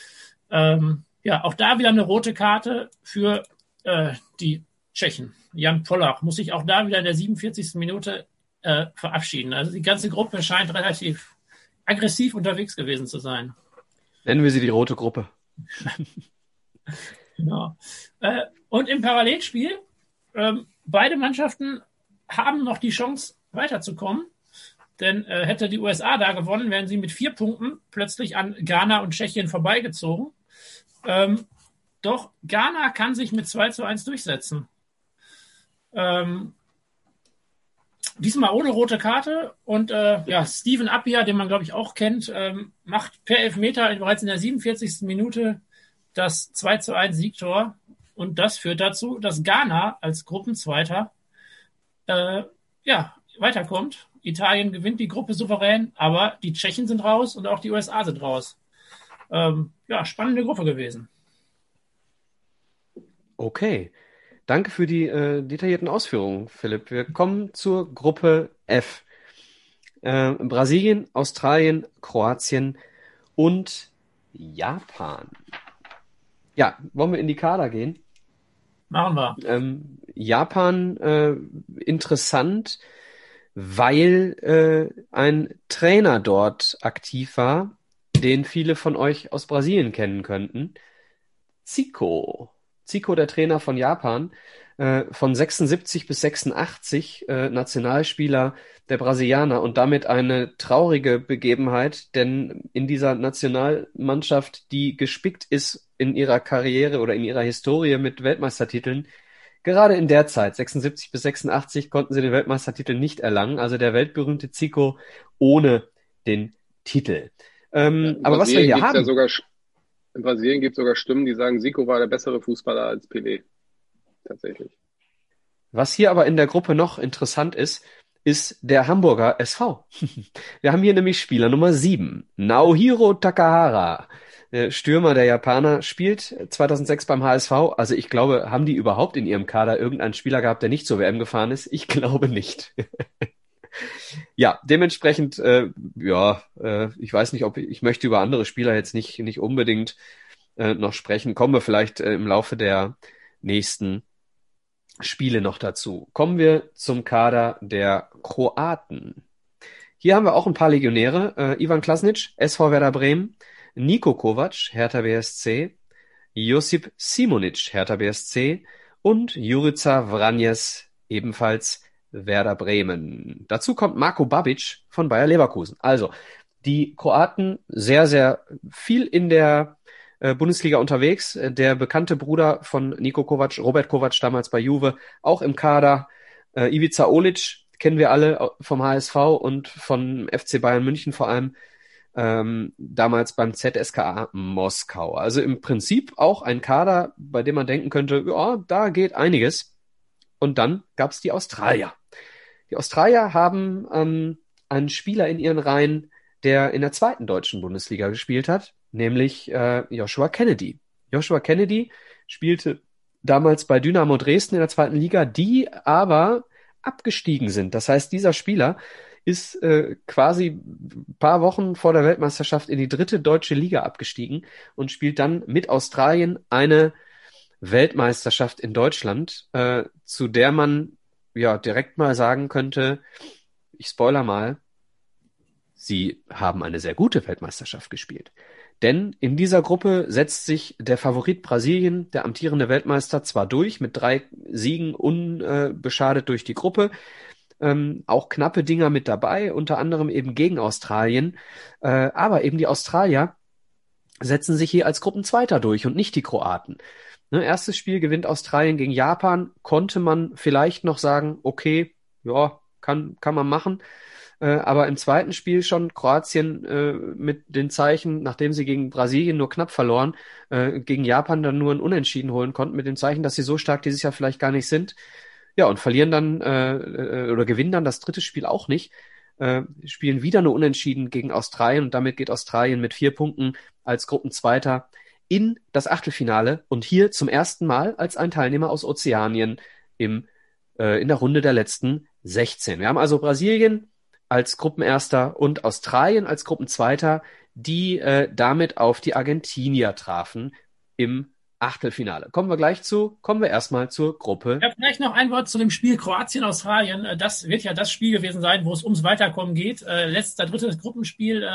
Ähm, ja, auch da wieder eine rote Karte für äh, die Tschechen. Jan Pollach muss sich auch da wieder in der 47. Minute äh, verabschieden. Also die ganze Gruppe scheint relativ aggressiv unterwegs gewesen zu sein. Nennen wir sie die rote Gruppe. [laughs] Genau. Äh, und im Parallelspiel, ähm, beide Mannschaften haben noch die Chance weiterzukommen. Denn äh, hätte die USA da gewonnen, wären sie mit vier Punkten plötzlich an Ghana und Tschechien vorbeigezogen. Ähm, doch Ghana kann sich mit 2 zu 1 durchsetzen. Ähm, diesmal ohne rote Karte und äh, ja, Steven Appia, den man glaube ich auch kennt, ähm, macht per Elfmeter bereits in der 47. Minute das 2 zu 1 Siegtor und das führt dazu, dass Ghana als Gruppenzweiter äh, ja, weiterkommt. Italien gewinnt die Gruppe souverän, aber die Tschechen sind raus und auch die USA sind raus. Ähm, ja, spannende Gruppe gewesen. Okay. Danke für die äh, detaillierten Ausführungen, Philipp. Wir kommen zur Gruppe F. Äh, Brasilien, Australien, Kroatien und Japan. Ja, wollen wir in die Kader gehen? Machen wir. Ähm, Japan äh, interessant, weil äh, ein Trainer dort aktiv war, den viele von euch aus Brasilien kennen könnten. Zico. Zico, der Trainer von Japan, äh, von 76 bis 86 äh, Nationalspieler der Brasilianer und damit eine traurige Begebenheit, denn in dieser Nationalmannschaft, die gespickt ist in ihrer Karriere oder in ihrer Historie mit Weltmeistertiteln, gerade in der Zeit, 76 bis 86, konnten sie den Weltmeistertitel nicht erlangen, also der weltberühmte Zico ohne den Titel. Ähm, ja, aber was wir hier haben. Ja sogar in Brasilien gibt es sogar Stimmen, die sagen, Zico war der bessere Fußballer als Pelé. Tatsächlich. Was hier aber in der Gruppe noch interessant ist, ist der Hamburger SV. [laughs] Wir haben hier nämlich Spieler Nummer 7, Naohiro Takahara. Der Stürmer der Japaner spielt 2006 beim HSV. Also ich glaube, haben die überhaupt in ihrem Kader irgendeinen Spieler gehabt, der nicht zur WM gefahren ist? Ich [laughs] glaube nicht. [laughs] ja, dementsprechend, äh, ja, äh, ich weiß nicht, ob ich, ich möchte über andere Spieler jetzt nicht, nicht unbedingt äh, noch sprechen. Kommen wir vielleicht äh, im Laufe der nächsten Spiele noch dazu. Kommen wir zum Kader der Kroaten. Hier haben wir auch ein paar Legionäre. Äh, Ivan Klasnic, SV Werder Bremen, Niko Kovac, Hertha BSC, Josip Simonic, Hertha BSC und Jurica Vranjes, ebenfalls Werder Bremen. Dazu kommt Marco Babic von Bayer Leverkusen. Also, die Kroaten sehr, sehr viel in der äh, Bundesliga unterwegs. Der bekannte Bruder von Niko Kovac, Robert Kovac, damals bei Juve, auch im Kader. Äh, Ivica Olic kennen wir alle vom HSV und von FC Bayern München vor allem. Ähm, damals beim ZSKA Moskau. Also im Prinzip auch ein Kader, bei dem man denken könnte, ja, da geht einiges. Und dann gab es die Australier. Die Australier haben ähm, einen Spieler in ihren Reihen, der in der zweiten deutschen Bundesliga gespielt hat, nämlich äh, Joshua Kennedy. Joshua Kennedy spielte damals bei Dynamo Dresden in der zweiten Liga, die aber abgestiegen sind. Das heißt, dieser Spieler ist äh, quasi paar Wochen vor der Weltmeisterschaft in die dritte deutsche Liga abgestiegen und spielt dann mit Australien eine Weltmeisterschaft in Deutschland, äh, zu der man ja direkt mal sagen könnte, ich spoiler mal, sie haben eine sehr gute Weltmeisterschaft gespielt. Denn in dieser Gruppe setzt sich der Favorit Brasilien, der amtierende Weltmeister, zwar durch, mit drei Siegen unbeschadet durch die Gruppe, ähm, auch knappe Dinger mit dabei, unter anderem eben gegen Australien, äh, aber eben die Australier setzen sich hier als Gruppenzweiter durch und nicht die Kroaten. Ne, erstes Spiel gewinnt Australien gegen Japan, konnte man vielleicht noch sagen, okay, ja, kann, kann man machen. Äh, aber im zweiten Spiel schon Kroatien äh, mit den Zeichen, nachdem sie gegen Brasilien nur knapp verloren, äh, gegen Japan dann nur ein Unentschieden holen konnten, mit dem Zeichen, dass sie so stark dieses Jahr vielleicht gar nicht sind. Ja, und verlieren dann äh, äh oder gewinnen dann das dritte Spiel auch nicht. Äh, spielen wieder nur Unentschieden gegen Australien und damit geht Australien mit vier Punkten als Gruppenzweiter in das Achtelfinale und hier zum ersten Mal als ein Teilnehmer aus Ozeanien im, äh, in der Runde der letzten 16. Wir haben also Brasilien als Gruppenerster und Australien als Gruppenzweiter, die äh, damit auf die Argentinier trafen im Achtelfinale. Kommen wir gleich zu. Kommen wir erstmal zur Gruppe. Ja, vielleicht noch ein Wort zu dem Spiel Kroatien-Australien. Äh, das wird ja das Spiel gewesen sein, wo es ums Weiterkommen geht. Äh, letzter, drittes Gruppenspiel.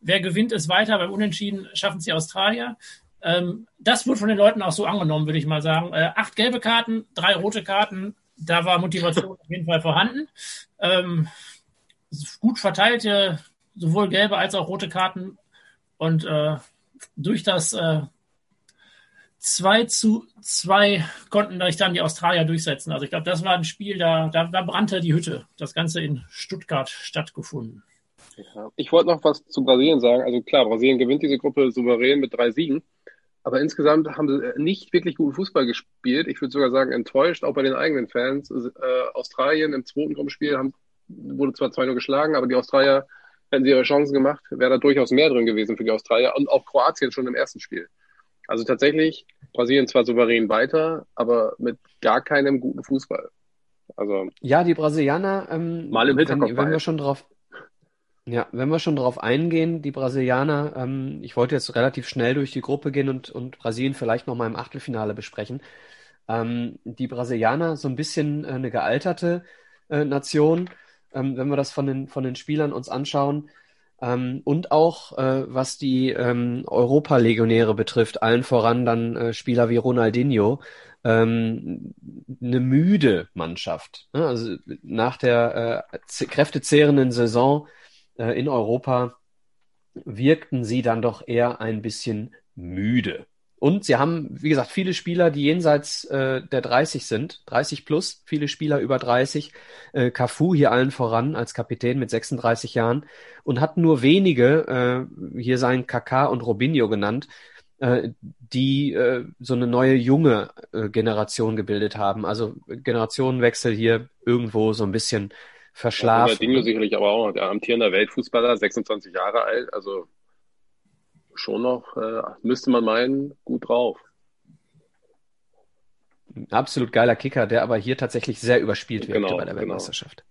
Wer gewinnt, ist weiter. Beim Unentschieden schaffen es die Australier. Ähm, das wurde von den Leuten auch so angenommen, würde ich mal sagen. Äh, acht gelbe Karten, drei rote Karten. Da war Motivation [laughs] auf jeden Fall vorhanden. Ähm, gut verteilte, sowohl gelbe als auch rote Karten. Und äh, durch das äh, 2 zu 2 konnten sich dann die Australier durchsetzen. Also ich glaube, das war ein Spiel, da, da, da brannte die Hütte. Das Ganze in Stuttgart stattgefunden. Ja. Ich wollte noch was zu Brasilien sagen. Also klar, Brasilien gewinnt diese Gruppe souverän mit drei Siegen. Aber insgesamt haben sie nicht wirklich guten Fußball gespielt. Ich würde sogar sagen, enttäuscht, auch bei den eigenen Fans. Äh, Australien im zweiten Gruppenspiel haben, wurde zwar 2-0 geschlagen, aber die Australier, hätten sie ihre Chancen gemacht, wäre da durchaus mehr drin gewesen für die Australier und auch Kroatien schon im ersten Spiel. Also tatsächlich, Brasilien zwar souverän weiter, aber mit gar keinem guten Fußball. Also ja, die Brasilianer, ähm, mal im Hinterkopf wenn, wenn wir schon drauf, ja, wenn wir schon drauf eingehen, die Brasilianer, ähm, ich wollte jetzt relativ schnell durch die Gruppe gehen und, und Brasilien vielleicht noch mal im Achtelfinale besprechen. Ähm, die Brasilianer, so ein bisschen äh, eine gealterte äh, Nation, ähm, wenn wir das von den, von den Spielern uns anschauen. Ähm, und auch äh, was die ähm, Europa-Legionäre betrifft, allen voran dann äh, Spieler wie Ronaldinho, ähm, eine müde Mannschaft. Ne? Also nach der äh, kräftezehrenden Saison äh, in Europa wirkten sie dann doch eher ein bisschen müde. Und sie haben, wie gesagt, viele Spieler, die jenseits äh, der 30 sind, 30 plus, viele Spieler über 30. Äh, Cafu hier allen voran als Kapitän mit 36 Jahren und hatten nur wenige, äh, hier seien Kaká und Robinho genannt, äh, die äh, so eine neue junge äh, Generation gebildet haben. Also Generationenwechsel hier irgendwo so ein bisschen verschlafen. Ja, Dinge sicherlich aber auch der amtierende Weltfußballer, 26 Jahre alt, also schon noch, äh, müsste man meinen, gut drauf. Absolut geiler Kicker, der aber hier tatsächlich sehr überspielt wird genau, bei der genau. Weltmeisterschaft.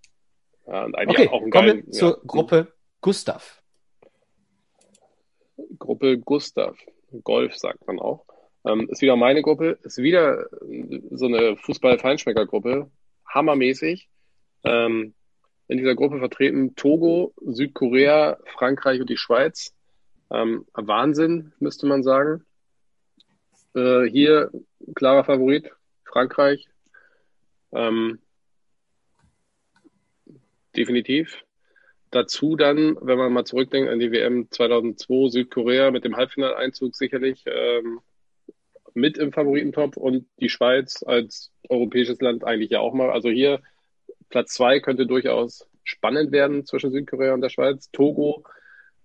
Genau. Ja, und okay, auch einen kommen geilen, wir zur ja. Gruppe Gustav. Gruppe Gustav. Golf sagt man auch. Ähm, ist wieder meine Gruppe, ist wieder so eine Fußball-Feinschmecker-Gruppe. Hammermäßig. Ähm, in dieser Gruppe vertreten Togo, Südkorea, Frankreich und die Schweiz. Ähm, Wahnsinn, müsste man sagen. Äh, hier klarer Favorit, Frankreich. Ähm, definitiv. Dazu dann, wenn man mal zurückdenkt an die WM 2002, Südkorea mit dem Halbfinaleinzug sicherlich ähm, mit im Favoritentop und die Schweiz als europäisches Land eigentlich ja auch mal. Also hier Platz zwei könnte durchaus spannend werden zwischen Südkorea und der Schweiz. Togo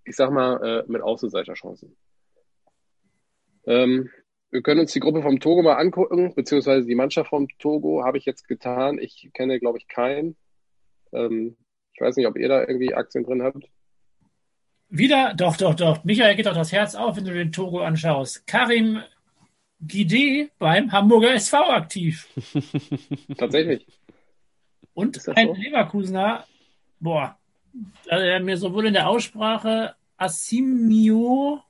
ich sag mal, äh, mit Außenseiterchancen. Ähm, wir können uns die Gruppe vom Togo mal angucken, beziehungsweise die Mannschaft vom Togo habe ich jetzt getan. Ich kenne, glaube ich, keinen. Ähm, ich weiß nicht, ob ihr da irgendwie Aktien drin habt. Wieder, doch, doch, doch. Michael geht doch das Herz auf, wenn du den Togo anschaust. Karim Gide beim Hamburger SV aktiv. Tatsächlich. Und ein so? Leverkusener, boah, also er mir sowohl in der Aussprache Assimio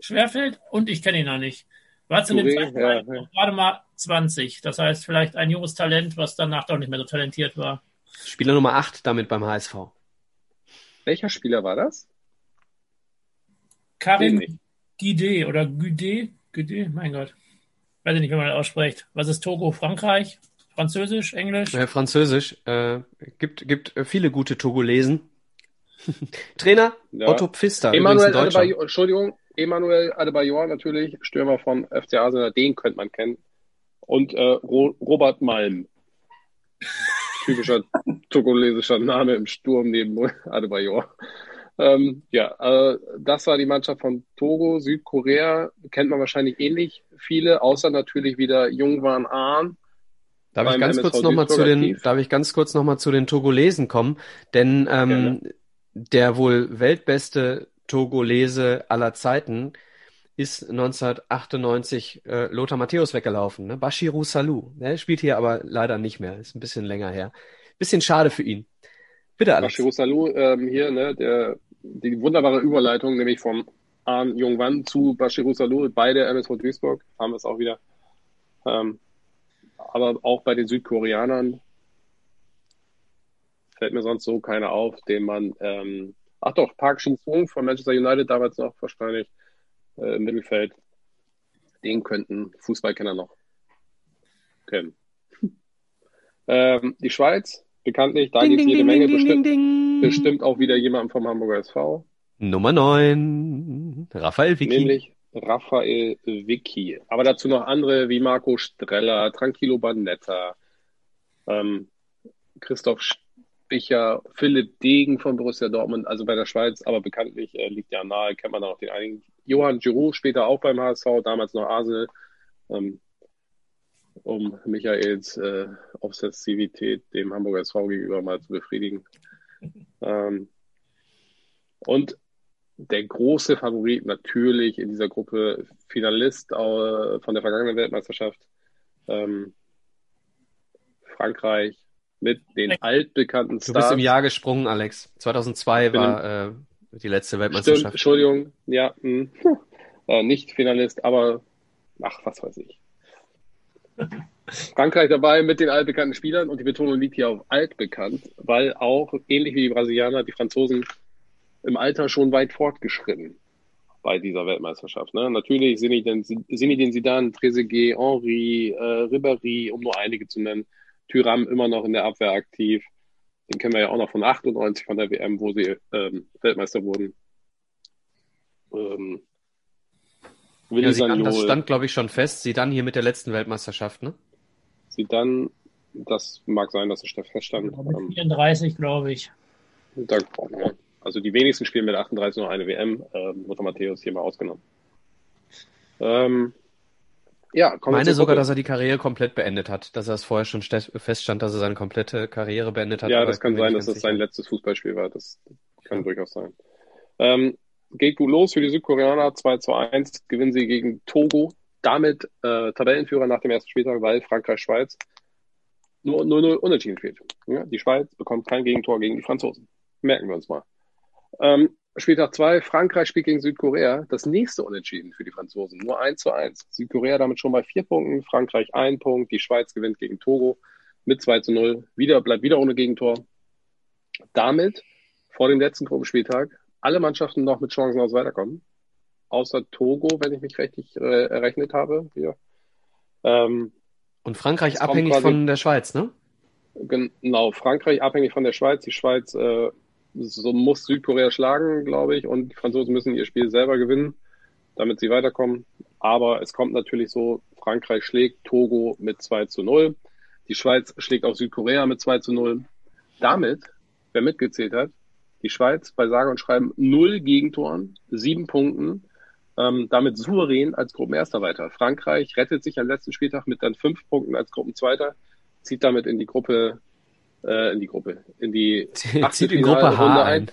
schwerfällt und ich kenne ihn noch nicht. War zu dem Zeitpunkt ja, ja. gerade mal 20. Das heißt, vielleicht ein junges Talent, was danach doch nicht mehr so talentiert war. Spieler Nummer 8 damit beim HSV. Welcher Spieler war das? Karim Guide oder Guide? Guide? Mein Gott. Weiß ich nicht, wie man das ausspricht. Was ist Togo? Frankreich? Französisch, Englisch? Äh, Französisch. Äh, gibt, gibt viele gute Togolesen. [laughs] Trainer ja. Otto Pfister. Emanuel Adebayor, Entschuldigung, Emanuel Adebayor natürlich, Stürmer von FC Arsenal, den könnte man kennen. Und äh, Ro Robert Malm. [laughs] Typischer togolesischer Name im Sturm neben Adebayor. Ähm, ja, äh, das war die Mannschaft von Togo. Südkorea kennt man wahrscheinlich ähnlich viele, außer natürlich wieder Jungwan Ahn, Darf ich ganz kurz nochmal zu den, darf ich ganz kurz noch mal zu den Togolesen kommen? Denn ähm, der wohl weltbeste Togolese aller Zeiten ist 1998 äh, Lothar Matthäus weggelaufen. Ne? Bashiru Salou. Der spielt hier aber leider nicht mehr. Ist ein bisschen länger her. Bisschen schade für ihn. Bitte, Alex. Bashiru Salou ähm, hier, ne, der, die wunderbare Überleitung, nämlich vom Arn Jungwan zu Bashiru Salou, beide MSV Duisburg, haben wir es auch wieder. Ähm, aber auch bei den Südkoreanern fällt mir sonst so keiner auf, den man, ähm, ach doch, Park Shin-sung von Manchester United damals noch wahrscheinlich äh, im Mittelfeld, den könnten Fußballkenner noch kennen. [laughs] ähm, die Schweiz, bekanntlich, da gibt es jede ding, Menge, ding, bestimmt, ding, bestimmt auch wieder jemanden vom Hamburger SV. Nummer 9, Raphael Vicky. Nämlich Raphael Vicky. Aber dazu noch andere wie Marco Streller, Tranquilo Banetta, ähm, Christoph Spicher, Philipp Degen von Borussia Dortmund, also bei der Schweiz, aber bekanntlich äh, liegt ja nahe, kennt man da noch den einigen. Johann Giroud, später auch beim HSV, damals noch Arsenal, ähm, um Michaels äh, Obsessivität dem Hamburger SV gegenüber mal zu befriedigen. Ähm, und der große Favorit natürlich in dieser Gruppe, Finalist äh, von der vergangenen Weltmeisterschaft, ähm, Frankreich mit den altbekannten Stars. Du bist im Jahr gesprungen, Alex. 2002 war äh, die letzte Weltmeisterschaft. Stimmt, Entschuldigung, ja, mh. [laughs] äh, nicht Finalist, aber ach, was weiß ich. Frankreich dabei mit den altbekannten Spielern und die Betonung liegt hier auf altbekannt, weil auch ähnlich wie die Brasilianer, die Franzosen im Alter schon weit fortgeschritten bei dieser Weltmeisterschaft. Ne? Natürlich Zinedine Zidane, Trezeguet, Henri, äh, Ribéry, um nur einige zu nennen. Tyram immer noch in der Abwehr aktiv. Den kennen wir ja auch noch von 98 von der WM, wo sie ähm, Weltmeister wurden. Ähm, ja, Zidane, das stand, glaube ich, schon fest. Sie dann hier mit der letzten Weltmeisterschaft, ne? Sie dann, das mag sein, dass es feststand. Ja, mit 34, glaube ich. Danke. Ja. Also die wenigsten spielen mit 38 noch eine WM. Äh, Mutter Matthäus hier mal ausgenommen. Ähm, ja, ich meine sogar, dass er die Karriere komplett beendet hat, dass er es vorher schon feststand, dass er seine komplette Karriere beendet hat. Ja, das kann sein, dass das sein letztes Fußballspiel war. Das kann ja. durchaus sein. Ähm, geht gut los für die Südkoreaner. 2 zu 1 gewinnen sie gegen Togo. Damit äh, Tabellenführer nach dem ersten Spieltag, weil Frankreich-Schweiz nur 0-0 unentschieden spielt. Ja, die Schweiz bekommt kein Gegentor gegen die Franzosen. Merken wir uns mal. Ähm, Spieltag 2, Frankreich spielt gegen Südkorea. Das nächste Unentschieden für die Franzosen. Nur 1 zu 1. Südkorea damit schon bei vier Punkten, Frankreich ein Punkt, die Schweiz gewinnt gegen Togo mit 2 zu 0. Wieder, bleibt wieder ohne Gegentor. Damit vor dem letzten Gruppenspieltag alle Mannschaften noch mit Chancen aus weiterkommen. Außer Togo, wenn ich mich richtig äh, errechnet habe. Hier. Ähm, Und Frankreich abhängig quasi, von der Schweiz, ne? Genau, Frankreich abhängig von der Schweiz. Die Schweiz äh, so muss Südkorea schlagen, glaube ich, und die Franzosen müssen ihr Spiel selber gewinnen, damit sie weiterkommen. Aber es kommt natürlich so, Frankreich schlägt Togo mit 2 zu 0. Die Schweiz schlägt auch Südkorea mit 2 zu 0. Damit, wer mitgezählt hat, die Schweiz bei sage und schreiben null Gegentoren, sieben Punkten, ähm, damit souverän als Gruppenerster weiter. Frankreich rettet sich am letzten Spieltag mit dann fünf Punkten als Gruppenzweiter, zieht damit in die Gruppe äh, in die Gruppe, in die [laughs] zieht in Gruppe H ein.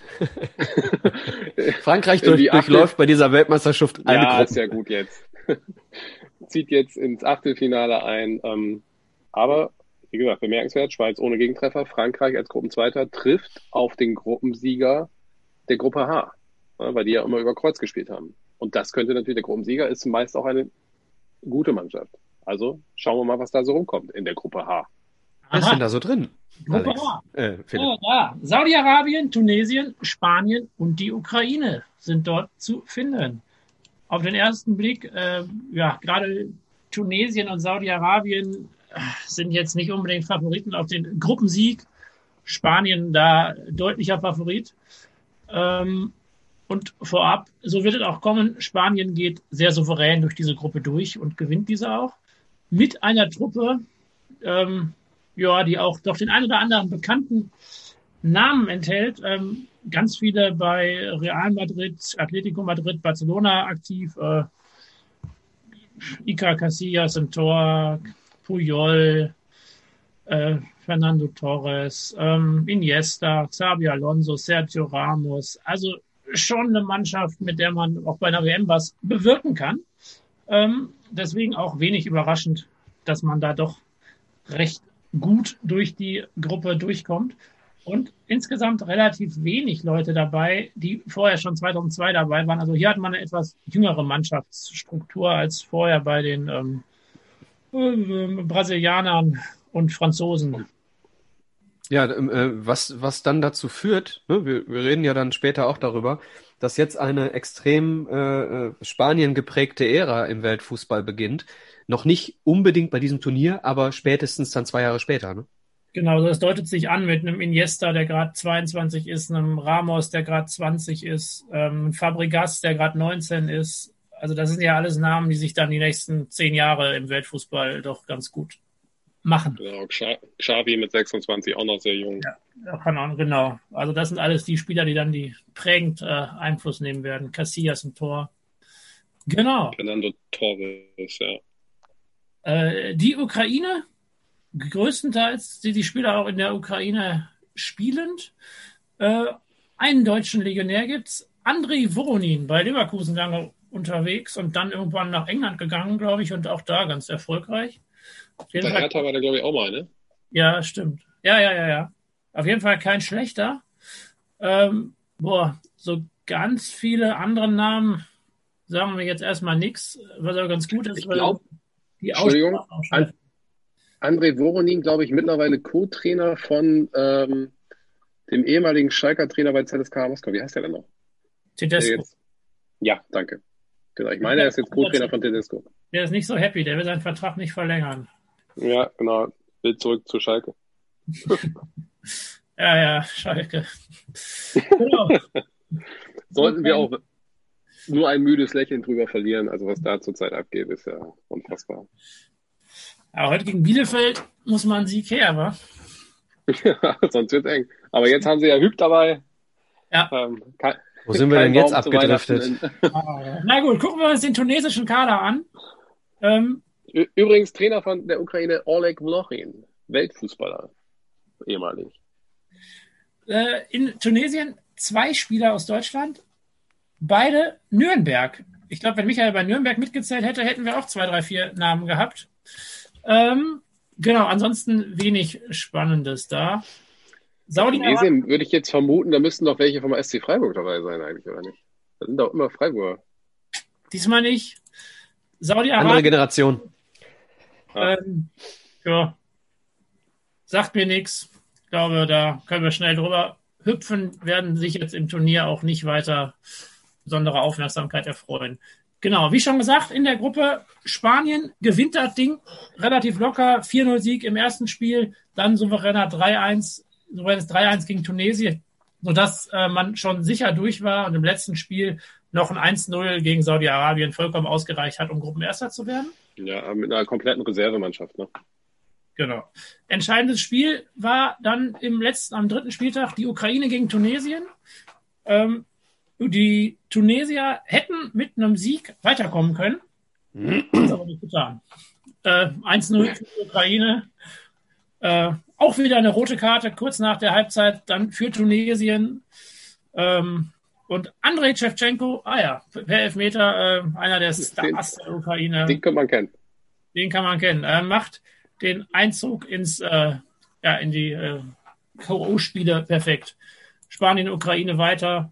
[laughs] Frankreich durch, die durchläuft bei dieser Weltmeisterschaft eine ja, Gruppe. ist ja gut jetzt. [laughs] zieht jetzt ins Achtelfinale ein. Ähm, aber wie gesagt, bemerkenswert, Schweiz ohne Gegentreffer, Frankreich als Gruppenzweiter trifft auf den Gruppensieger der Gruppe H, weil die ja immer über Kreuz gespielt haben. Und das könnte natürlich, der Gruppensieger ist meist auch eine gute Mannschaft. Also schauen wir mal, was da so rumkommt in der Gruppe H. Was ist denn da so drin? Gruppe Äh, oh, ja. Saudi-Arabien, Tunesien, Spanien und die Ukraine sind dort zu finden. Auf den ersten Blick, äh, ja, gerade Tunesien und Saudi-Arabien äh, sind jetzt nicht unbedingt Favoriten auf den Gruppensieg. Spanien da deutlicher Favorit. Ähm, und vorab, so wird es auch kommen, Spanien geht sehr souverän durch diese Gruppe durch und gewinnt diese auch. Mit einer Truppe, ähm, ja, die auch doch den ein oder anderen bekannten Namen enthält. Ähm, ganz viele bei Real Madrid, Atletico Madrid, Barcelona aktiv. Äh, Iker Casillas im Tor, Puyol, äh, Fernando Torres, ähm, Iniesta, Xabi Alonso, Sergio Ramos. Also schon eine Mannschaft, mit der man auch bei einer WM was bewirken kann. Ähm, deswegen auch wenig überraschend, dass man da doch recht gut durch die Gruppe durchkommt. Und insgesamt relativ wenig Leute dabei, die vorher schon 2002 dabei waren. Also hier hat man eine etwas jüngere Mannschaftsstruktur als vorher bei den ähm, äh, Brasilianern und Franzosen. Ja, ähm, äh, was, was dann dazu führt, ne, wir, wir reden ja dann später auch darüber, dass jetzt eine extrem äh, äh Spanien geprägte Ära im Weltfußball beginnt, noch nicht unbedingt bei diesem Turnier, aber spätestens dann zwei Jahre später. Ne? Genau, das deutet sich an mit einem Iniesta, der gerade 22 ist, einem Ramos, der gerade 20 ist, ähm, Fabregas, der gerade 19 ist. Also das sind ja alles Namen, die sich dann die nächsten zehn Jahre im Weltfußball doch ganz gut machen. Genau, Xavi mit 26 auch noch sehr jung. Ja, kann auch, genau. Also das sind alles die Spieler, die dann die prägend äh, Einfluss nehmen werden. Casillas im Tor. Genau. Fernando Torres, ja. Äh, die Ukraine, größtenteils sind die Spieler auch in der Ukraine spielend. Äh, einen deutschen Legionär gibt's, Andrei Voronin bei Leverkusen lange unterwegs und dann irgendwann nach England gegangen, glaube ich, und auch da ganz erfolgreich. Bei Hertha war der, glaube ich, auch mal, ne? Ja, stimmt. Ja, ja, ja, ja. Auf jeden Fall kein schlechter. Ähm, boah, so ganz viele andere Namen sagen wir jetzt erstmal nichts, was aber ganz gut ist. Ich glaube, Entschuldigung, An André Voronin, glaube ich, mittlerweile Co-Trainer von ähm, dem ehemaligen Schalker Trainer bei ZSK Moskau. Wie heißt der denn noch? Tedesco. Ja, danke. Genau, ich meine, er ist jetzt Co-Trainer von Tedesco. Der ist nicht so happy, der will seinen Vertrag nicht verlängern. Ja, genau. Will zurück zu Schalke. [laughs] ja, ja, Schalke. [laughs] genau. Sollten wir auch nur ein müdes Lächeln drüber verlieren. Also was da zurzeit abgeht, ist ja unfassbar. Aber heute gegen Bielefeld muss man einen Sieg her, wa? ja, [laughs] sonst wird's eng. Aber jetzt haben sie ja Hüb dabei. Ja. Ähm, kann, Wo sind wir denn jetzt abgedriftet? Na gut, gucken wir uns den tunesischen Kader an. Ähm, Übrigens Trainer von der Ukraine Oleg Vlochin, Weltfußballer, ehemalig. Äh, in Tunesien zwei Spieler aus Deutschland, beide Nürnberg. Ich glaube, wenn Michael bei Nürnberg mitgezählt hätte, hätten wir auch zwei, drei, vier Namen gehabt. Ähm, genau, ansonsten wenig Spannendes da. Saudi Tunesien würde ich jetzt vermuten, da müssten doch welche vom SC Freiburg dabei sein, eigentlich, oder nicht? Das sind doch immer Freiburger. Diesmal nicht. Saudi-Arabien. Andere Generation. Ähm, ja. Sagt mir nichts. Ich glaube, da können wir schnell drüber hüpfen, werden sich jetzt im Turnier auch nicht weiter besondere Aufmerksamkeit erfreuen. Genau, wie schon gesagt, in der Gruppe Spanien gewinnt das Ding relativ locker. 4-0 Sieg im ersten Spiel, dann souveräner 3-1, souveränes 3-1 gegen Tunesien, sodass äh, man schon sicher durch war und im letzten Spiel noch ein 1-0 gegen Saudi-Arabien vollkommen ausgereicht hat, um Gruppenerster zu werden. Ja, mit einer kompletten Reservemannschaft, ne? Genau. Entscheidendes Spiel war dann im letzten, am dritten Spieltag die Ukraine gegen Tunesien. Ähm, die Tunesier hätten mit einem Sieg weiterkommen können. Das aber nicht getan. Äh, 1-0 für die Ukraine. Äh, auch wieder eine rote Karte kurz nach der Halbzeit dann für Tunesien. Ähm, und Andrei Shevchenko, ah ja, per Elfmeter, äh, einer der Stars der Ukraine. Den kann man kennen. Den kann man kennen. Er macht den Einzug ins, äh, ja, in die äh, K.O.-Spiele perfekt. Spanien, Ukraine weiter.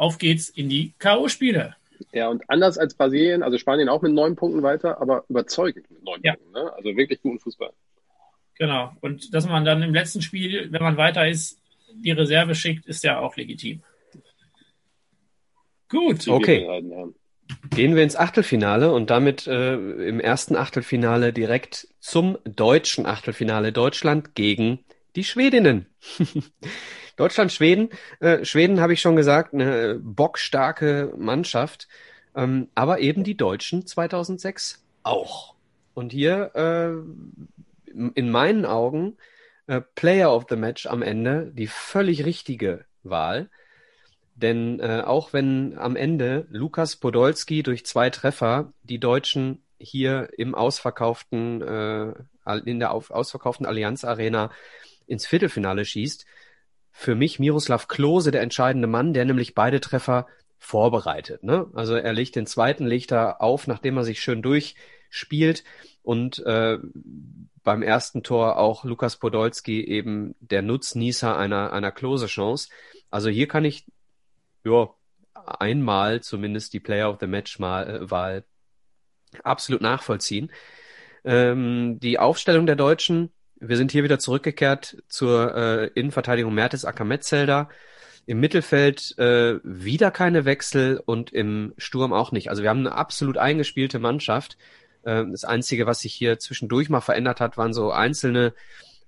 Auf geht's in die K.O.-Spiele. Ja, und anders als Brasilien, also Spanien auch mit neun Punkten weiter, aber überzeugend mit neun ja. Punkten. Ne? Also wirklich guten Fußball. Genau. Und dass man dann im letzten Spiel, wenn man weiter ist, die Reserve schickt, ist ja auch legitim. Gut. Okay. Gehen wir ins Achtelfinale und damit äh, im ersten Achtelfinale direkt zum deutschen Achtelfinale. Deutschland gegen die Schwedinnen. [laughs] Deutschland, Schweden. Äh, Schweden habe ich schon gesagt, eine bockstarke Mannschaft. Ähm, aber eben die Deutschen 2006 auch. Und hier äh, in meinen Augen äh, Player of the Match am Ende die völlig richtige Wahl. Denn äh, auch wenn am Ende Lukas Podolski durch zwei Treffer die Deutschen hier im ausverkauften, äh, in der auf, ausverkauften Allianz Arena ins Viertelfinale schießt, für mich Miroslav Klose der entscheidende Mann, der nämlich beide Treffer vorbereitet. Ne? Also er legt den zweiten, legt er auf, nachdem er sich schön durchspielt und äh, beim ersten Tor auch Lukas Podolski eben der Nutznießer einer, einer Klose-Chance. Also hier kann ich ja, einmal zumindest die Player of the Match mal, äh, absolut nachvollziehen. Ähm, die Aufstellung der Deutschen, wir sind hier wieder zurückgekehrt zur äh, Innenverteidigung Mertes Akametzelder. Im Mittelfeld äh, wieder keine Wechsel und im Sturm auch nicht. Also wir haben eine absolut eingespielte Mannschaft. Äh, das Einzige, was sich hier zwischendurch mal verändert hat, waren so einzelne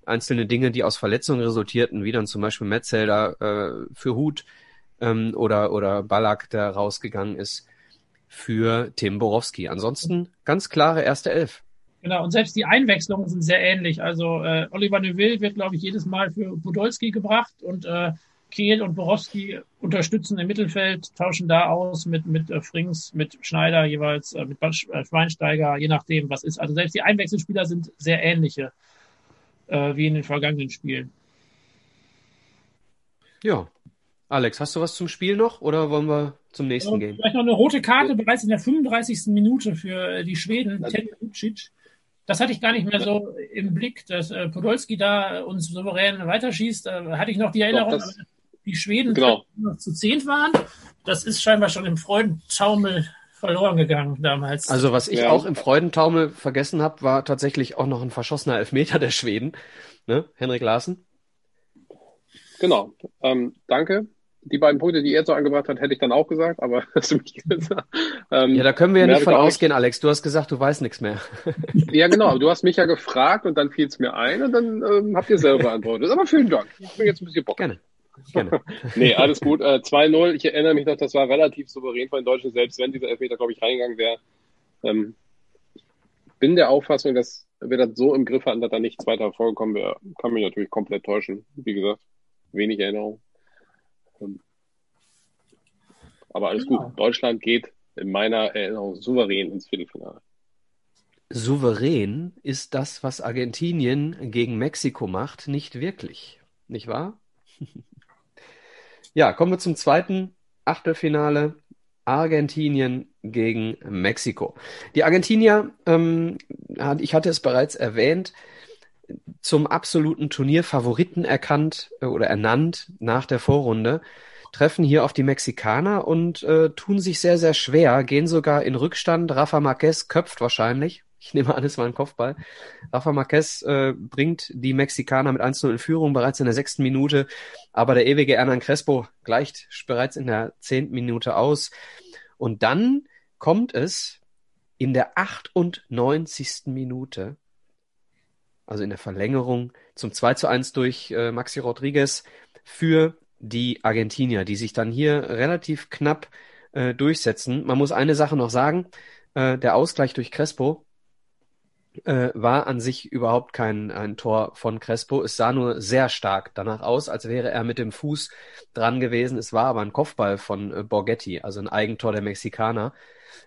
einzelne Dinge, die aus Verletzungen resultierten, wie dann zum Beispiel Metzelder äh, für Hut ähm, oder, oder Ballack, der rausgegangen ist. für Tim Borowski. Ansonsten ganz klare erste Elf. Genau, und selbst die Einwechslungen sind sehr ähnlich. Also äh, Oliver Neuville wird, glaube ich, jedes Mal für Podolski gebracht und äh, Kehl und Borowski unterstützen im Mittelfeld, tauschen da aus mit, mit äh, Frings, mit Schneider jeweils, äh, mit äh, Schweinsteiger, je nachdem, was ist. Also selbst die Einwechselspieler sind sehr ähnliche äh, wie in den vergangenen Spielen. Ja. Alex, hast du was zum Spiel noch oder wollen wir zum nächsten gehen? Vielleicht noch eine rote Karte bereits in der 35. Minute für äh, die Schweden, Ted Lucic. Das hatte ich gar nicht mehr so im Blick, dass äh, Podolski da uns souverän weiterschießt. Da hatte ich noch die Erinnerung, Doch, das, die Schweden genau. noch zu zehn waren. Das ist scheinbar schon im Freudentaumel verloren gegangen damals. Also was ich ja. auch im Freudentaumel vergessen habe, war tatsächlich auch noch ein verschossener Elfmeter der Schweden. Ne? Henrik Larsen. Genau. Ähm, danke. Die beiden Punkte, die er so angebracht hat, hätte ich dann auch gesagt, aber hast du mich gesagt. Ähm, ja, da können wir ja nicht von ausgehen, Alex. Du hast gesagt, du weißt nichts mehr. [laughs] ja, genau. Aber du hast mich ja gefragt und dann fiel es mir ein und dann ähm, habt ihr selber beantwortet. Aber vielen Dank. Ich bin jetzt ein bisschen Bock. Gerne. Gerne. [laughs] nee, alles gut. Äh, 2-0. Ich erinnere mich noch, das war relativ souverän von den Deutschen, selbst wenn dieser Elfmeter, glaube ich, reingegangen wäre. Ähm, bin der Auffassung, dass wir das so im Griff hatten, dass da nichts weiter vorgekommen wäre. Kann mich natürlich komplett täuschen. Wie gesagt, wenig Erinnerung. Ähm, aber alles genau. gut. Deutschland geht in meiner Erinnerung souverän ins Viertelfinale. Souverän ist das, was Argentinien gegen Mexiko macht, nicht wirklich. Nicht wahr? [laughs] Ja, kommen wir zum zweiten Achtelfinale. Argentinien gegen Mexiko. Die Argentinier, ähm, ich hatte es bereits erwähnt, zum absoluten Turnierfavoriten erkannt äh, oder ernannt nach der Vorrunde, treffen hier auf die Mexikaner und äh, tun sich sehr, sehr schwer, gehen sogar in Rückstand. Rafa Marquez köpft wahrscheinlich ich nehme an, es war ein Kopfball. Rafa Marquez äh, bringt die Mexikaner mit 1-0 in Führung bereits in der sechsten Minute, aber der ewige Hernan Crespo gleicht bereits in der zehnten Minute aus. Und dann kommt es in der 98. Minute, also in der Verlängerung, zum 2 zu 1 durch äh, Maxi Rodriguez für die Argentinier, die sich dann hier relativ knapp äh, durchsetzen. Man muss eine Sache noch sagen, äh, der Ausgleich durch Crespo äh, war an sich überhaupt kein ein Tor von Crespo. Es sah nur sehr stark danach aus, als wäre er mit dem Fuß dran gewesen. Es war aber ein Kopfball von äh, Borghetti, also ein Eigentor der Mexikaner.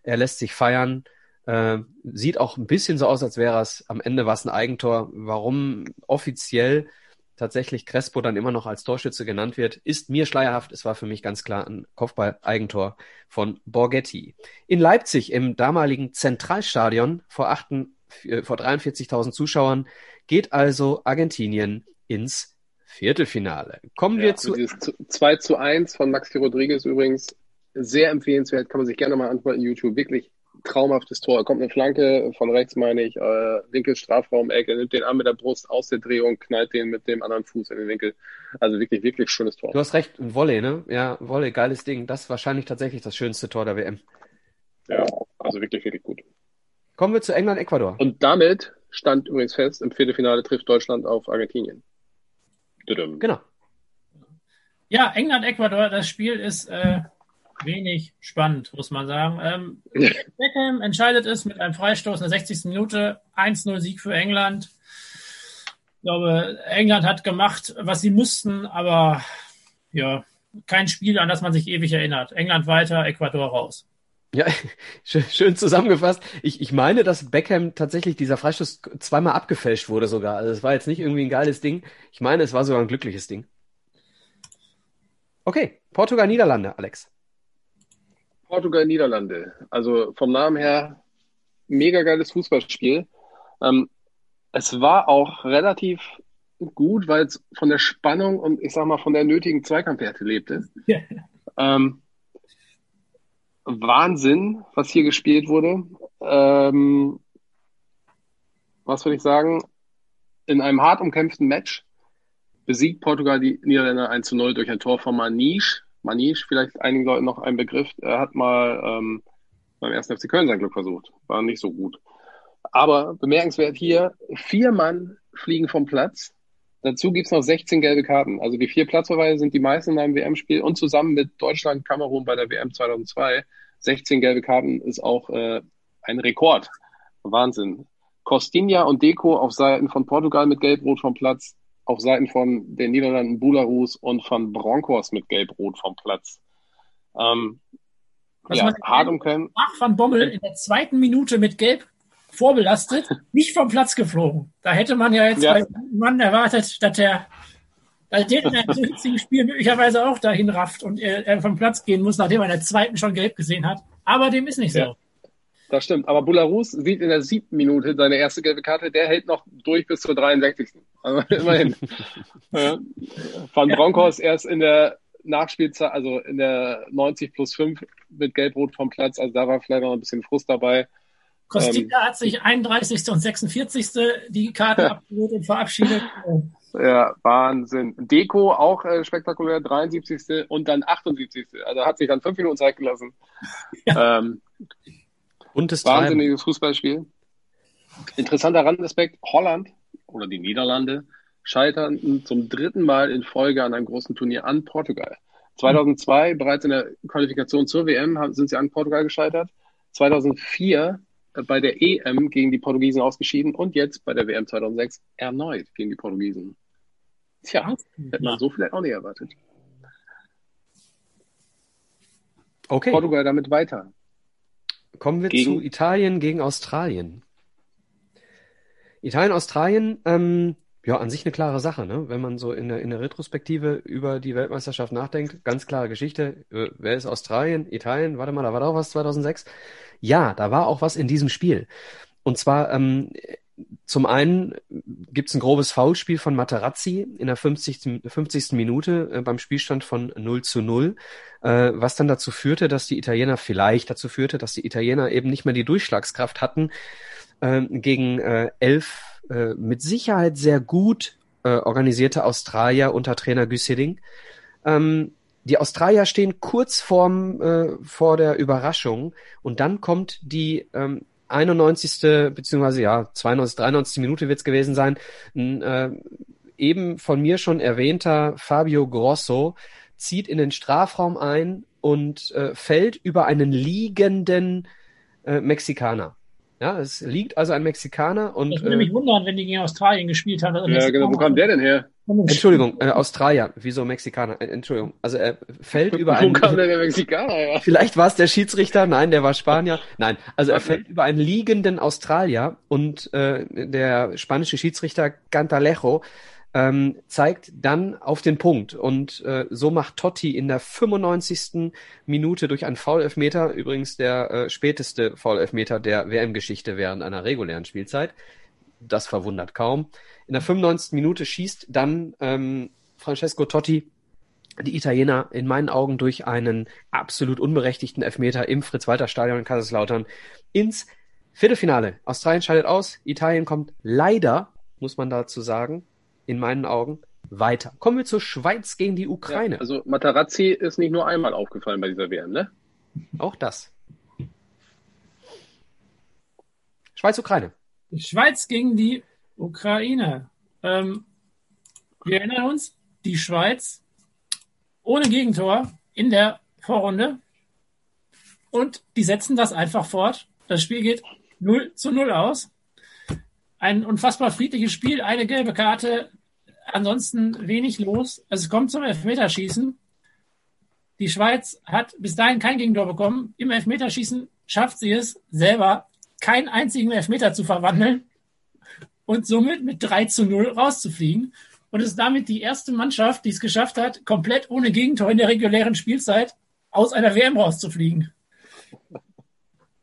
Er lässt sich feiern. Äh, sieht auch ein bisschen so aus, als wäre es am Ende was ein Eigentor. Warum offiziell tatsächlich Crespo dann immer noch als Torschütze genannt wird, ist mir schleierhaft. Es war für mich ganz klar ein Kopfball-Eigentor von Borghetti. In Leipzig im damaligen Zentralstadion vor achten äh, vor 43.000 Zuschauern geht also Argentinien ins Viertelfinale. Kommen wir ja, zu. Dieses 2 zu 1 von Maxi Rodriguez übrigens sehr empfehlenswert, kann man sich gerne mal antworten YouTube. Wirklich traumhaftes Tor. Kommt eine Flanke von rechts, meine ich, äh, Winkel Strafraum, Ecke, nimmt den Arm mit der Brust aus der Drehung, knallt den mit dem anderen Fuß in den Winkel. Also wirklich, wirklich schönes Tor. Du hast recht, Volley, ne? Ja, Volley, geiles Ding. Das ist wahrscheinlich tatsächlich das schönste Tor der WM. Ja, also wirklich, wirklich gut. Kommen wir zu England-Ecuador. Und damit stand übrigens fest, im Viertelfinale trifft Deutschland auf Argentinien. Genau. Ja, England-Ecuador, das Spiel ist äh, wenig spannend, muss man sagen. Ähm, Beckham entscheidet es mit einem Freistoß in der 60. Minute. 1-0 Sieg für England. Ich glaube, England hat gemacht, was sie mussten, aber ja, kein Spiel, an das man sich ewig erinnert. England weiter, Ecuador raus. Ja, [laughs] schön zusammengefasst. Ich, ich meine, dass Beckham tatsächlich dieser Freistoß zweimal abgefälscht wurde sogar. Also es war jetzt nicht irgendwie ein geiles Ding. Ich meine, es war sogar ein glückliches Ding. Okay, Portugal, Niederlande, Alex. Portugal, Niederlande. Also vom Namen her mega geiles Fußballspiel. Ähm, es war auch relativ gut, weil es von der Spannung und ich sag mal von der nötigen Zweikampfwerte lebte. Ja. Ähm, Wahnsinn, was hier gespielt wurde. Ähm, was würde ich sagen? In einem hart umkämpften Match besiegt Portugal die Niederländer 1 zu 0 durch ein Tor von Maniche. Maniche, vielleicht einigen Leuten noch ein Begriff. Er hat mal ähm, beim ersten FC Köln sein Glück versucht. War nicht so gut. Aber bemerkenswert hier, vier Mann fliegen vom Platz. Dazu gibt's noch 16 gelbe Karten. Also die vier Platzverweise sind die meisten in einem WM-Spiel und zusammen mit Deutschland, Kamerun bei der WM 2002 16 gelbe Karten ist auch äh, ein Rekord. Wahnsinn. Costinha und Deco auf Seiten von Portugal mit Gelb-Rot vom Platz, auf Seiten von den Niederlanden Bularus und von Broncos mit Gelb-Rot vom Platz. Ähm, Was ja, hart umkämpft. Ach, Van Bommel in der zweiten Minute mit Gelb vorbelastet, [laughs] nicht vom Platz geflogen. Da hätte man ja jetzt Ja. bei Mann erwartet, dass der, dass der in einem [laughs] so hitzigen Spiel möglicherweise auch dahin rafft und er, er vom Platz gehen muss, nachdem er in der zweiten schon Gelb gesehen hat. Aber dem ist nicht so. Ja. Das stimmt. Aber Bularus sieht in der siebten Minute seine erste gelbe Karte. Der hält noch durch bis zur 63. Also immerhin. [laughs] ja. Van Bronckhorst erst in der Nachspielzeit, also in der 90 plus 5 mit Gelb-Rot vom Platz. Also da war vielleicht noch ein bisschen Frust dabei. Costinha hat sich 31. und 46. die Karte abgeholt und verabschiedet. Ja, Wahnsinn. Deko auch äh, spektakulär, 73. und dann 78. Also hat sich dann fünf Minuten Zeit gelassen. Ähm, Buntes Treiben. Wahnsinniges Fußballspiel. Interessanter Randaspekt, Holland oder die Niederlande scheitern zum dritten Mal in Folge an einem großen Turnier an Portugal. 2002, bereits in der Qualifikation zur WM, sind sie an Portugal gescheitert. 2004 äh, bei der EM gegen die Portugiesen ausgeschieden und jetzt bei der WM 2006 erneut gegen die Portugiesen. Tja, hätte man so vielleicht auch nicht erwartet. Okay, Portugal damit weiter. kommen wir Gegen- zu Italien gegen Australien. Italien, Australien, ähm, ja, an sich eine klare Sache, ne? Wenn man so in der, in der Retrospektive über die Weltmeisterschaft nachdenkt, ganz klare Geschichte. Äh, wer ist Australien? Italien? Warte mal, da war doch was 2006. Ja, da war auch was in diesem Spiel. Und zwar, ähm, zum einen gibt's ein grobes Foulspiel von Materazzi in der 50. 50. Minute äh, beim Spielstand von 0 zu 0, äh, was dann dazu führte, dass die Italiener vielleicht dazu führte, dass die Italiener eben nicht mehr die Durchschlagskraft hatten, gegen äh, elf äh, mit Sicherheit sehr gut äh, organisierte Australier unter Trainer Güsseding. Ähm, die Australier stehen kurz vorm, äh, vor der Überraschung und dann kommt die ähm, 91. beziehungsweise ja 92, 93. Minute wird's gewesen sein. Ein, äh, eben von mir schon erwähnter Fabio Grosso zieht in den Strafraum ein und äh, fällt über einen liegenden äh, Mexikaner. Ja, es liegt also ein Mexikaner und Ich würde mich äh, wundern, wenn die gegen Australien gespielt haben. Ja, genau. Wo kam der denn her? Entschuldigung, äh, Australier, wieso Mexikaner? Äh, Entschuldigung, also er fällt über Wo einen kam denn der Mexikaner her? Vielleicht war es der Schiedsrichter, nein, der war Spanier. Nein, also er fällt über einen liegenden Australier und äh, der spanische Schiedsrichter Cantalejo ähm, zeigt dann auf den Punkt und äh, so macht Totti in der 95. Minute durch einen Foul-Elfmeter, übrigens der äh, späteste Foul-Elfmeter der WM-Geschichte während einer regulären Spielzeit. Das verwundert kaum. In der 95. Minute schießt dann ähm, Francesco Totti die Italiener in meinen Augen durch einen absolut unberechtigten Elfmeter im Fritz-Walter-Stadion in Kaiserslautern ins Viertelfinale. Australien scheidet aus, Italien kommt leider, muss man dazu sagen, in meinen Augen weiter. Kommen wir zur Schweiz gegen die Ukraine. Ja, also Matarazzi ist nicht nur einmal aufgefallen bei dieser WM, ne? Auch das. Schweiz-Ukraine. Die Schweiz gegen die Ukraine. Ähm, wir erinnern uns, die Schweiz ohne Gegentor in der Vorrunde und die setzen das einfach fort. Das Spiel geht 0 zu 0 aus. Ein unfassbar friedliches Spiel, eine gelbe Karte, ansonsten wenig los. Es kommt zum Elfmeterschießen. Die Schweiz hat bis dahin kein Gegentor bekommen. Im Elfmeterschießen schafft sie es selber, keinen einzigen Elfmeter zu verwandeln und somit mit 3 zu 0 rauszufliegen und ist damit die erste Mannschaft, die es geschafft hat, komplett ohne Gegentor in der regulären Spielzeit aus einer WM rauszufliegen.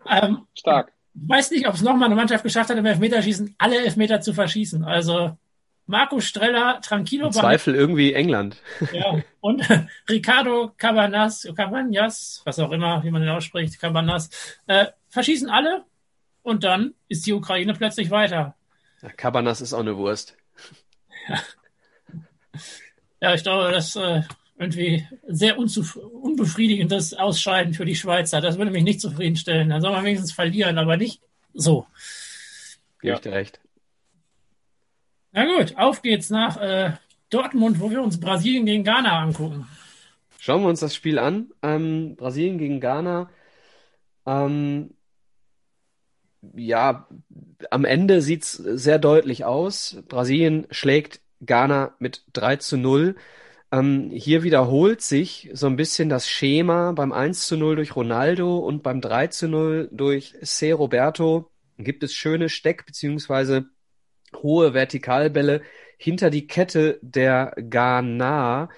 Ähm, Stark. Ich weiß nicht, ob es nochmal eine Mannschaft geschafft hat, im Elfmeterschießen alle Elfmeter zu verschießen. Also Marco Streller, Tranquilo Im Zweifel irgendwie England. ja, und [laughs] Ricardo Cabanas, Cabanas, was auch immer, wie man den ausspricht, Cabanas, äh, verschießen alle und dann ist die Ukraine plötzlich weiter. Ja, Cabanas ist auch eine Wurst. [laughs] Ja, ich glaube, das äh, irgendwie sehr unbefriedigendes Ausscheiden für die Schweizer. Das würde mich nicht zufriedenstellen. Da soll man wenigstens verlieren, aber nicht so. Gebe Ja. ich dir recht. Na gut, auf geht's nach äh, Dortmund, wo wir uns Brasilien gegen Ghana angucken. Schauen wir uns das Spiel an. Ähm, Brasilien gegen Ghana. Ähm, ja, am Ende sieht's sehr deutlich aus. Brasilien schlägt Ghana mit 3 zu 0. Ähm, hier wiederholt sich so ein bisschen das Schema beim 1 zu 0 durch Ronaldo und beim 3 zu 0 durch C. Roberto. Gibt es schöne Steck- bzw. hohe Vertikalbälle hinter die Kette der Ghana.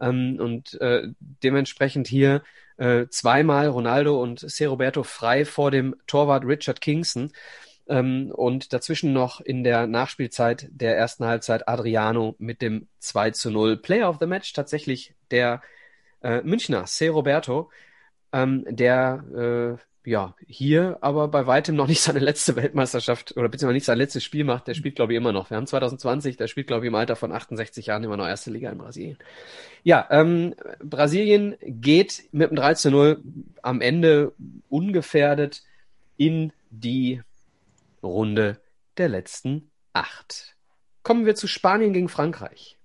Ähm, und äh, dementsprechend hier äh, zweimal Ronaldo und C. Roberto frei vor dem Torwart Richard Kingston. Ähm, und dazwischen noch in der Nachspielzeit der ersten Halbzeit Adriano mit dem 2 zu 0. Player of the Match tatsächlich der äh, Münchner C. Roberto, ähm, der äh, ja, hier aber bei weitem noch nicht seine letzte Weltmeisterschaft oder beziehungsweise nicht sein letztes Spiel macht. Der spielt, glaube ich, immer noch. Wir haben 2020, der spielt, glaube ich, im Alter von 68 Jahren immer noch erste Liga in Brasilien. Ja, ähm, Brasilien geht mit dem 3 zu 0 am Ende ungefährdet in die Runde der letzten acht. Kommen wir zu Spanien gegen Frankreich.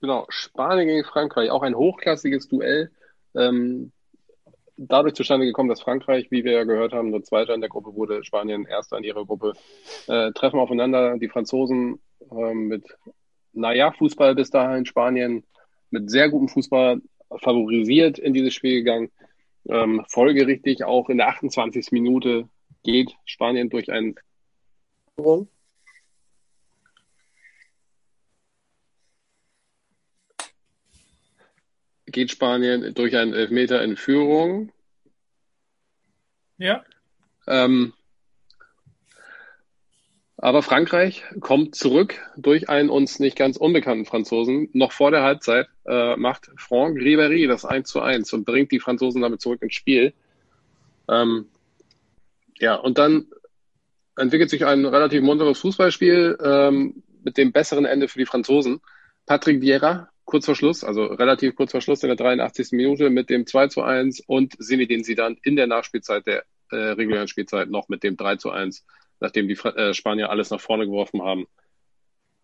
Genau, Spanien gegen Frankreich, auch ein hochklassiges Duell. Ähm, dadurch zustande gekommen, dass Frankreich, wie wir ja gehört haben, nur Zweiter in der Gruppe wurde, Spanien Erster in ihrer Gruppe, äh, treffen aufeinander. Die Franzosen äh, mit, naja, Fußball bis dahin, Spanien mit sehr gutem Fußball favorisiert in dieses Spiel gegangen. Ähm, folgerichtig auch in der 28. Minute geht Spanien durch ein geht Spanien durch einen Elfmeter in Führung. Ja. Ähm, aber Frankreich kommt zurück durch einen uns nicht ganz unbekannten Franzosen. Noch vor der Halbzeit äh, macht Franck Ribéry das 1 zu 1 und bringt die Franzosen damit zurück ins Spiel. Ähm, ja, und dann entwickelt sich ein relativ munteres Fußballspiel ähm, mit dem besseren Ende für die Franzosen. Patrick Vieira kurz vor Schluss, also relativ kurz vor Schluss in der 83. Minute mit dem 2 zu 1 und Zinedine Zidane in der Nachspielzeit der äh, regulären Spielzeit noch mit dem 3 zu 1, nachdem die äh, Spanier alles nach vorne geworfen haben.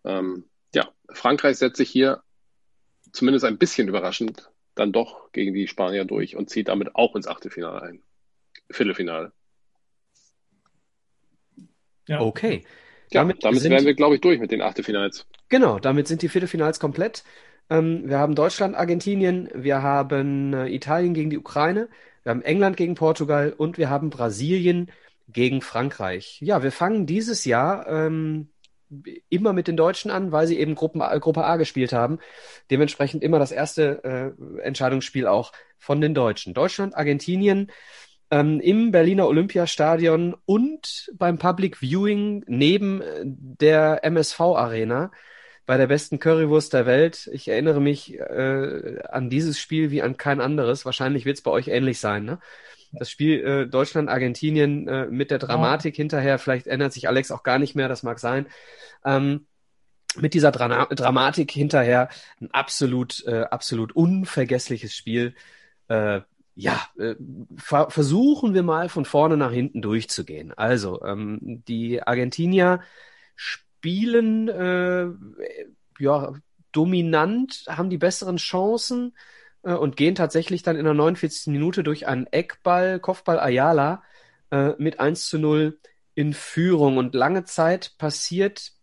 Ähm, ja, Frankreich setzt sich hier zumindest ein bisschen überraschend dann doch gegen die Spanier durch und zieht damit auch ins Achtelfinale ein. Viertelfinale. Ja. Okay. Ja, damit, damit sind, wären wir, glaube ich, durch mit den Achtelfinals. Genau, damit sind die Viertelfinals komplett. Ähm, wir haben Deutschland, Argentinien, wir haben äh, Italien gegen die Ukraine, wir haben England gegen Portugal und wir haben Brasilien gegen Frankreich. Ja, wir fangen dieses Jahr ähm, immer mit den Deutschen an, weil sie eben Gruppen, Gruppe A gespielt haben. Dementsprechend immer das erste äh, Entscheidungsspiel auch von den Deutschen. Deutschland, Argentinien ähm, im Berliner Olympiastadion und beim Public Viewing neben äh, der MSV Arena bei der besten Currywurst der Welt. Ich erinnere mich äh, an dieses Spiel wie an kein anderes. Wahrscheinlich wird es bei euch ähnlich sein. Ne? Das Spiel äh, Deutschland-Argentinien äh, mit der Dramatik ja. hinterher, vielleicht ändert sich Alex auch gar nicht mehr, das mag sein. Ähm, mit dieser Dra Dramatik hinterher ein absolut, äh, absolut unvergessliches Spiel. Äh, ja, äh, ver versuchen wir mal von vorne nach hinten durchzugehen. Also, ähm, die Argentinier spielen äh, ja dominant, haben die besseren Chancen äh, und gehen tatsächlich dann in der 49. Minute durch einen Eckball, Kopfball Ayala äh, mit 1 zu 0 in Führung. Und lange Zeit passiert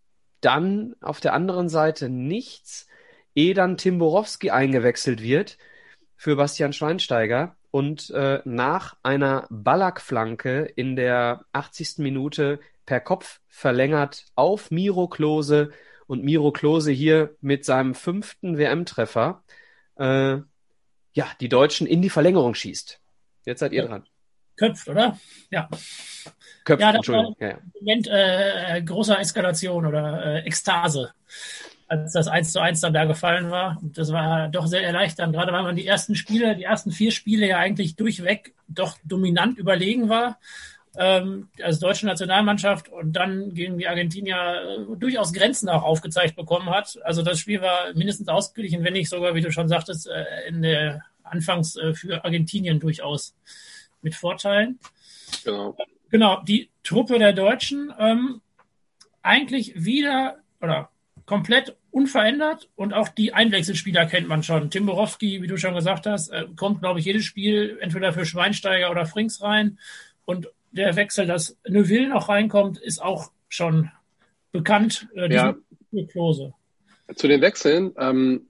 dann auf der anderen Seite nichts, ehe dann Tim Borowski eingewechselt wird für Bastian Schweinsteiger und äh, nach einer Ballack-Flanke in der 80. Minute per Kopf verlängert auf Miro Klose und Miro Klose hier mit seinem fünften WM-Treffer äh, ja die Deutschen in die Verlängerung schießt. Jetzt seid ihr dran. Köpft, oder? Ja. Köpft, ja, Entschuldigung. Ja, ja. Moment äh, großer Eskalation oder äh, Ekstase, als das 1 zu 1 dann da gefallen war. Und das war doch sehr erleichternd, gerade weil man die ersten Spiele, die ersten vier Spiele ja eigentlich durchweg doch dominant überlegen war ähm, als deutsche Nationalmannschaft und dann gegen die Argentinier äh, durchaus Grenzen auch aufgezeigt bekommen hat. Also das Spiel war mindestens ausgeglichen, wenn nicht sogar, wie du schon sagtest, äh, in der Anfangs äh, für Argentinien durchaus mit Vorteilen. Genau. Genau, die Truppe der Deutschen ähm, eigentlich wieder oder komplett unverändert und auch die Einwechselspieler kennt man schon. Tim Borowski, wie du schon gesagt hast, äh, kommt, glaube ich, jedes Spiel entweder für Schweinsteiger oder Frings rein und der Wechsel, dass Neuville noch reinkommt, ist auch schon bekannt. Äh, ja. Klose. Zu den Wechseln, ähm,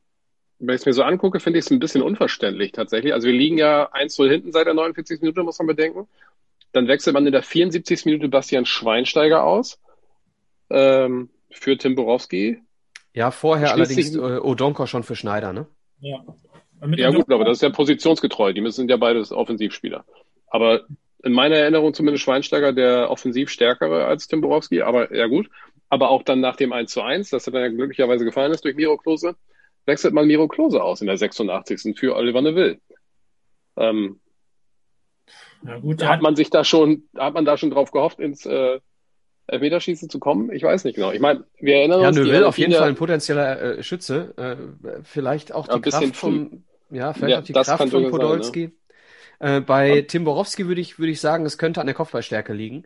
wenn ich es mir so angucke, finde ich es ein bisschen unverständlich tatsächlich. Also wir liegen ja 1-0 hinten seit der 49. Minute, muss man bedenken. Dann wechselt man in der 74. Minute Bastian Schweinsteiger aus ähm, für Tim Borowski. Ja, vorher allerdings äh, Odonko schon für Schneider, ne? Ja. ja gut, aber das ist ja positionsgetreu. Die sind ja beides Offensivspieler. Aber in meiner Erinnerung zumindest Schweinsteiger der offensiv stärkere als Tim Borowski. Aber ja gut. Aber auch dann nach dem 1 zu 1, das er dann ja glücklicherweise gefallen ist durch Miro Klose, wechselt man Miro Klose aus in der 86. für Oliver Neville. Ähm, ja, gut, hat man sich da schon, hat man da schon drauf gehofft, ins äh, Elfmeterschießen zu kommen? Ich weiß nicht genau. Ich meine, wir erinnern ja, uns. Ja, Neville auf jeden Fall ein potenzieller äh, Schütze. Äh, vielleicht auch die Kraft vom, ja, vielleicht ja, auch die Kraft von Podolski. Sein, ne? äh, bei Tim Borowski würde ich, würde ich sagen, es könnte an der Kopfballstärke liegen,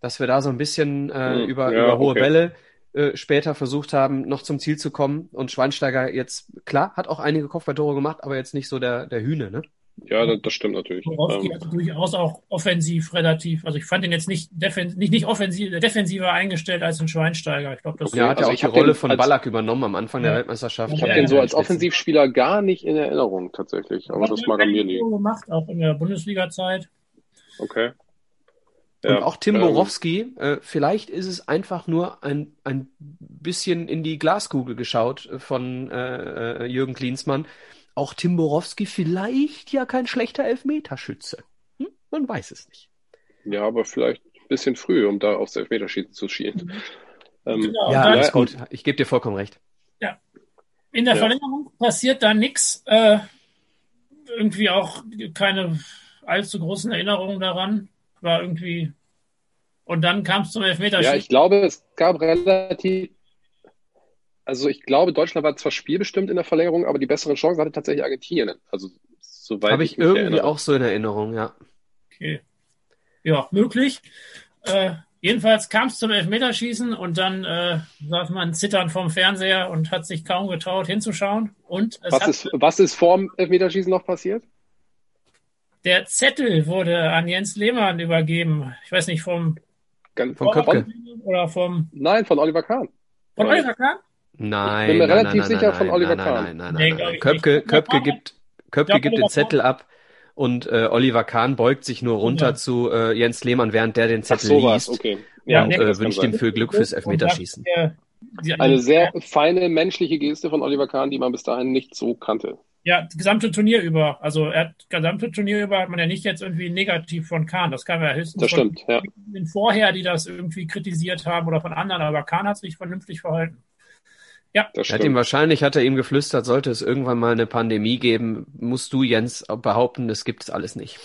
dass wir da so ein bisschen äh, hm, über, ja, über hohe okay. Bälle äh, später versucht haben, noch zum Ziel zu kommen. Und Schweinsteiger jetzt, klar, hat auch einige Kopfballtore gemacht, aber jetzt nicht so der, der Hühne, ne? Ja, das, das stimmt natürlich. Borowski ähm, hatte durchaus auch offensiv relativ, also ich fand ihn jetzt nicht, defen, nicht, nicht offensiv, defensiver eingestellt als ein Schweinsteiger. Ich glaube, das ja, hat ja also auch die Rolle von Ballack übernommen am Anfang ja. der Weltmeisterschaft. Ich habe den so als Offensivspieler gar nicht in Erinnerung tatsächlich, aber das mag er mir nie. gemacht, auch in der Bundesliga-Zeit. Okay. Ja, und auch Tim ähm, Borowski, äh, vielleicht ist es einfach nur ein, ein bisschen in die Glaskugel geschaut von äh, äh Jürgen Klinsmann auch Tim Borowski vielleicht ja kein schlechter Elfmeterschütze. Hm? Man weiß es nicht. Ja, aber vielleicht ein bisschen früh, um da aufs Elfmeterschießen zu schielen. Mhm. Ähm, genau, ja, alles gut. Ich gebe dir vollkommen recht. Ja. In der ja. Verlängerung passiert da nichts. Äh, irgendwie auch keine allzu großen Erinnerungen daran. War irgendwie. Und dann kam es zum Elfmeterschießen. Ja, ich glaube, es gab relativ also ich glaube, Deutschland war zwar spielbestimmt in der Verlängerung, aber die besseren Chancen hatte tatsächlich Argentinien. Also soweit Habe ich, ich irgendwie erinnere. auch so in Erinnerung, ja. Okay. Ja, möglich. Äh, jedenfalls kam es zum Elfmeterschießen und dann äh, saß man zittern vom Fernseher und hat sich kaum getraut hinzuschauen. Und was, ist, was ist vor dem Elfmeterschießen noch passiert? Der Zettel wurde an Jens Lehmann übergeben. Ich weiß nicht, vom, Ganz, vom Köpke. Oder vom. Nein, von Oliver Kahn. Von Oliver Kahn? Nein. Ich bin mir nein, relativ nein, sicher nein, von Oliver nein, Kahn. Nein, nein, nein, nein, Köpke, Köpke gibt, Köpke gibt den Zettel ab und äh, Oliver Kahn beugt sich nur runter ja. zu äh, Jens Lehmann, während der den Zettel Ach, liest. Okay. Ja, und äh, wünscht ihm viel Glück fürs Elfmeterschießen. Eine sehr feine menschliche Geste von Oliver Kahn, die man bis dahin nicht so kannte. Ja, das gesamte Turnier über. Also er hat gesamte Turnier über hat man ja nicht jetzt irgendwie negativ von Kahn. Das kam ja höchstens das stimmt, von ja. vorher, die das irgendwie kritisiert haben oder von anderen, aber Kahn hat sich vernünftig verhalten. Ja, das er hat ihm wahrscheinlich hat er ihm geflüstert, sollte es irgendwann mal eine Pandemie geben, musst du Jens behaupten, das gibt es alles nicht.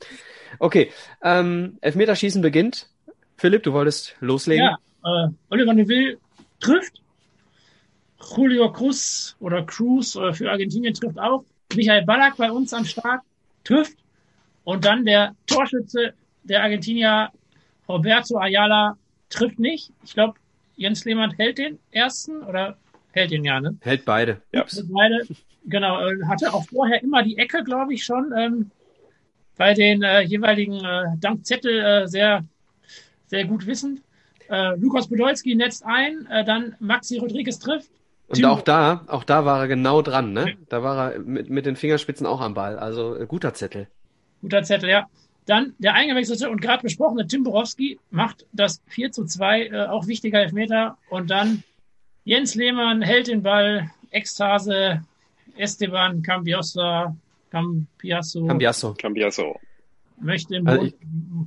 [laughs] okay, ähm, Elfmeterschießen beginnt. Philipp, du wolltest loslegen? Ja, äh, Oliver Neville trifft. Julio Cruz oder Cruz äh, für Argentinien trifft auch. Michael Ballack bei uns am Start trifft. Und dann der Torschütze der Argentinier Roberto Ayala trifft nicht. Ich glaube, Jens Lehmann hält den ersten oder Hält ihn ja, ne? Hält beide. Ja. Beide, genau. Äh, hatte auch vorher immer die Ecke, glaube ich, schon ähm, bei den äh, jeweiligen äh, Dankzettel äh, sehr, sehr gut wissend. Äh, Lukas Podolski netzt ein, äh, dann Maxi Rodriguez trifft. Und Timo. auch da, auch da war er genau dran, ne? Da war er mit, mit den Fingerspitzen auch am Ball. Also äh, guter Zettel. Guter Zettel, ja. Dann der eingewechselte und gerade besprochene Tim Borowski macht das 4 zu 2, äh, auch wichtiger Elfmeter. Und dann Jens Lehmann hält den Ball, Ekstase, Esteban Cambiasso, Cambiasso, Cambiasso. Cambiasso. Möchte im also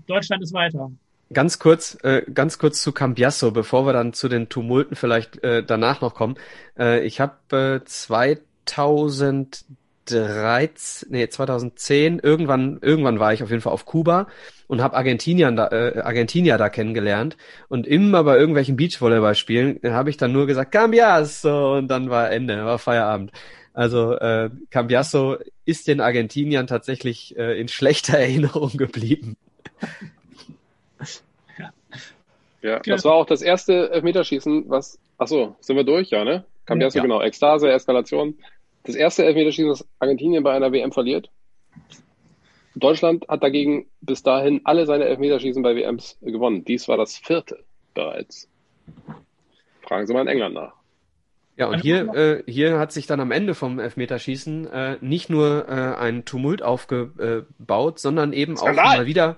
Deutschland ist weiter. Ganz kurz, äh, ganz kurz zu Cambiasso, bevor wir dann zu den Tumulten vielleicht äh, danach noch kommen. Äh, ich habe äh, 2000 2013, nee, 2010, irgendwann, irgendwann war ich auf jeden Fall auf Kuba und habe Argentinier da, äh, Argentinier da kennengelernt und immer bei irgendwelchen Beachvolleyballspielen habe ich dann nur gesagt Cambiasso und dann war Ende, war Feierabend. Also äh, Cambiasso ist den Argentiniern tatsächlich äh, in schlechter [laughs] Erinnerung geblieben. Ja, das war auch das erste Elfmeterschießen, was, ach so, sind wir durch, ja, ne? Kam ja. genau, Ekstase, Eskalation. Das erste Elfmeterschießen, das Argentinien bei einer WM verliert. Deutschland hat dagegen bis dahin alle seine Elfmeterschießen bei WMs gewonnen. Dies war das vierte bereits. Fragen Sie mal in England nach. Ja, und hier, äh, hier hat sich dann am Ende vom Elfmeterschießen äh, nicht nur äh, ein Tumult aufgebaut, sondern eben Skandal. auch mal wieder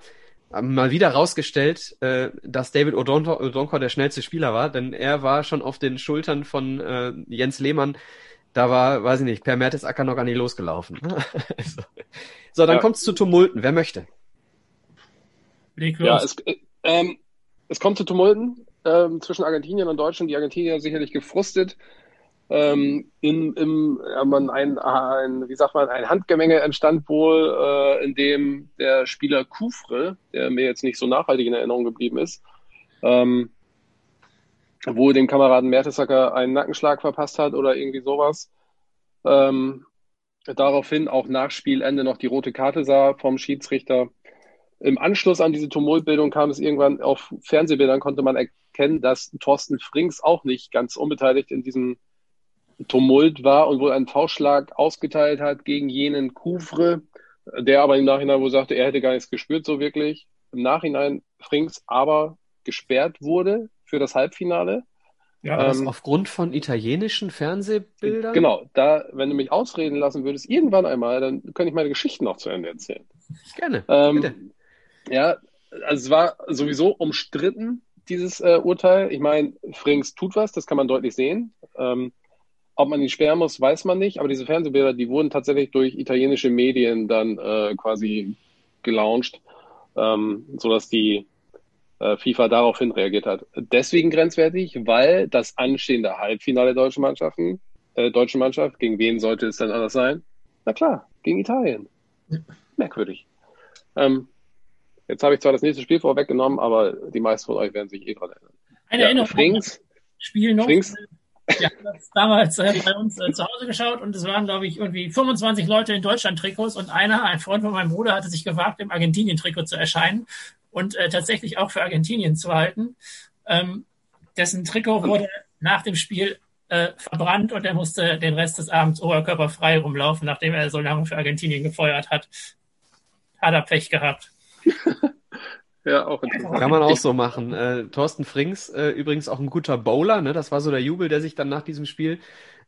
mal wieder rausgestellt, äh, dass David Odonkor der schnellste Spieler war, denn er war schon auf den Schultern von äh, Jens Lehmann, da war, weiß ich nicht, per Mertesacker noch gar nicht losgelaufen. [laughs] also. So, dann ja. kommt's zu Tumulten. Wer möchte? Ja, es, äh, ähm, es kommt zu Tumulten ähm, zwischen Argentinien und Deutschland. Die Argentinier sicherlich gefrustet. Ähm, in, im, ja, man ein, ein, wie sagt man, ein Handgemenge entstand wohl, äh, in dem der Spieler Kufre, der mir jetzt nicht so nachhaltig in Erinnerung geblieben ist, ähm, wohl dem Kameraden Mertesacker einen Nackenschlag verpasst hat oder irgendwie sowas. Ähm, daraufhin auch nach Spielende noch die rote Karte sah vom Schiedsrichter. Im Anschluss an diese Tumultbildung kam es irgendwann auf Fernsehbildern, konnte man erkennen, dass Thorsten Frings auch nicht ganz unbeteiligt in diesem Tumult war und wohl einen Tauschschlag ausgeteilt hat gegen jenen Kufre, der aber im Nachhinein wohl sagte, er hätte gar nichts gespürt so wirklich. Im Nachhinein Frings aber gesperrt wurde für das Halbfinale. Ja, ähm, aufgrund von italienischen Fernsehbildern? Genau, da, wenn du mich ausreden lassen würdest, irgendwann einmal, dann könnte ich meine Geschichten noch zu Ende erzählen. Gerne. Ähm, bitte. Ja, also es war sowieso umstritten, dieses äh, Urteil. Ich meine, Frings tut was, das kann man deutlich sehen. Ähm, ob man ihn sperren muss, weiß man nicht, aber diese Fernsehbilder, die wurden tatsächlich durch italienische Medien dann äh, quasi gelauncht, ähm, sodass die FIFA daraufhin reagiert hat. Deswegen grenzwertig, weil das anstehende Halbfinale der deutschen Mannschaften, äh, deutschen Mannschaft, gegen wen sollte es dann anders sein? Na klar, gegen Italien. Merkwürdig. Ähm, jetzt habe ich zwar das nächste Spiel vorweggenommen, aber die meisten von euch werden sich eh dran erinnern. Eine ja, Erinnerung. Frings, Spiel noch. Frings, wir haben das damals äh, bei uns äh, zu Hause geschaut und es waren, glaube ich, irgendwie 25 Leute in Deutschland-Trikots und einer, ein Freund von meinem Bruder, hatte sich gewagt, im Argentinien-Trikot zu erscheinen und äh, tatsächlich auch für Argentinien zu halten. Ähm, dessen Trikot wurde nach dem Spiel äh, verbrannt und er musste den Rest des Abends oberkörperfrei rumlaufen, nachdem er so lange für Argentinien gefeuert hat. Hat er Pech gehabt. [laughs] Ja, auch interessant. Kann man auch so machen. Äh, Thorsten Frings, äh, übrigens auch ein guter Bowler, ne? Das war so der Jubel, der sich dann nach diesem Spiel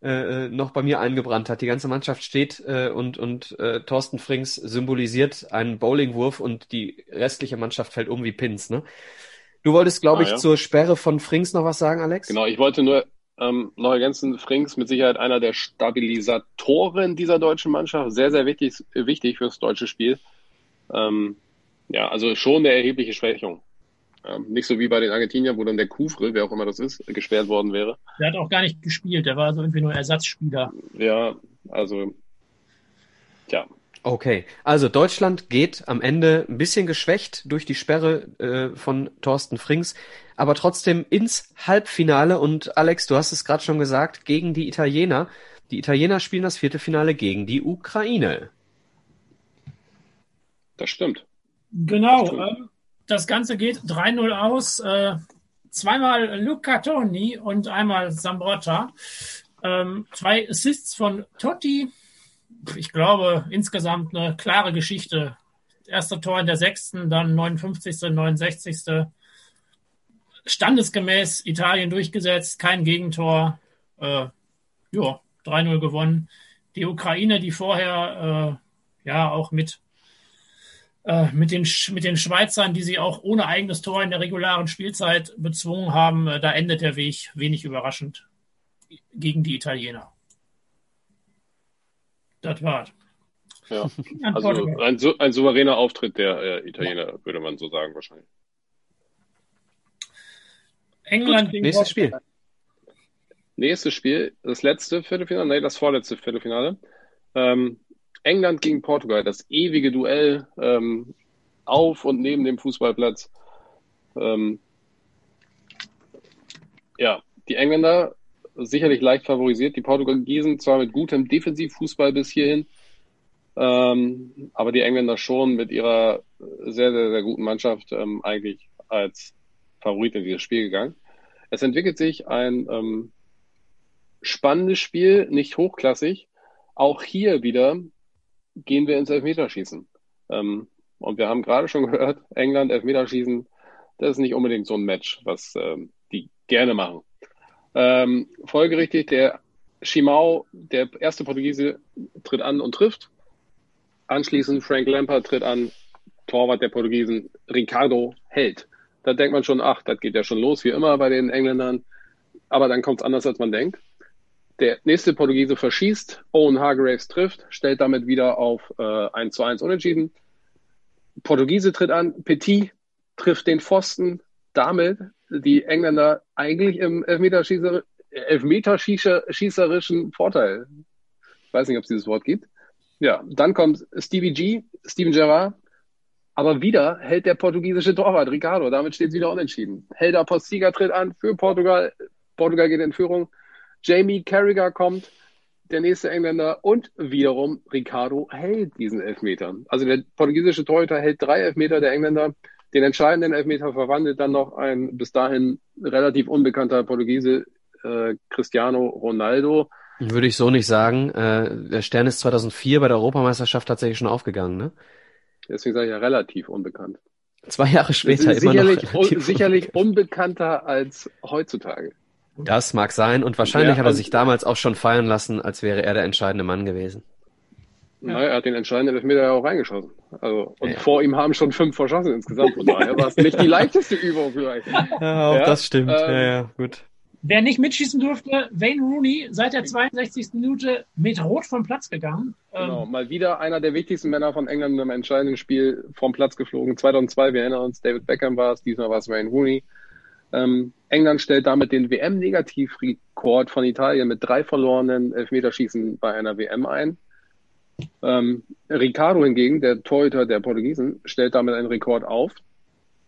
äh, äh noch bei mir eingebrannt hat. Die ganze Mannschaft steht äh, und, und äh, Thorsten Frings symbolisiert einen Bowlingwurf und die restliche Mannschaft fällt um wie Pins, ne? Du wolltest, glaube ah, ich, ja. zur Sperre von Frings noch was sagen, Alex? Genau, ich wollte nur ähm, noch ergänzen, Frings mit Sicherheit einer der Stabilisatoren dieser deutschen Mannschaft. Sehr, sehr wichtig, wichtig fürs deutsche Spiel. Ähm, ja, also schon eine erhebliche Schwächung. Ähm, nicht so wie bei den Argentiniern, wo dann der Kufre, wer auch immer das ist, gesperrt worden wäre. Der hat auch gar nicht gespielt, der war also irgendwie nur Ersatzspieler. Ja, also, tja. Okay, also Deutschland geht am Ende ein bisschen geschwächt durch die Sperre äh, von Thorsten Frings, aber trotzdem ins Halbfinale und Alex, du hast es gerade schon gesagt, gegen die Italiener. Die Italiener spielen das vierte Finale gegen die Ukraine. Das stimmt. Genau, ähm, das Ganze geht 3-0 aus. Äh, zweimal Luca Toni und einmal Zambrotta. Ähm, zwei Assists von Totti. Ich glaube, insgesamt eine klare Geschichte. Erster Tor in der sechsten, dann 59., 69. Standesgemäß Italien durchgesetzt, kein Gegentor. Äh, ja, 3-0 gewonnen. Die Ukraine, die vorher äh, ja auch mit mit, den, mit den Schweizern, die sie auch ohne eigenes Tor in der regulären Spielzeit bezwungen haben, äh, da endet der Weg wenig überraschend gegen die Italiener. Das war's. Ja, also ein, ein, souveräner Auftritt der äh, Italiener, ja. würde man so sagen wahrscheinlich. England Gut, nächstes Spiel. Nächstes Spiel, das letzte Viertelfinale, nee, das vorletzte Viertelfinale. Ähm, England gegen Portugal, das ewige Duell ähm, auf und neben dem Fußballplatz. Ähm, ja, die Engländer sicherlich leicht favorisiert, die Portugiesen zwar mit gutem Defensivfußball bis hierhin, ähm, aber die Engländer schon mit ihrer sehr, sehr, sehr guten Mannschaft ähm, eigentlich als Favorit in dieses Spiel gegangen. Es entwickelt sich ein ähm, spannendes Spiel, nicht hochklassig. Auch hier wieder gehen wir ins Elfmeterschießen. Ähm, und wir haben gerade schon gehört, England Elfmeterschießen, das ist nicht unbedingt so ein Match, was ähm, die gerne machen. Ähm, folgerichtig, der Schimau, der erste Portugiese, tritt an und trifft. Anschließend Frank Lampard tritt an, Torwart der Portugiesen, Ricardo hält. Da denkt man schon, ach, das geht ja schon los, wie immer bei den Engländern. Aber dann kommt es anders, als man denkt. Der nächste Portugiese verschießt, Owen Hargraves trifft, stellt damit wieder auf äh, 1 zu 1 unentschieden. Portugiese tritt an, Petit trifft den Pfosten, damit die Engländer eigentlich im Elfmeterschießer, Elfmeterschießerischen Vorteil. Ich weiß nicht, ob es dieses Wort gibt. Ja, dann kommt Stevie G, Steven Gerrard, aber wieder hält der portugiesische Torwart Ricardo. Damit steht es wieder unentschieden. Helder Postiga tritt an für Portugal. Portugal geht in Führung. Jamie Carragher kommt, der nächste Engländer. Und wiederum Ricardo hält diesen Elfmeter. Also der portugiesische Torhüter hält drei Elfmeter der Engländer. Den entscheidenden Elfmeter verwandelt dann noch ein bis dahin relativ unbekannter Portugiese, äh, Cristiano Ronaldo. Würde ich so nicht sagen. Äh, der Stern ist 2004 bei der Europameisterschaft tatsächlich schon aufgegangen, ne? Deswegen sage ich ja relativ unbekannt. Zwei Jahre später immer sicherlich, noch. sicherlich unbekannter als heutzutage. Das mag sein und wahrscheinlich Ja, hat er sich damals auch schon feiern lassen, als wäre er der entscheidende Mann gewesen. Na, er hat den entscheidenden Elfmeter ja auch reingeschossen. Also, und Ja. vor ihm haben schon fünf verschossen insgesamt. Von daher war es nicht die leichteste Übung vielleicht. Ja, auch das stimmt. ähm, ja, ja, gut. Wer nicht mitschießen durfte, Wayne Rooney, seit der 62. Minute mit Rot vom Platz gegangen. Genau, Ähm, mal wieder einer der wichtigsten Männer von England im entscheidenden Spiel vom Platz geflogen. 2002, wir erinnern uns, David Beckham war es, diesmal war es Wayne Rooney. Ähm, England stellt damit den WM-Negativrekord von Italien mit drei verlorenen Elfmeterschießen bei einer WM ein. Ähm, Ricardo hingegen, der Torhüter der Portugiesen, stellt damit einen Rekord auf,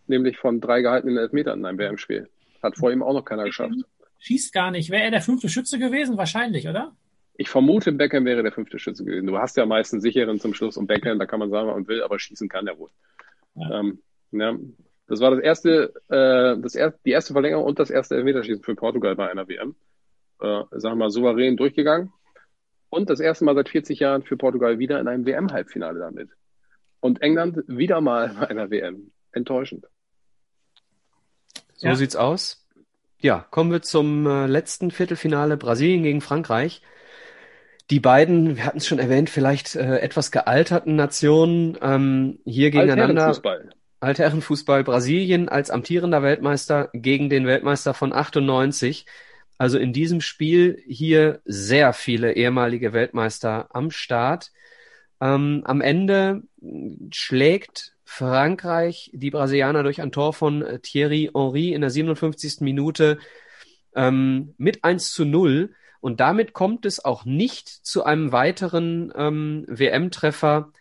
nämlich von drei gehaltenen Elfmetern in einem WM-Spiel. Hat vor ihm auch noch keiner geschafft. schießt gar nicht. Wäre er der fünfte Schütze gewesen? Wahrscheinlich, oder? Ich vermute, Beckham wäre der fünfte Schütze gewesen. Du hast ja meistens sicheren zum Schluss und Beckham, da kann man sagen, was man will, aber schießen kann er wohl. Ja. Ähm, ja, das war das erste, äh, das er, die erste Verlängerung und das erste Elfmeterschießen für Portugal bei einer WM. Äh, sagen wir mal souverän durchgegangen. Und das erste Mal seit 40 Jahren für Portugal wieder in einem WM-Halbfinale damit. Und England wieder mal bei einer WM. Enttäuschend. So Ja. sieht's aus. Ja, kommen wir zum äh, letzten Viertelfinale Brasilien gegen Frankreich. Die beiden, wir hatten es schon erwähnt, vielleicht äh, etwas gealterten Nationen ähm, hier gegeneinander. Altherrenfußball. Altherrenfußball Brasilien als amtierender Weltmeister gegen den Weltmeister von 98. Also in diesem Spiel hier sehr viele ehemalige Weltmeister am Start. Ähm, am Ende schlägt Frankreich die Brasilianer durch ein Tor von äh, Thierry Henry in der 57. Minute ähm, mit 1 zu 0. Und damit kommt es auch nicht zu einem weiteren ähm, WM-Treffer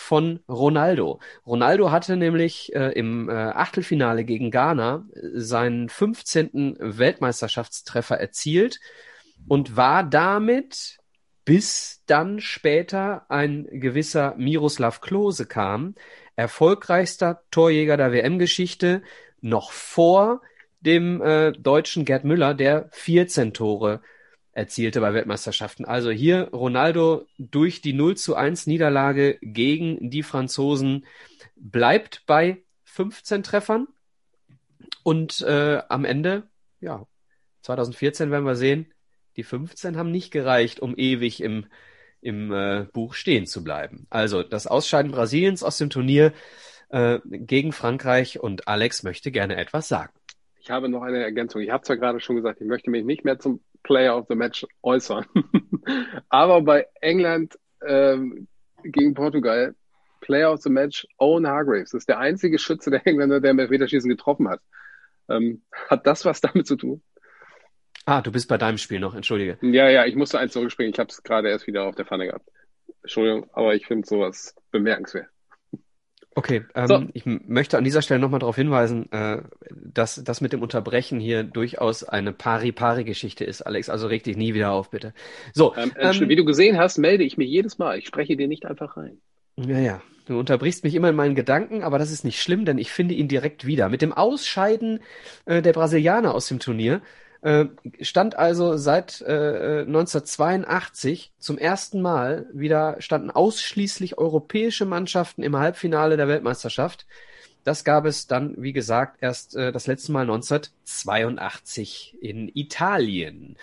von Ronaldo. Ronaldo hatte nämlich äh, im äh, Achtelfinale gegen Ghana äh, seinen 15. Weltmeisterschaftstreffer erzielt und war damit, bis dann später ein gewisser Miroslav Klose kam, erfolgreichster Torjäger der WM-Geschichte, noch vor dem äh, deutschen Gerd Müller, der 14 Tore erzielte bei Weltmeisterschaften. Also hier Ronaldo durch die 0 zu 1 Niederlage gegen die Franzosen bleibt bei 15 Treffern und äh, am Ende, ja, 2014 werden wir sehen, die 15 haben nicht gereicht, um ewig im, im äh, Buch stehen zu bleiben. Also das Ausscheiden Brasiliens aus dem Turnier äh, gegen Frankreich und Alex möchte gerne etwas sagen. Ich habe noch eine Ergänzung. Ich habe zwar gerade schon gesagt, ich möchte mich nicht mehr zum Player of the Match äußern. [laughs] Aber bei England ähm, gegen Portugal, Player of the Match, Owen Hargraves, das ist der einzige Schütze der Engländer, der im Elfmeterschießen getroffen hat. Ähm, hat das was [laughs] damit zu tun? Ah, du bist bei deinem Spiel noch, entschuldige. Ja, ja, ich musste eins zurückspringen. Ich habe es gerade erst wieder auf der Pfanne gehabt. Entschuldigung, aber ich finde sowas bemerkenswert. Okay, ähm, So. ich möchte an dieser Stelle nochmal darauf hinweisen, äh, dass das mit dem Unterbrechen hier durchaus eine Pari-Pari-Geschichte ist, Alex. Also reg dich nie wieder auf, bitte. So, Ähm, ähm, wie du gesehen hast, melde ich mich jedes Mal. Ich spreche dir nicht einfach rein. ja, ja, Du unterbrichst mich immer in meinen Gedanken, aber das ist nicht schlimm, denn ich finde ihn direkt wieder. Mit dem Ausscheiden äh, der Brasilianer aus dem Turnier äh, stand also seit äh, 1982 zum ersten Mal wieder standen ausschließlich europäische Mannschaften im Halbfinale der Weltmeisterschaft. Das gab es dann, wie gesagt, erst äh, das letzte Mal 1982 in Italien.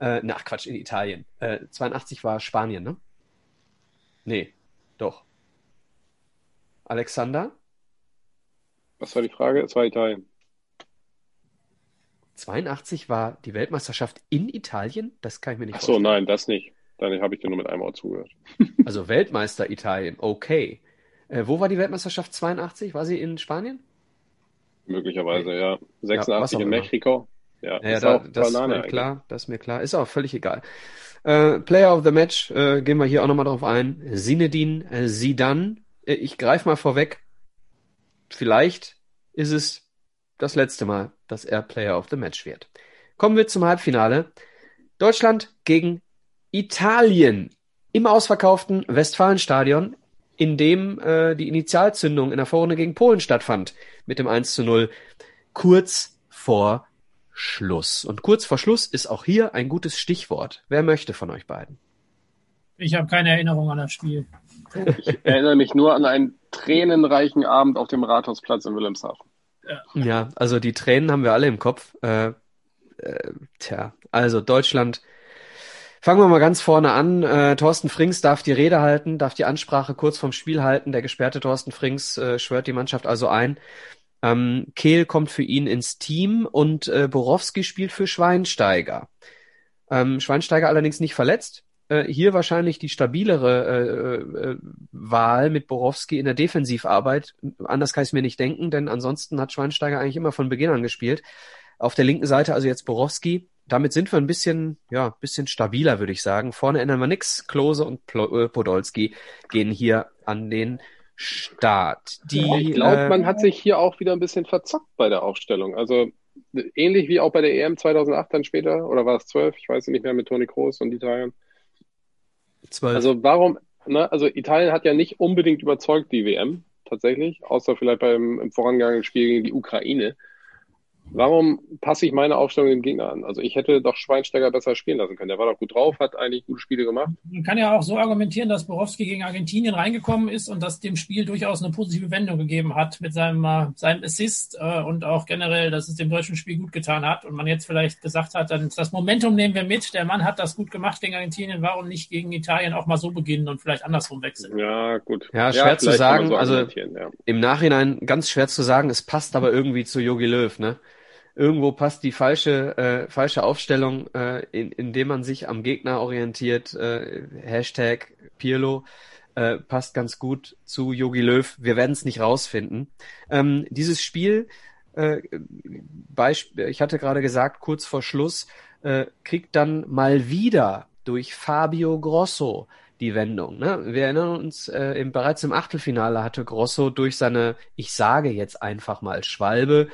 Äh, na, Quatsch, in Italien. Äh, 82 war Spanien, ne? Nee, doch. Alexander? Was war die Frage? Es war Italien. 82 war die Weltmeisterschaft in Italien? Das kann ich mir nicht Ach so, vorstellen. nein, das nicht. Dann habe ich dir nur mit einem Wort zugehört. [laughs] Also Weltmeister Italien, okay. Äh, wo war die Weltmeisterschaft 82? War sie in Spanien? Möglicherweise, ja. Ja, was 86 auch in immer. Mexiko. Ja, Ja, ist da, auch das ist Banane mir eigentlich. klar, das ist mir klar. Ist auch völlig egal. Äh, Player of the Match, äh, gehen wir hier auch nochmal drauf ein. Zinedine äh, Zidane. Äh, ich greife mal vorweg. Vielleicht ist es das letzte Mal, dass er Player of the Match wird. Kommen wir zum Halbfinale. Deutschland gegen Italien im ausverkauften Westfalenstadion, in dem äh, die Initialzündung in der Vorrunde gegen Polen stattfand, mit dem 1 zu 0, kurz vor Schluss. Und kurz vor Schluss ist auch hier ein gutes Stichwort. Wer möchte von euch beiden? Ich habe keine Erinnerung an das Spiel. Ich erinnere mich nur an einen tränenreichen Abend auf dem Rathausplatz in Wilhelmshaven. Ja, also die Tränen haben wir alle im Kopf. Äh, äh, tja, also Deutschland. Fangen wir mal ganz vorne an. Äh, Thorsten Frings darf die Rede halten, darf die Ansprache kurz vorm Spiel halten. Der gesperrte Thorsten Frings äh, schwört die Mannschaft also ein. Ähm, Kehl kommt für ihn ins Team und äh, Borowski spielt für Schweinsteiger. Ähm, Schweinsteiger allerdings nicht verletzt. Äh, hier wahrscheinlich die stabilere äh, äh, Wahl mit Borowski in der Defensivarbeit. Anders kann ich es mir nicht denken, denn ansonsten hat Schweinsteiger eigentlich immer von Beginn an gespielt. Auf der linken Seite also jetzt Borowski. Damit sind wir ein bisschen, ja, bisschen stabiler, würde ich sagen. Vorne ändern wir nix. Klose und äh, Podolski gehen hier an den Start. Die, Ich glaube, äh, man hat sich hier auch wieder ein bisschen verzockt bei der Aufstellung. Also ähnlich wie auch bei der EM 2008 dann später, oder war es 12? Ich weiß nicht mehr, mit Toni Kroos und Italien. Zwölf. Also warum, ne, also Italien hat ja nicht unbedingt überzeugt, die WM, tatsächlich, außer vielleicht beim im vorangegangenen Spiel gegen die Ukraine. Warum passe ich meine Aufstellung dem Gegner an? Also ich hätte doch Schweinsteiger besser spielen lassen können. Der war doch gut drauf, hat eigentlich gute Spiele gemacht. Man kann ja auch so argumentieren, dass Borowski gegen Argentinien reingekommen ist und das dem Spiel durchaus eine positive Wendung gegeben hat mit seinem, seinem Assist äh, und auch generell, dass es dem deutschen Spiel gut getan hat und man jetzt vielleicht gesagt hat, dann das Momentum nehmen wir mit. Der Mann hat das gut gemacht gegen Argentinien, warum nicht gegen Italien auch mal so beginnen und vielleicht andersrum wechseln? Ja, gut. Ja, schwer zu kann man sagen. Also- argumentieren, ja. Im Nachhinein ganz schwer zu sagen. Es passt aber irgendwie zu Jogi Löw, ne? Irgendwo passt die falsche, äh, falsche Aufstellung, äh, in, indem man sich am Gegner orientiert. Äh, Hashtag Pirlo äh, passt ganz gut zu Jogi Löw. Wir werden es nicht rausfinden. Ähm, dieses Spiel, äh, Beisp ich hatte gerade gesagt, kurz vor Schluss, äh, kriegt dann mal wieder durch Fabio Grosso die Wendung. Ne? Wir erinnern uns, äh, im, bereits im Achtelfinale hatte Grosso durch seine, ich sage jetzt einfach mal Schwalbe,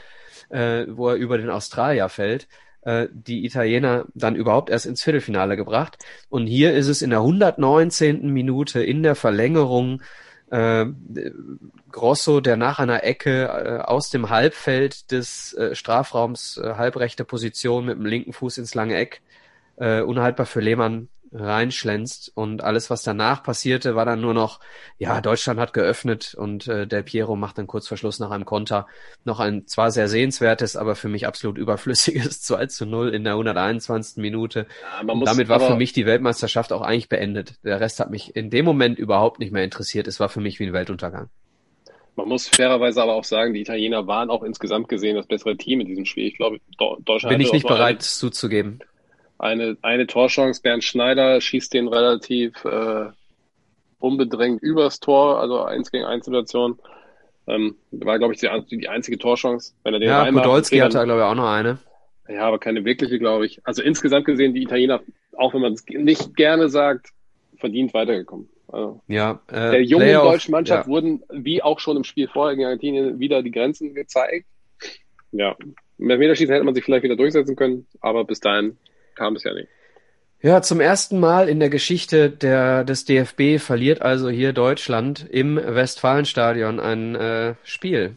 äh, wo er über den Australier fällt, äh, die Italiener dann überhaupt erst ins Viertelfinale gebracht. Und hier ist es in der 119. Minute in der Verlängerung äh, Grosso, der nach einer Ecke äh, aus dem Halbfeld des äh, Strafraums, äh, halbrechte Position mit dem linken Fuß ins lange Eck, äh, unhaltbar für Lehmann reinschlänzt und alles, was danach passierte, war dann nur noch, ja, Deutschland hat geöffnet und äh, der Piero macht dann kurz vor Schluss nach einem Konter noch ein zwar sehr sehenswertes, aber für mich absolut überflüssiges [laughs] 2 zu 0 in der 121. Minute. Ja, Und damit war aber- für mich die Weltmeisterschaft auch eigentlich beendet. Der Rest hat mich in dem Moment überhaupt nicht mehr interessiert. Es war für mich wie ein Weltuntergang. Man muss fairerweise aber auch sagen, die Italiener waren auch insgesamt gesehen das bessere Team in diesem Spiel. Ich glaube, Deutschland Bin ich nicht bereit, es zuzugeben. Eine, eine, Torchance. Bernd Schneider schießt den relativ äh, unbedrängt übers Tor, also eins gegen eins Situation. Ähm, war, glaube ich, die, die einzige Torchance. Wenn er den Ja, Podolski hatte, dann- glaube ich, auch noch eine. Ja, aber keine wirkliche, glaube ich. Also insgesamt gesehen, die Italiener, auch wenn man es nicht gerne sagt, verdient weitergekommen. Also Ja, äh, der jungen Player of- deutschen Mannschaft ja. wurden, wie auch schon im Spiel vorher gegen Argentinien, wieder die Grenzen gezeigt. Ja, im Elfmeterschießen hätte man sich vielleicht wieder durchsetzen können, aber bis dahin kam es ja nicht. Ja, zum ersten Mal in der Geschichte der, des DFB verliert also hier Deutschland im Westfalenstadion ein äh, Spiel.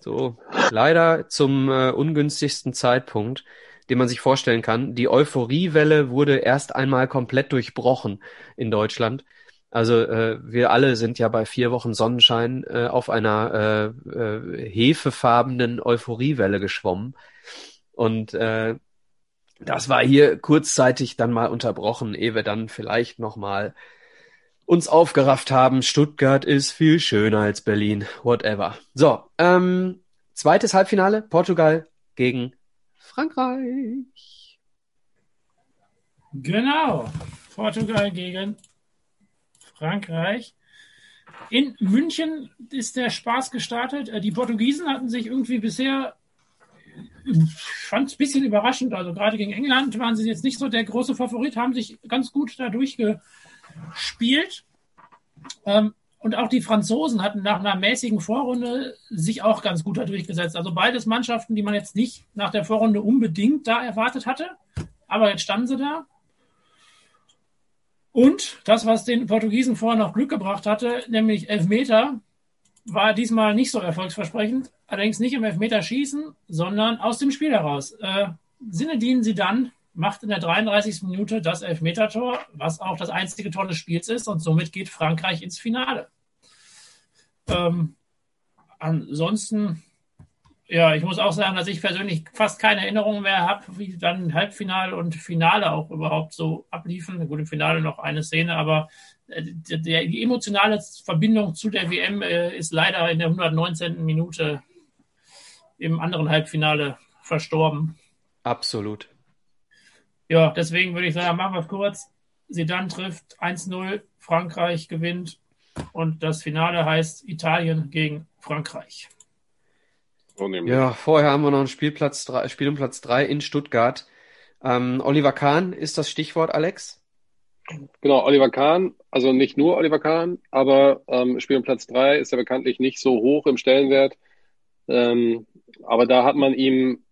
So, leider zum äh, ungünstigsten Zeitpunkt, den man sich vorstellen kann. Die Euphoriewelle wurde erst einmal komplett durchbrochen in Deutschland. Also äh, wir alle sind ja bei vier Wochen Sonnenschein äh, auf einer äh, äh, hefefarbenen Euphoriewelle geschwommen. Und äh, das war hier kurzzeitig dann mal unterbrochen, ehe wir dann vielleicht nochmal uns aufgerafft haben. Stuttgart ist viel schöner als Berlin. Whatever. So, ähm, zweites Halbfinale, Portugal gegen Frankreich. Genau. Portugal gegen Frankreich. In München ist der Spaß gestartet. Äh, die Portugiesen hatten sich irgendwie bisher fand es ein bisschen überraschend. Also gerade gegen England waren sie jetzt nicht so der große Favorit, haben sich ganz gut da durchgespielt. Ähm, und auch die Franzosen hatten nach einer mäßigen Vorrunde sich auch ganz gut da durchgesetzt. Also beides Mannschaften, die man jetzt nicht nach der Vorrunde unbedingt da erwartet hatte. Aber jetzt standen sie da. Und das, was den Portugiesen vorher noch Glück gebracht hatte, nämlich Elfmeter, war diesmal nicht so erfolgsversprechend. Allerdings nicht im Elfmeterschießen, sondern aus dem Spiel heraus. Äh, Sinedin Sidan macht in der 33. Minute das Elfmetertor, was auch das einzige Tor des Spiels ist und somit geht Frankreich ins Finale. Ähm, ansonsten, ja, ich muss auch sagen, dass ich persönlich fast keine Erinnerungen mehr habe, wie dann Halbfinale und Finale auch überhaupt so abliefen. Gut, im Finale noch eine Szene, aber die emotionale Verbindung zu der WM äh, ist leider in der 119. Minute im anderen Halbfinale verstorben. Absolut. Ja, deswegen würde ich sagen, machen wir es kurz. Sedan trifft 1-0, Frankreich gewinnt und das Finale heißt Italien gegen Frankreich. ja, vorher haben wir noch ein Spielplatz drei, Spiel um Platz 3 in Stuttgart. Ähm, Oliver Kahn ist das Stichwort, Alex? Genau, Oliver Kahn, also nicht nur Oliver Kahn, aber ähm, Spiel um Platz 3 ist ja bekanntlich nicht so hoch im Stellenwert. Ähm, aber da hat man ihm,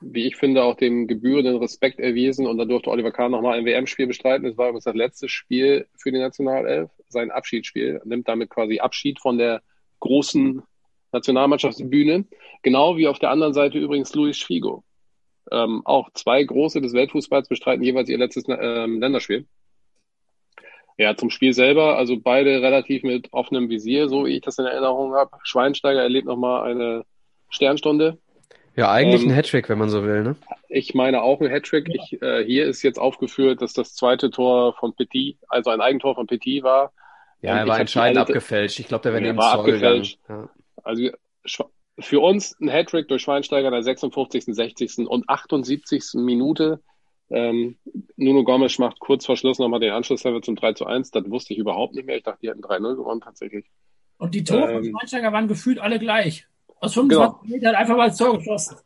wie ich finde, auch dem gebührenden Respekt erwiesen und da durfte Oliver Kahn nochmal ein WM-Spiel bestreiten. Es war übrigens das letzte Spiel für die Nationalelf, sein Abschiedsspiel, nimmt damit quasi Abschied von der großen Nationalmannschaftsbühne. Genau wie auf der anderen Seite übrigens Luis Figo. Ähm, auch zwei große des Weltfußballs bestreiten jeweils ihr letztes ähm, Länderspiel. Ja, zum Spiel selber, also beide relativ mit offenem Visier, so wie ich das in Erinnerung habe. Schweinsteiger erlebt nochmal eine Sternstunde. Ja, eigentlich ähm, ein Hattrick, wenn man so will, ne? Ich meine auch ein Hattrick. Ja. Ich, äh, hier ist jetzt aufgeführt, dass das zweite Tor von Petit, also ein Eigentor von Petit war. Ja, er war entscheidend alle, abgefälscht. Ich glaube, der wäre neben war abgefälscht. Ja. Also für uns ein Hattrick durch Schweinsteiger in der 56., 60. und 78. Minute. Ähm, Nuno Gomes macht kurz vor Schluss nochmal den Anschlusslevel zum 3 zu 1. Das wusste ich überhaupt nicht mehr. Ich dachte, die hätten 3-0 gewonnen tatsächlich. Und die Tore ähm, von Schweinsteiger waren gefühlt alle gleich. Aus 25 genau. Metern einfach mal ins Tor geschossen.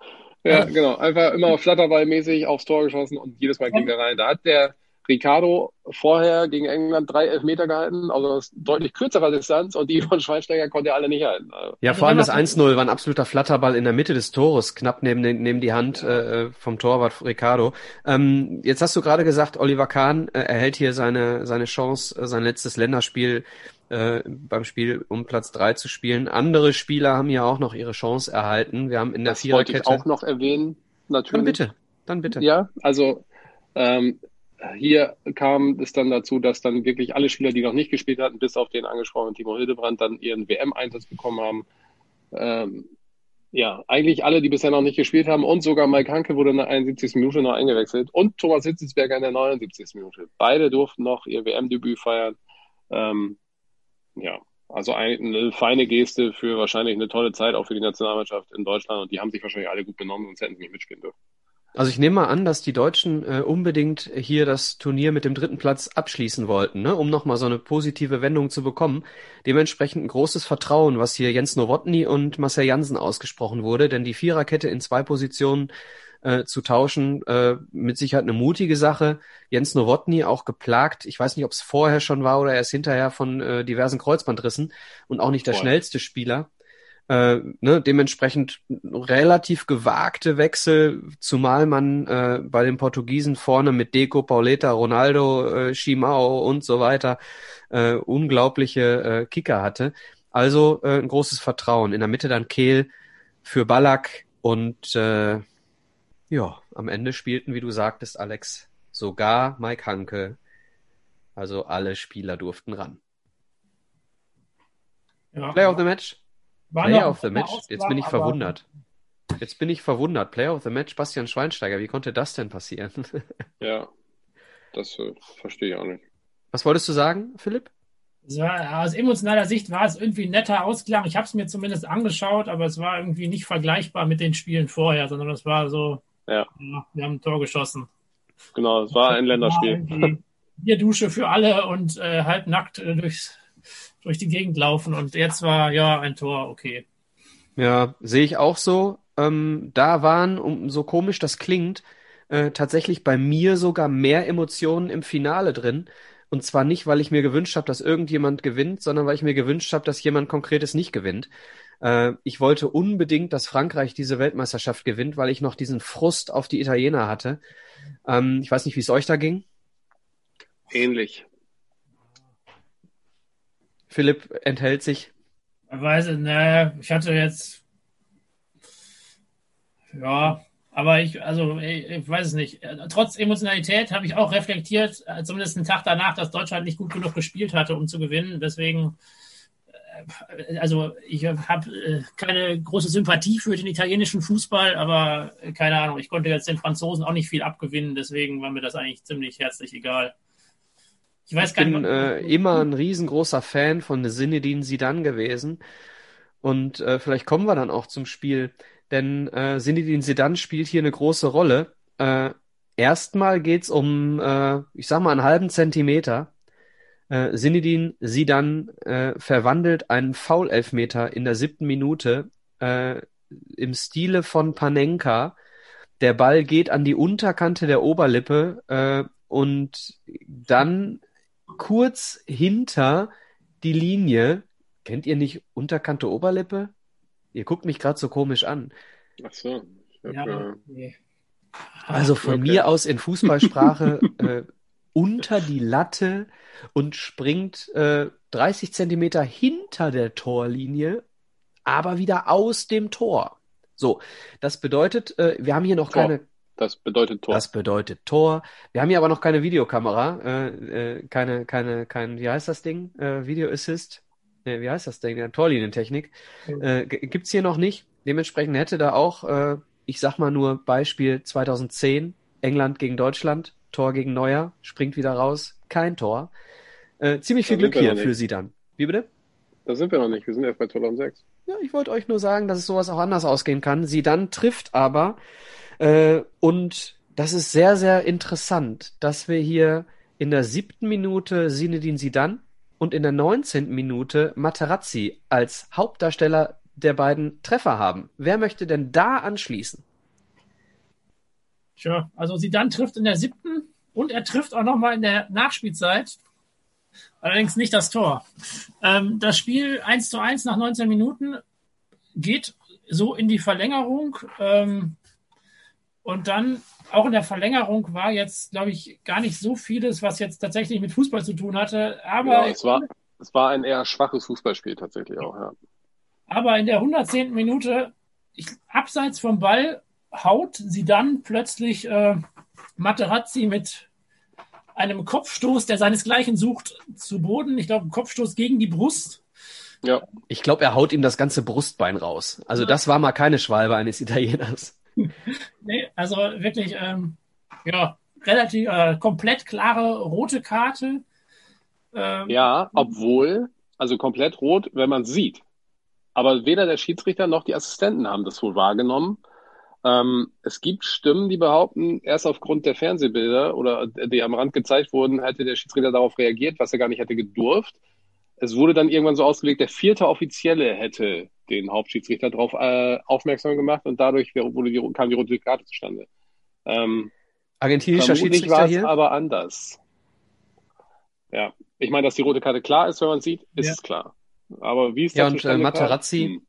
Ja, genau. Einfach immer flatterballmäßig aufs Tor geschossen und jedes Mal ging er rein. Da hat der Ricardo vorher gegen England drei Elfmeter gehalten, also das deutlich kürzere Distanz und die [laughs] von Schweinsteiger konnte er alle nicht halten. Ja, vor allem das 1-0 war ein absoluter Flatterball in der Mitte des Tores, knapp neben, den, neben die Hand äh, vom Torwart Ricardo. Ähm, jetzt hast du gerade gesagt, Oliver Kahn äh, erhält hier seine, seine Chance, äh, sein letztes Länderspiel äh, beim Spiel um Platz drei zu spielen. Andere Spieler haben ja auch noch ihre Chance erhalten. Wir haben in der das Viererkette... wollte ich auch noch erwähnen, natürlich. Dann bitte, dann bitte. Ja, also ähm, hier kam es dann dazu, dass dann wirklich alle Spieler, die noch nicht gespielt hatten, bis auf den angesprochenen Timo Hildebrand, dann ihren WM-Einsatz bekommen haben. Ähm, ja, eigentlich alle, die bisher noch nicht gespielt haben und sogar Mike Hanke wurde in der 71. Minute noch eingewechselt und Thomas Hitzelsberger in der 79. Minute. Beide durften noch ihr WM-Debüt feiern. Ähm, ja, also eine feine Geste für wahrscheinlich eine tolle Zeit auch für die Nationalmannschaft in Deutschland und die haben sich wahrscheinlich alle gut benommen, sonst hätten sie nicht mitspielen dürfen. Also ich nehme mal an, dass die Deutschen äh, unbedingt hier das Turnier mit dem dritten Platz abschließen wollten, ne? um nochmal so eine positive Wendung zu bekommen. Dementsprechend ein großes Vertrauen, was hier Jens Nowotny und Marcel Jansen ausgesprochen wurde, denn die Viererkette in zwei Positionen äh, zu tauschen, äh, mit Sicherheit eine mutige Sache. Jens Nowotny auch geplagt, ich weiß nicht, ob es vorher schon war oder erst hinterher von äh, diversen Kreuzbandrissen und auch nicht der Voll. schnellste Spieler. Äh, ne, dementsprechend relativ gewagte Wechsel, zumal man äh, bei den Portugiesen vorne mit Deco, Pauleta, Ronaldo, äh, und so weiter äh, unglaubliche äh, Kicker hatte. Also äh, ein großes Vertrauen. In der Mitte dann Kehl für Ballack und äh, ja, am Ende spielten, wie du sagtest, Alex, sogar Mike Hanke. Also alle Spieler durften ran. Ja, Player of the Match? Player of the Match? Jetzt bin ich verwundert. Jetzt bin ich verwundert. Player of the Match, Bastian Schweinsteiger. Wie konnte das denn passieren? [laughs] ja, das äh, verstehe ich auch nicht. Was wolltest du sagen, Philipp? War, aus emotionaler Sicht war es irgendwie ein netter Ausklang. Ich habe es mir zumindest angeschaut, aber es war irgendwie nicht vergleichbar mit den Spielen vorher, sondern es war so, ja. ja wir haben ein Tor geschossen. Genau, es war ein Länderspiel. Bierdusche für alle und äh, halb nackt äh, durchs, durch die Gegend laufen. Und jetzt war ja ein Tor, okay. Ja, sehe ich auch so. Ähm, da waren, um so komisch das klingt, äh, tatsächlich bei mir sogar mehr Emotionen im Finale drin. Und zwar nicht, weil ich mir gewünscht habe, dass irgendjemand gewinnt, sondern weil ich mir gewünscht habe, dass jemand Konkretes nicht gewinnt. Äh, ich wollte unbedingt, dass Frankreich diese Weltmeisterschaft gewinnt, weil ich noch diesen Frust auf die Italiener hatte. Ähm, ich weiß nicht, wie es euch da ging. Ähnlich. Philipp enthält sich. Ich weiß, naja, ich hatte jetzt ja, aber ich, also ich, ich weiß es nicht. Trotz Emotionalität habe ich auch reflektiert, äh, zumindest einen Tag danach, dass Deutschland nicht gut genug gespielt hatte, um zu gewinnen. Deswegen, äh, also ich habe äh, keine große Sympathie für den italienischen Fußball, aber keine Ahnung, ich konnte jetzt den Franzosen auch nicht viel abgewinnen, deswegen war mir das eigentlich ziemlich herzlich egal. Ich weiß gar ich bin äh, immer ein riesengroßer Fan von Zinedine Zidane gewesen. Und äh, vielleicht kommen wir dann auch zum Spiel denn äh, Zinedine Zidane spielt hier eine große Rolle. Äh, erstmal geht's um, äh, ich sag mal, einen halben Zentimeter. Äh, Zinedine Zidane äh, verwandelt einen Foul-Elfmeter in der siebten Minute äh, im Stile von Panenka. Der Ball geht an die Unterkante der Oberlippe äh, und dann kurz hinter die Linie. Kennt ihr nicht Unterkante Oberlippe? Ihr guckt mich gerade so komisch an. Ach so. Hab, ja, äh... Also von okay. mir aus in Fußballsprache [laughs] äh, unter die Latte und springt äh, 30 Zentimeter hinter der Torlinie, aber wieder aus dem Tor. So, das bedeutet, äh, wir haben hier noch Tor. keine. Das bedeutet Tor. Das bedeutet Tor. Wir haben hier aber noch keine Videokamera, äh, äh, keine, keine, kein, wie heißt das Ding? Äh, Video Assist äh, wie heißt das denn, der Torlinientechnik, äh, gibt's hier noch nicht. Dementsprechend hätte da auch, äh, ich sag mal nur Beispiel 2010, England gegen Deutschland, Tor gegen Neuer, springt wieder raus, kein Tor. Äh, ziemlich viel Glück hier für sie dann. Wie bitte? Da sind wir noch nicht, wir sind erst bei 2006. Ja, ich wollte euch nur sagen, dass es sowas auch anders ausgehen kann. Sie dann trifft aber äh, und das ist sehr, sehr interessant, dass wir hier in der siebten Minute Sinedin Sidan und in der 19. Minute Materazzi als Hauptdarsteller der beiden Treffer haben. Wer möchte denn da anschließen? Tja, also sie dann trifft in der siebten und er trifft auch nochmal in der Nachspielzeit. Allerdings nicht das Tor. Ähm, das Spiel 1 zu 1 nach 19 Minuten geht so in die Verlängerung. Ähm, und dann auch in der Verlängerung war jetzt, glaube ich, gar nicht so vieles, was jetzt tatsächlich mit Fußball zu tun hatte. Aber ja, es, war, es war ein eher schwaches Fußballspiel tatsächlich auch, ja. Aber in der 110. Minute, ich, abseits vom Ball, haut sie dann plötzlich äh, Materazzi mit einem Kopfstoß, der seinesgleichen sucht, zu Boden. Ich glaube, ein Kopfstoß gegen die Brust. Ja. Ich glaube, er haut ihm das ganze Brustbein raus. Also ja. das war mal keine Schwalbe eines Italieners. Nee, also wirklich, ähm, ja, relativ äh, komplett klare rote Karte. Ähm, ja, obwohl, also komplett rot, wenn man sieht. Aber weder der Schiedsrichter noch die Assistenten haben das wohl wahrgenommen. Ähm, es gibt Stimmen, die behaupten, erst aufgrund der Fernsehbilder oder die am Rand gezeigt wurden, hätte der Schiedsrichter darauf reagiert, was er gar nicht hätte gedurft. Es wurde dann irgendwann so ausgelegt, der vierte Offizielle hätte den Hauptschiedsrichter darauf äh, aufmerksam gemacht und dadurch wurde die, kam die rote Karte zustande. Ähm, Argentinischer Schiedsrichter war es aber anders. Ja, ich meine, dass die rote Karte klar ist, wenn man sieht, ist ja. es klar. Aber wie ist das? Ja, und äh, Materazzi, hm.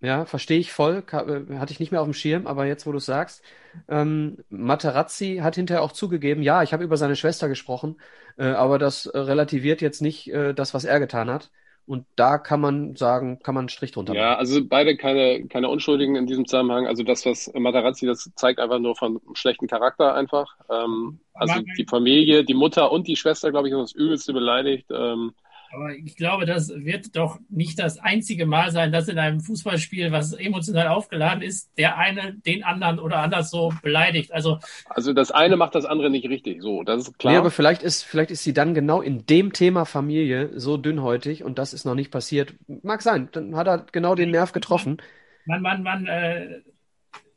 Ja, verstehe ich voll. Äh, Hatte ich nicht mehr auf dem Schirm, aber jetzt, wo du es sagst, ähm, Materazzi hat hinterher auch zugegeben, ja, ich habe über seine Schwester gesprochen, äh, aber das äh, relativiert jetzt nicht äh, das, was er getan hat. Und da kann man sagen, kann man einen Strich drunter Ja, machen. also beide keine, keine Unschuldigen in diesem Zusammenhang. Also das, was Matarazzi, das zeigt einfach nur von schlechten Charakter einfach. Ähm, also die Familie, die Mutter und die Schwester, glaube ich, haben das Übelste beleidigt. Ähm, Aber ich glaube, das wird doch nicht das einzige Mal sein, dass in einem Fußballspiel, was emotional aufgeladen ist, der eine den anderen oder anders so beleidigt. Also also das eine macht das andere nicht richtig. So, das ist klar. Nee, aber vielleicht ist, vielleicht ist sie dann genau in dem Thema Familie so dünnhäutig und das ist noch nicht passiert. Mag sein, dann hat er genau den Nerv getroffen. man, man, man, äh,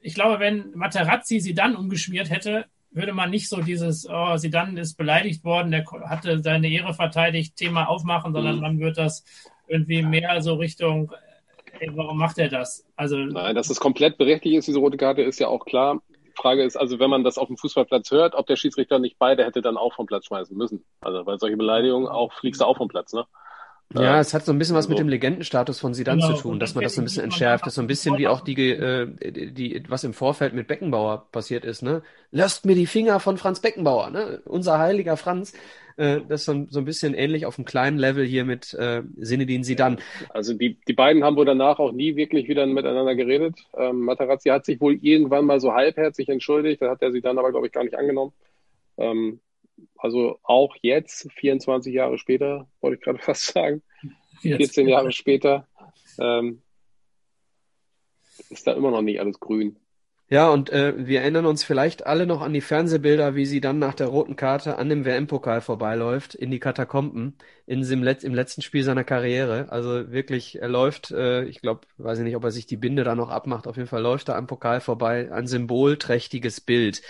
ich glaube, wenn Materazzi sie dann umgeschmiert hätte, würde man nicht so dieses, oh, sie dann ist beleidigt worden, der hatte seine Ehre verteidigt, Thema aufmachen, sondern Mhm. man wird das irgendwie mehr so Richtung, ey, warum macht er das? Also, Nein, dass es komplett berechtigt ist, diese rote Karte, ist ja auch klar. Die Frage ist also, wenn man das auf dem Fußballplatz hört, ob der Schiedsrichter nicht beide hätte dann auch vom Platz schmeißen müssen. Also, weil solche Beleidigungen auch fliegst du auch vom Platz, ne? Ja, Ähm, es hat so ein bisschen was mit dem Legendenstatus von Zidane Genau, zu tun, dass das man das so ein bisschen entschärft. Das ist so ein bisschen wie auch die, äh, die, was im Vorfeld mit Beckenbauer passiert ist, ne? Lasst mir die Finger von Franz Beckenbauer, ne? Unser heiliger Franz. Äh, das ist so, ein- so ein bisschen ähnlich auf einem kleinen Level hier mit äh, Zinedine Zidane. Also die, die beiden haben wohl danach auch nie wirklich wieder miteinander geredet. Ähm, Materazzi hat sich wohl irgendwann mal so halbherzig entschuldigt, da hat er sie dann aber, glaube ich, gar nicht angenommen. Ähm, also auch jetzt, 24 Jahre später, wollte ich gerade [laughs] fast sagen, 14 Jahre später, ähm, ist da immer noch nicht alles grün. Ja, und äh, wir erinnern uns vielleicht alle noch an die Fernsehbilder, wie sie dann nach der roten Karte an dem WM-Pokal vorbeiläuft, in die Katakomben, in im, Let im letzten Spiel seiner Karriere. Also wirklich, er läuft, äh, ich glaube, weiß ich nicht, ob er sich die Binde da noch abmacht, auf jeden Fall läuft er am Pokal vorbei, ein symbolträchtiges Bild.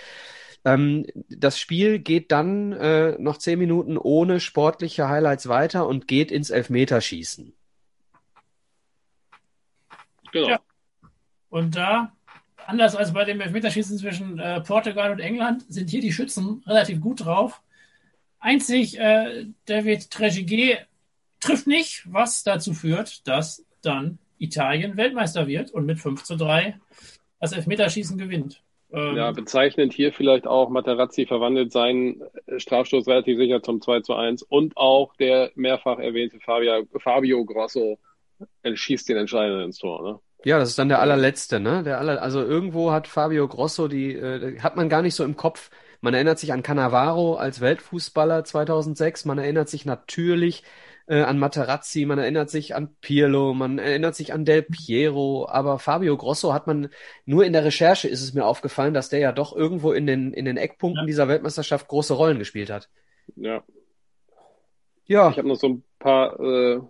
Ähm, das Spiel geht dann äh, noch zehn Minuten ohne sportliche Highlights weiter und geht ins Elfmeterschießen. Genau. Ja. Und da, anders als bei dem Elfmeterschießen zwischen äh, Portugal und England, sind hier die Schützen relativ gut drauf. Einzig äh, David Trezeguet trifft nicht, was dazu führt, dass dann Italien Weltmeister wird und mit 5 zu 3 das Elfmeterschießen gewinnt. Ähm, Ja, bezeichnend hier vielleicht auch, Materazzi verwandelt seinen Strafstoß relativ sicher zum 2 zu 1 und auch der mehrfach erwähnte Fabio, Fabio Grosso schießt den entscheidenden ins Tor. Ne? Ja, das ist dann der allerletzte, ne? Der aller, also irgendwo hat Fabio Grosso die, äh, hat man gar nicht so im Kopf. Man erinnert sich an Cannavaro als Weltfußballer 2006. Man erinnert sich natürlich äh, an Materazzi. Man erinnert sich an Pirlo. Man erinnert sich an Del Piero. Aber Fabio Grosso hat man nur in der Recherche ist es mir aufgefallen, dass der ja doch irgendwo in den in den Eckpunkten Ja. dieser Weltmeisterschaft große Rollen gespielt hat. Ja. Ja, Ich habe noch so ein paar äh,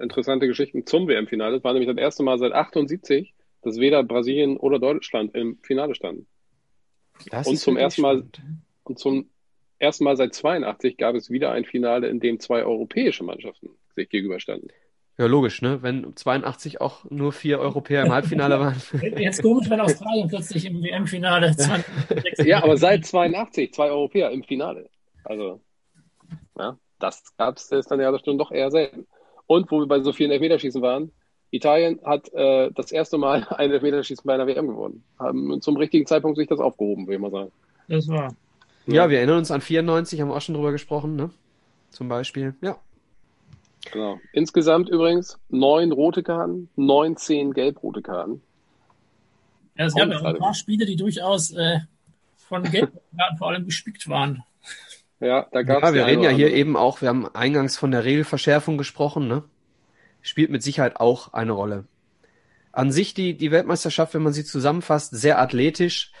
interessante Geschichten zum WM-Finale. Das war nämlich das erste Mal seit 78, dass weder Brasilien oder Deutschland im Finale standen. das und ist zum ersten Mal-. Und zum ersten Mal seit 82 gab es wieder ein Finale, in dem zwei europäische Mannschaften sich gegenüberstanden. Ja, logisch, ne? Wenn 82 auch nur vier Europäer im Halbfinale [laughs] waren. Jetzt komisch, wenn Australien plötzlich im WM-Finale [laughs] 2006 Ja, aber seit 82 zwei Europäer im Finale. Also, ja, das gab's ist dann ja stimmt doch eher selten. Und wo wir bei so vielen Elfmeterschießen waren, Italien hat äh, das erste Mal [laughs] ein Elfmeterschießen bei einer WM gewonnen. Haben zum richtigen Zeitpunkt sich das aufgehoben, würde ich mal sagen. Das war. Ja, wir erinnern uns an 94, haben wir auch schon drüber gesprochen, ne? Zum Beispiel. Ja. Genau. Insgesamt übrigens neun rote Karten, 19 gelb-rote Karten. Ja, es gab ja auch ein paar Spiele, die durchaus äh, von Geldkarten vor allem gespickt waren. Ja, da gab's Ja, die wir reden ja hier eben auch, wir haben eingangs von der Regelverschärfung gesprochen, ne? Spielt mit Sicherheit auch eine Rolle. An sich die, die Weltmeisterschaft, wenn man sie zusammenfasst, sehr athletisch,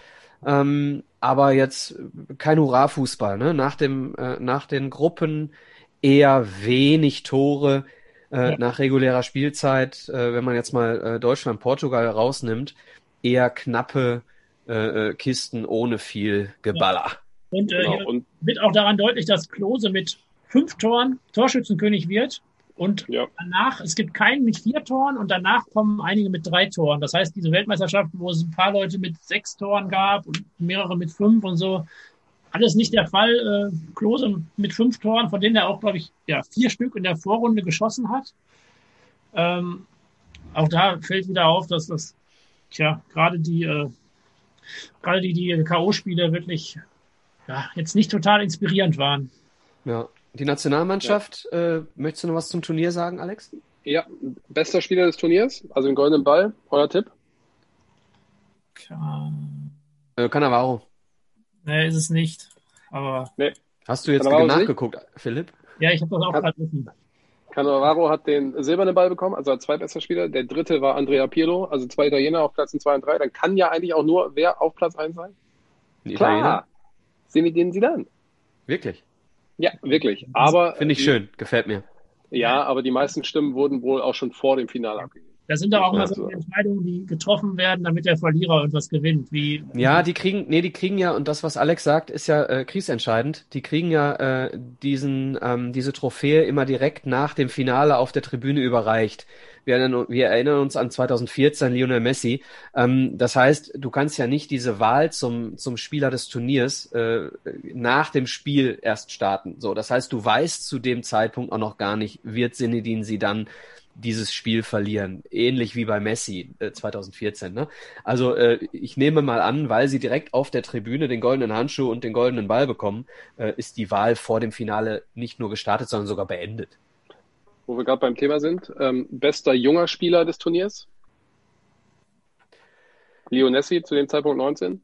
ähm, aber jetzt kein Hurra-Fußball, ne? Nach dem, äh, nach den Gruppen eher wenig Tore, äh, Ja. nach regulärer Spielzeit, äh, wenn man jetzt mal äh, Deutschland, Portugal rausnimmt, eher knappe äh, äh, Kisten ohne viel Geballer. Und äh, Genau. hier Und wird auch daran deutlich, dass Klose mit fünf Toren Torschützenkönig wird. Und ja, danach, es gibt keinen mit vier Toren und danach kommen einige mit drei Toren. Das heißt, diese Weltmeisterschaften, wo es ein paar Leute mit sechs Toren gab und mehrere mit fünf und so, alles nicht der Fall. Äh, Klose mit fünf Toren, von denen er auch, glaube ich, ja, vier Stück in der Vorrunde geschossen hat. Ähm, auch da fällt wieder auf, dass das, tja, gerade die, äh, gerade die, die K.O.-Spiele wirklich ja, jetzt nicht total inspirierend waren. Ja. Die Nationalmannschaft, ja. äh, möchtest du noch was zum Turnier sagen, Alex? Ja, bester Spieler des Turniers, also den goldenen Ball, euer Tipp? Kann... Äh, Cannavaro. Nee, ist es nicht. Aber. Nee. Hast du jetzt nachgeguckt, nicht? Philipp? Ja, ich habe das auch gerade wissen. Cannavaro hat den silbernen Ball bekommen, also als zweitbester Spieler. Der dritte war Andrea Pirlo, also zwei Italiener auf Plätzen 2 und 3. Dann kann ja eigentlich auch nur wer auf Platz 1 sein? Ein Klar. Zinedine Zidane. Wirklich? Ja, wirklich. Aber finde ich schön, gefällt mir. Ja, aber die meisten Stimmen wurden wohl auch schon vor dem Finale abgegeben. Da sind doch auch mal so Entscheidungen, die getroffen werden, damit der Verlierer etwas gewinnt. Wie ja, die kriegen, nee, die kriegen ja, und das, was Alex sagt, ist ja äh, kriegsentscheidend. Die kriegen ja äh, diesen, ähm, diese Trophäe immer direkt nach dem Finale auf der Tribüne überreicht. Wir erinnern, wir erinnern uns an 2014 Lionel Messi. Ähm, das heißt, du kannst ja nicht diese Wahl zum, zum Spieler des Turniers äh, nach dem Spiel erst starten. So, das heißt, du weißt zu dem Zeitpunkt auch noch gar nicht, wird Zinedine sie dann dieses Spiel verlieren. Ähnlich wie bei Messi äh, 2014. Ne? Also äh, ich nehme mal an, weil sie direkt auf der Tribüne den goldenen Handschuh und den goldenen Ball bekommen, äh, ist die Wahl vor dem Finale nicht nur gestartet, sondern sogar beendet. Wo wir gerade beim Thema sind, ähm, bester junger Spieler des Turniers? Lionessi zu dem Zeitpunkt 19?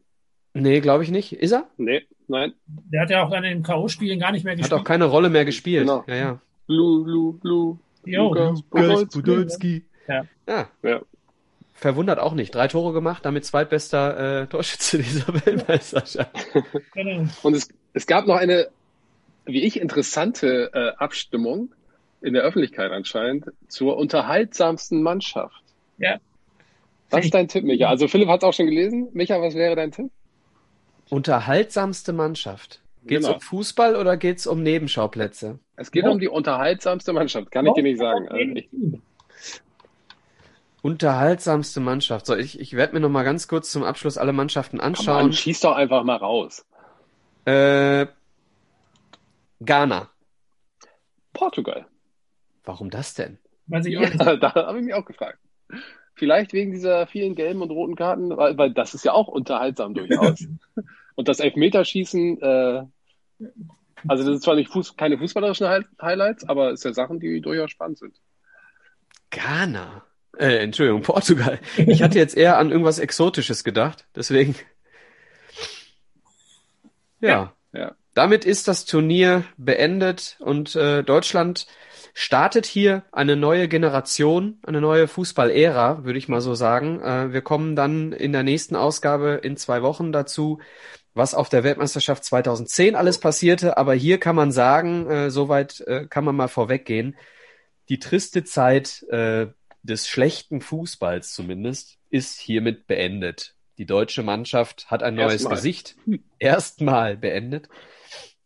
Nee, glaube ich nicht. Ist er? Nee, nein. Der hat ja auch dann in den K.O.-Spielen gar nicht mehr gespielt. Hat auch keine Rolle mehr gespielt. Genau. Ja, ja. Blue, blue, blue. Lukas Podolski. Ja. ja. ja. Verwundert auch nicht. Drei Tore gemacht, damit zweitbester äh, Torschütze [laughs] dieser Weltmeisterschaft. Genau. Und es, es gab noch eine, wie ich, interessante äh, Abstimmung in der Öffentlichkeit anscheinend zur unterhaltsamsten Mannschaft. Ja. Was ist dein Tipp, Micha? Also Philipp hat es auch schon gelesen. Micha, was wäre dein Tipp? Unterhaltsamste Mannschaft. Geht es genau. um Fußball oder geht es um Nebenschauplätze? Es geht ja. um die unterhaltsamste Mannschaft, kann ich dir nicht sagen. Also ich, Unterhaltsamste Mannschaft. So, ich, ich werde mir noch mal ganz kurz zum Abschluss alle Mannschaften anschauen. Komm an, schieß doch einfach mal raus. Äh, Ghana. Portugal. Warum das denn? Weiß ich ja, [laughs] da habe ich mich auch gefragt. Vielleicht wegen dieser vielen gelben und roten Karten, weil, weil das ist ja auch unterhaltsam durchaus. [laughs] und das Elfmeterschießen, äh, also das ist zwar nicht Fuß, keine fußballerischen Highlights, aber es sind ja Sachen, die durchaus spannend sind. Ghana. Äh, Entschuldigung, Portugal. Ich hatte jetzt eher an irgendwas Exotisches gedacht, deswegen. Ja. ja. Damit ist das Turnier beendet und äh, Deutschland startet hier eine neue Generation, eine neue Fußballära, würde ich mal so sagen. Äh, wir kommen dann in der nächsten Ausgabe in zwei Wochen dazu, was auf der Weltmeisterschaft 2010 alles passierte. Aber hier kann man sagen, äh, soweit äh, kann man mal vorweggehen, die triste Zeit äh, des schlechten Fußballs zumindest ist hiermit beendet. Die deutsche Mannschaft hat ein neues Erstmal. Gesicht. Erstmal beendet.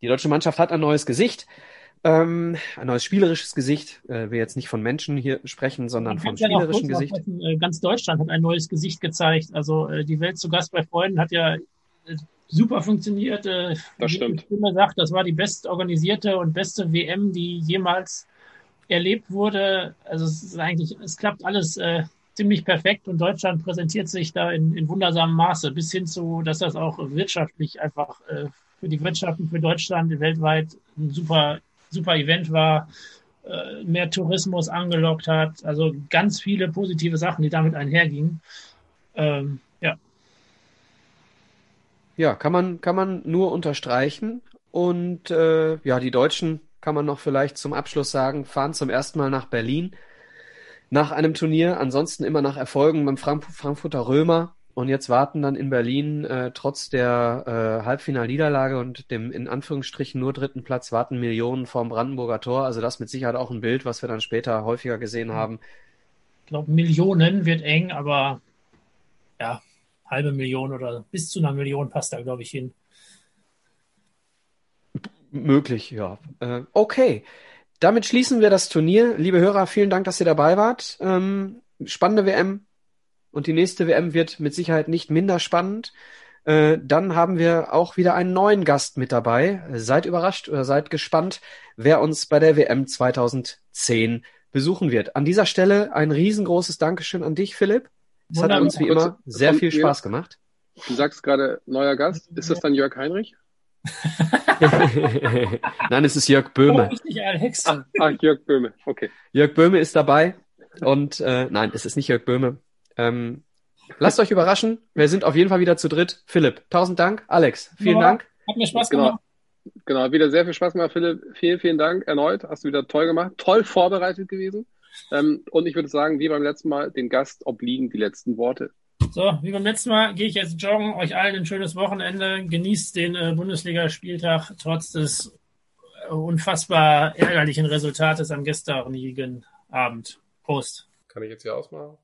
Die deutsche Mannschaft hat ein neues Gesicht. Ähm, ein neues spielerisches Gesicht. Äh, wir jetzt nicht von Menschen hier sprechen, sondern von spielerischen Gesicht. Äh, ganz Deutschland hat ein neues Gesicht gezeigt. Also äh, die Welt zu Gast bei Freunden hat ja äh, super funktioniert. Äh, das stimmt. Stimme sagt, das war die best organisierte und beste WM, die jemals erlebt wurde. Also es ist eigentlich, es klappt alles äh, ziemlich perfekt und Deutschland präsentiert sich da in, in wundersamem Maße, bis hin zu, dass das auch wirtschaftlich einfach äh, für die Wirtschaften für Deutschland weltweit ein super super Event war, äh, mehr Tourismus angelockt hat. Also ganz viele positive Sachen, die damit einhergingen. Ähm, ja. Kann man, kann man nur unterstreichen. Und äh, ja, die Deutschen, kann man noch vielleicht zum Abschluss sagen, fahren zum ersten Mal nach Berlin nach einem Turnier. Ansonsten immer nach Erfolgen beim Frank Frankfurter Römer. Und jetzt warten dann in Berlin äh, trotz der äh, Halbfinalniederlage und dem in Anführungsstrichen nur dritten Platz warten Millionen vorm Brandenburger Tor. Also das mit Sicherheit auch ein Bild, was wir dann später häufiger gesehen haben. Ich glaube, Millionen wird eng, aber ja, halbe Million oder bis zu einer Million passt da, glaube ich, hin. Möglich, ja. Äh, okay. Damit schließen wir das Turnier. Liebe Hörer, vielen Dank, dass ihr dabei wart. Ähm, spannende WM, und die nächste WM wird mit Sicherheit nicht minder spannend. Äh, dann haben wir auch wieder einen neuen Gast mit dabei. Seid überrascht oder seid gespannt, wer uns bei der WM 2010 besuchen wird. An dieser Stelle ein riesengroßes Dankeschön an dich, Philipp. Es hat uns wie immer sehr viel Spaß gemacht. Du sagst gerade neuer Gast. Ist das dann Jörg Heinrich? [laughs] Nein, es ist Jörg Böhme. Oh, nicht Alex. Ach, ach, Jörg Böhme, okay. Jörg Böhme ist dabei. Und äh, nein, es ist nicht Jörg Böhme. Ähm, lasst euch überraschen. Wir sind auf jeden Fall wieder zu dritt. Philipp, tausend Dank. Alex, vielen Ja, Dank. Hat mir Spaß Genau. gemacht. Genau, hat wieder sehr viel Spaß gemacht, Philipp. Vielen, vielen Dank erneut. Hast du wieder toll gemacht. Toll vorbereitet gewesen. Ähm, und ich würde sagen, wie beim letzten Mal, den Gast obliegen die letzten Worte. So, wie beim letzten Mal gehe ich jetzt joggen. Euch allen ein schönes Wochenende. Genießt den äh, Bundesligaspieltag trotz des äh, unfassbar ärgerlichen Resultates am gestrigen Abend. Prost. Kann ich jetzt hier ausmachen?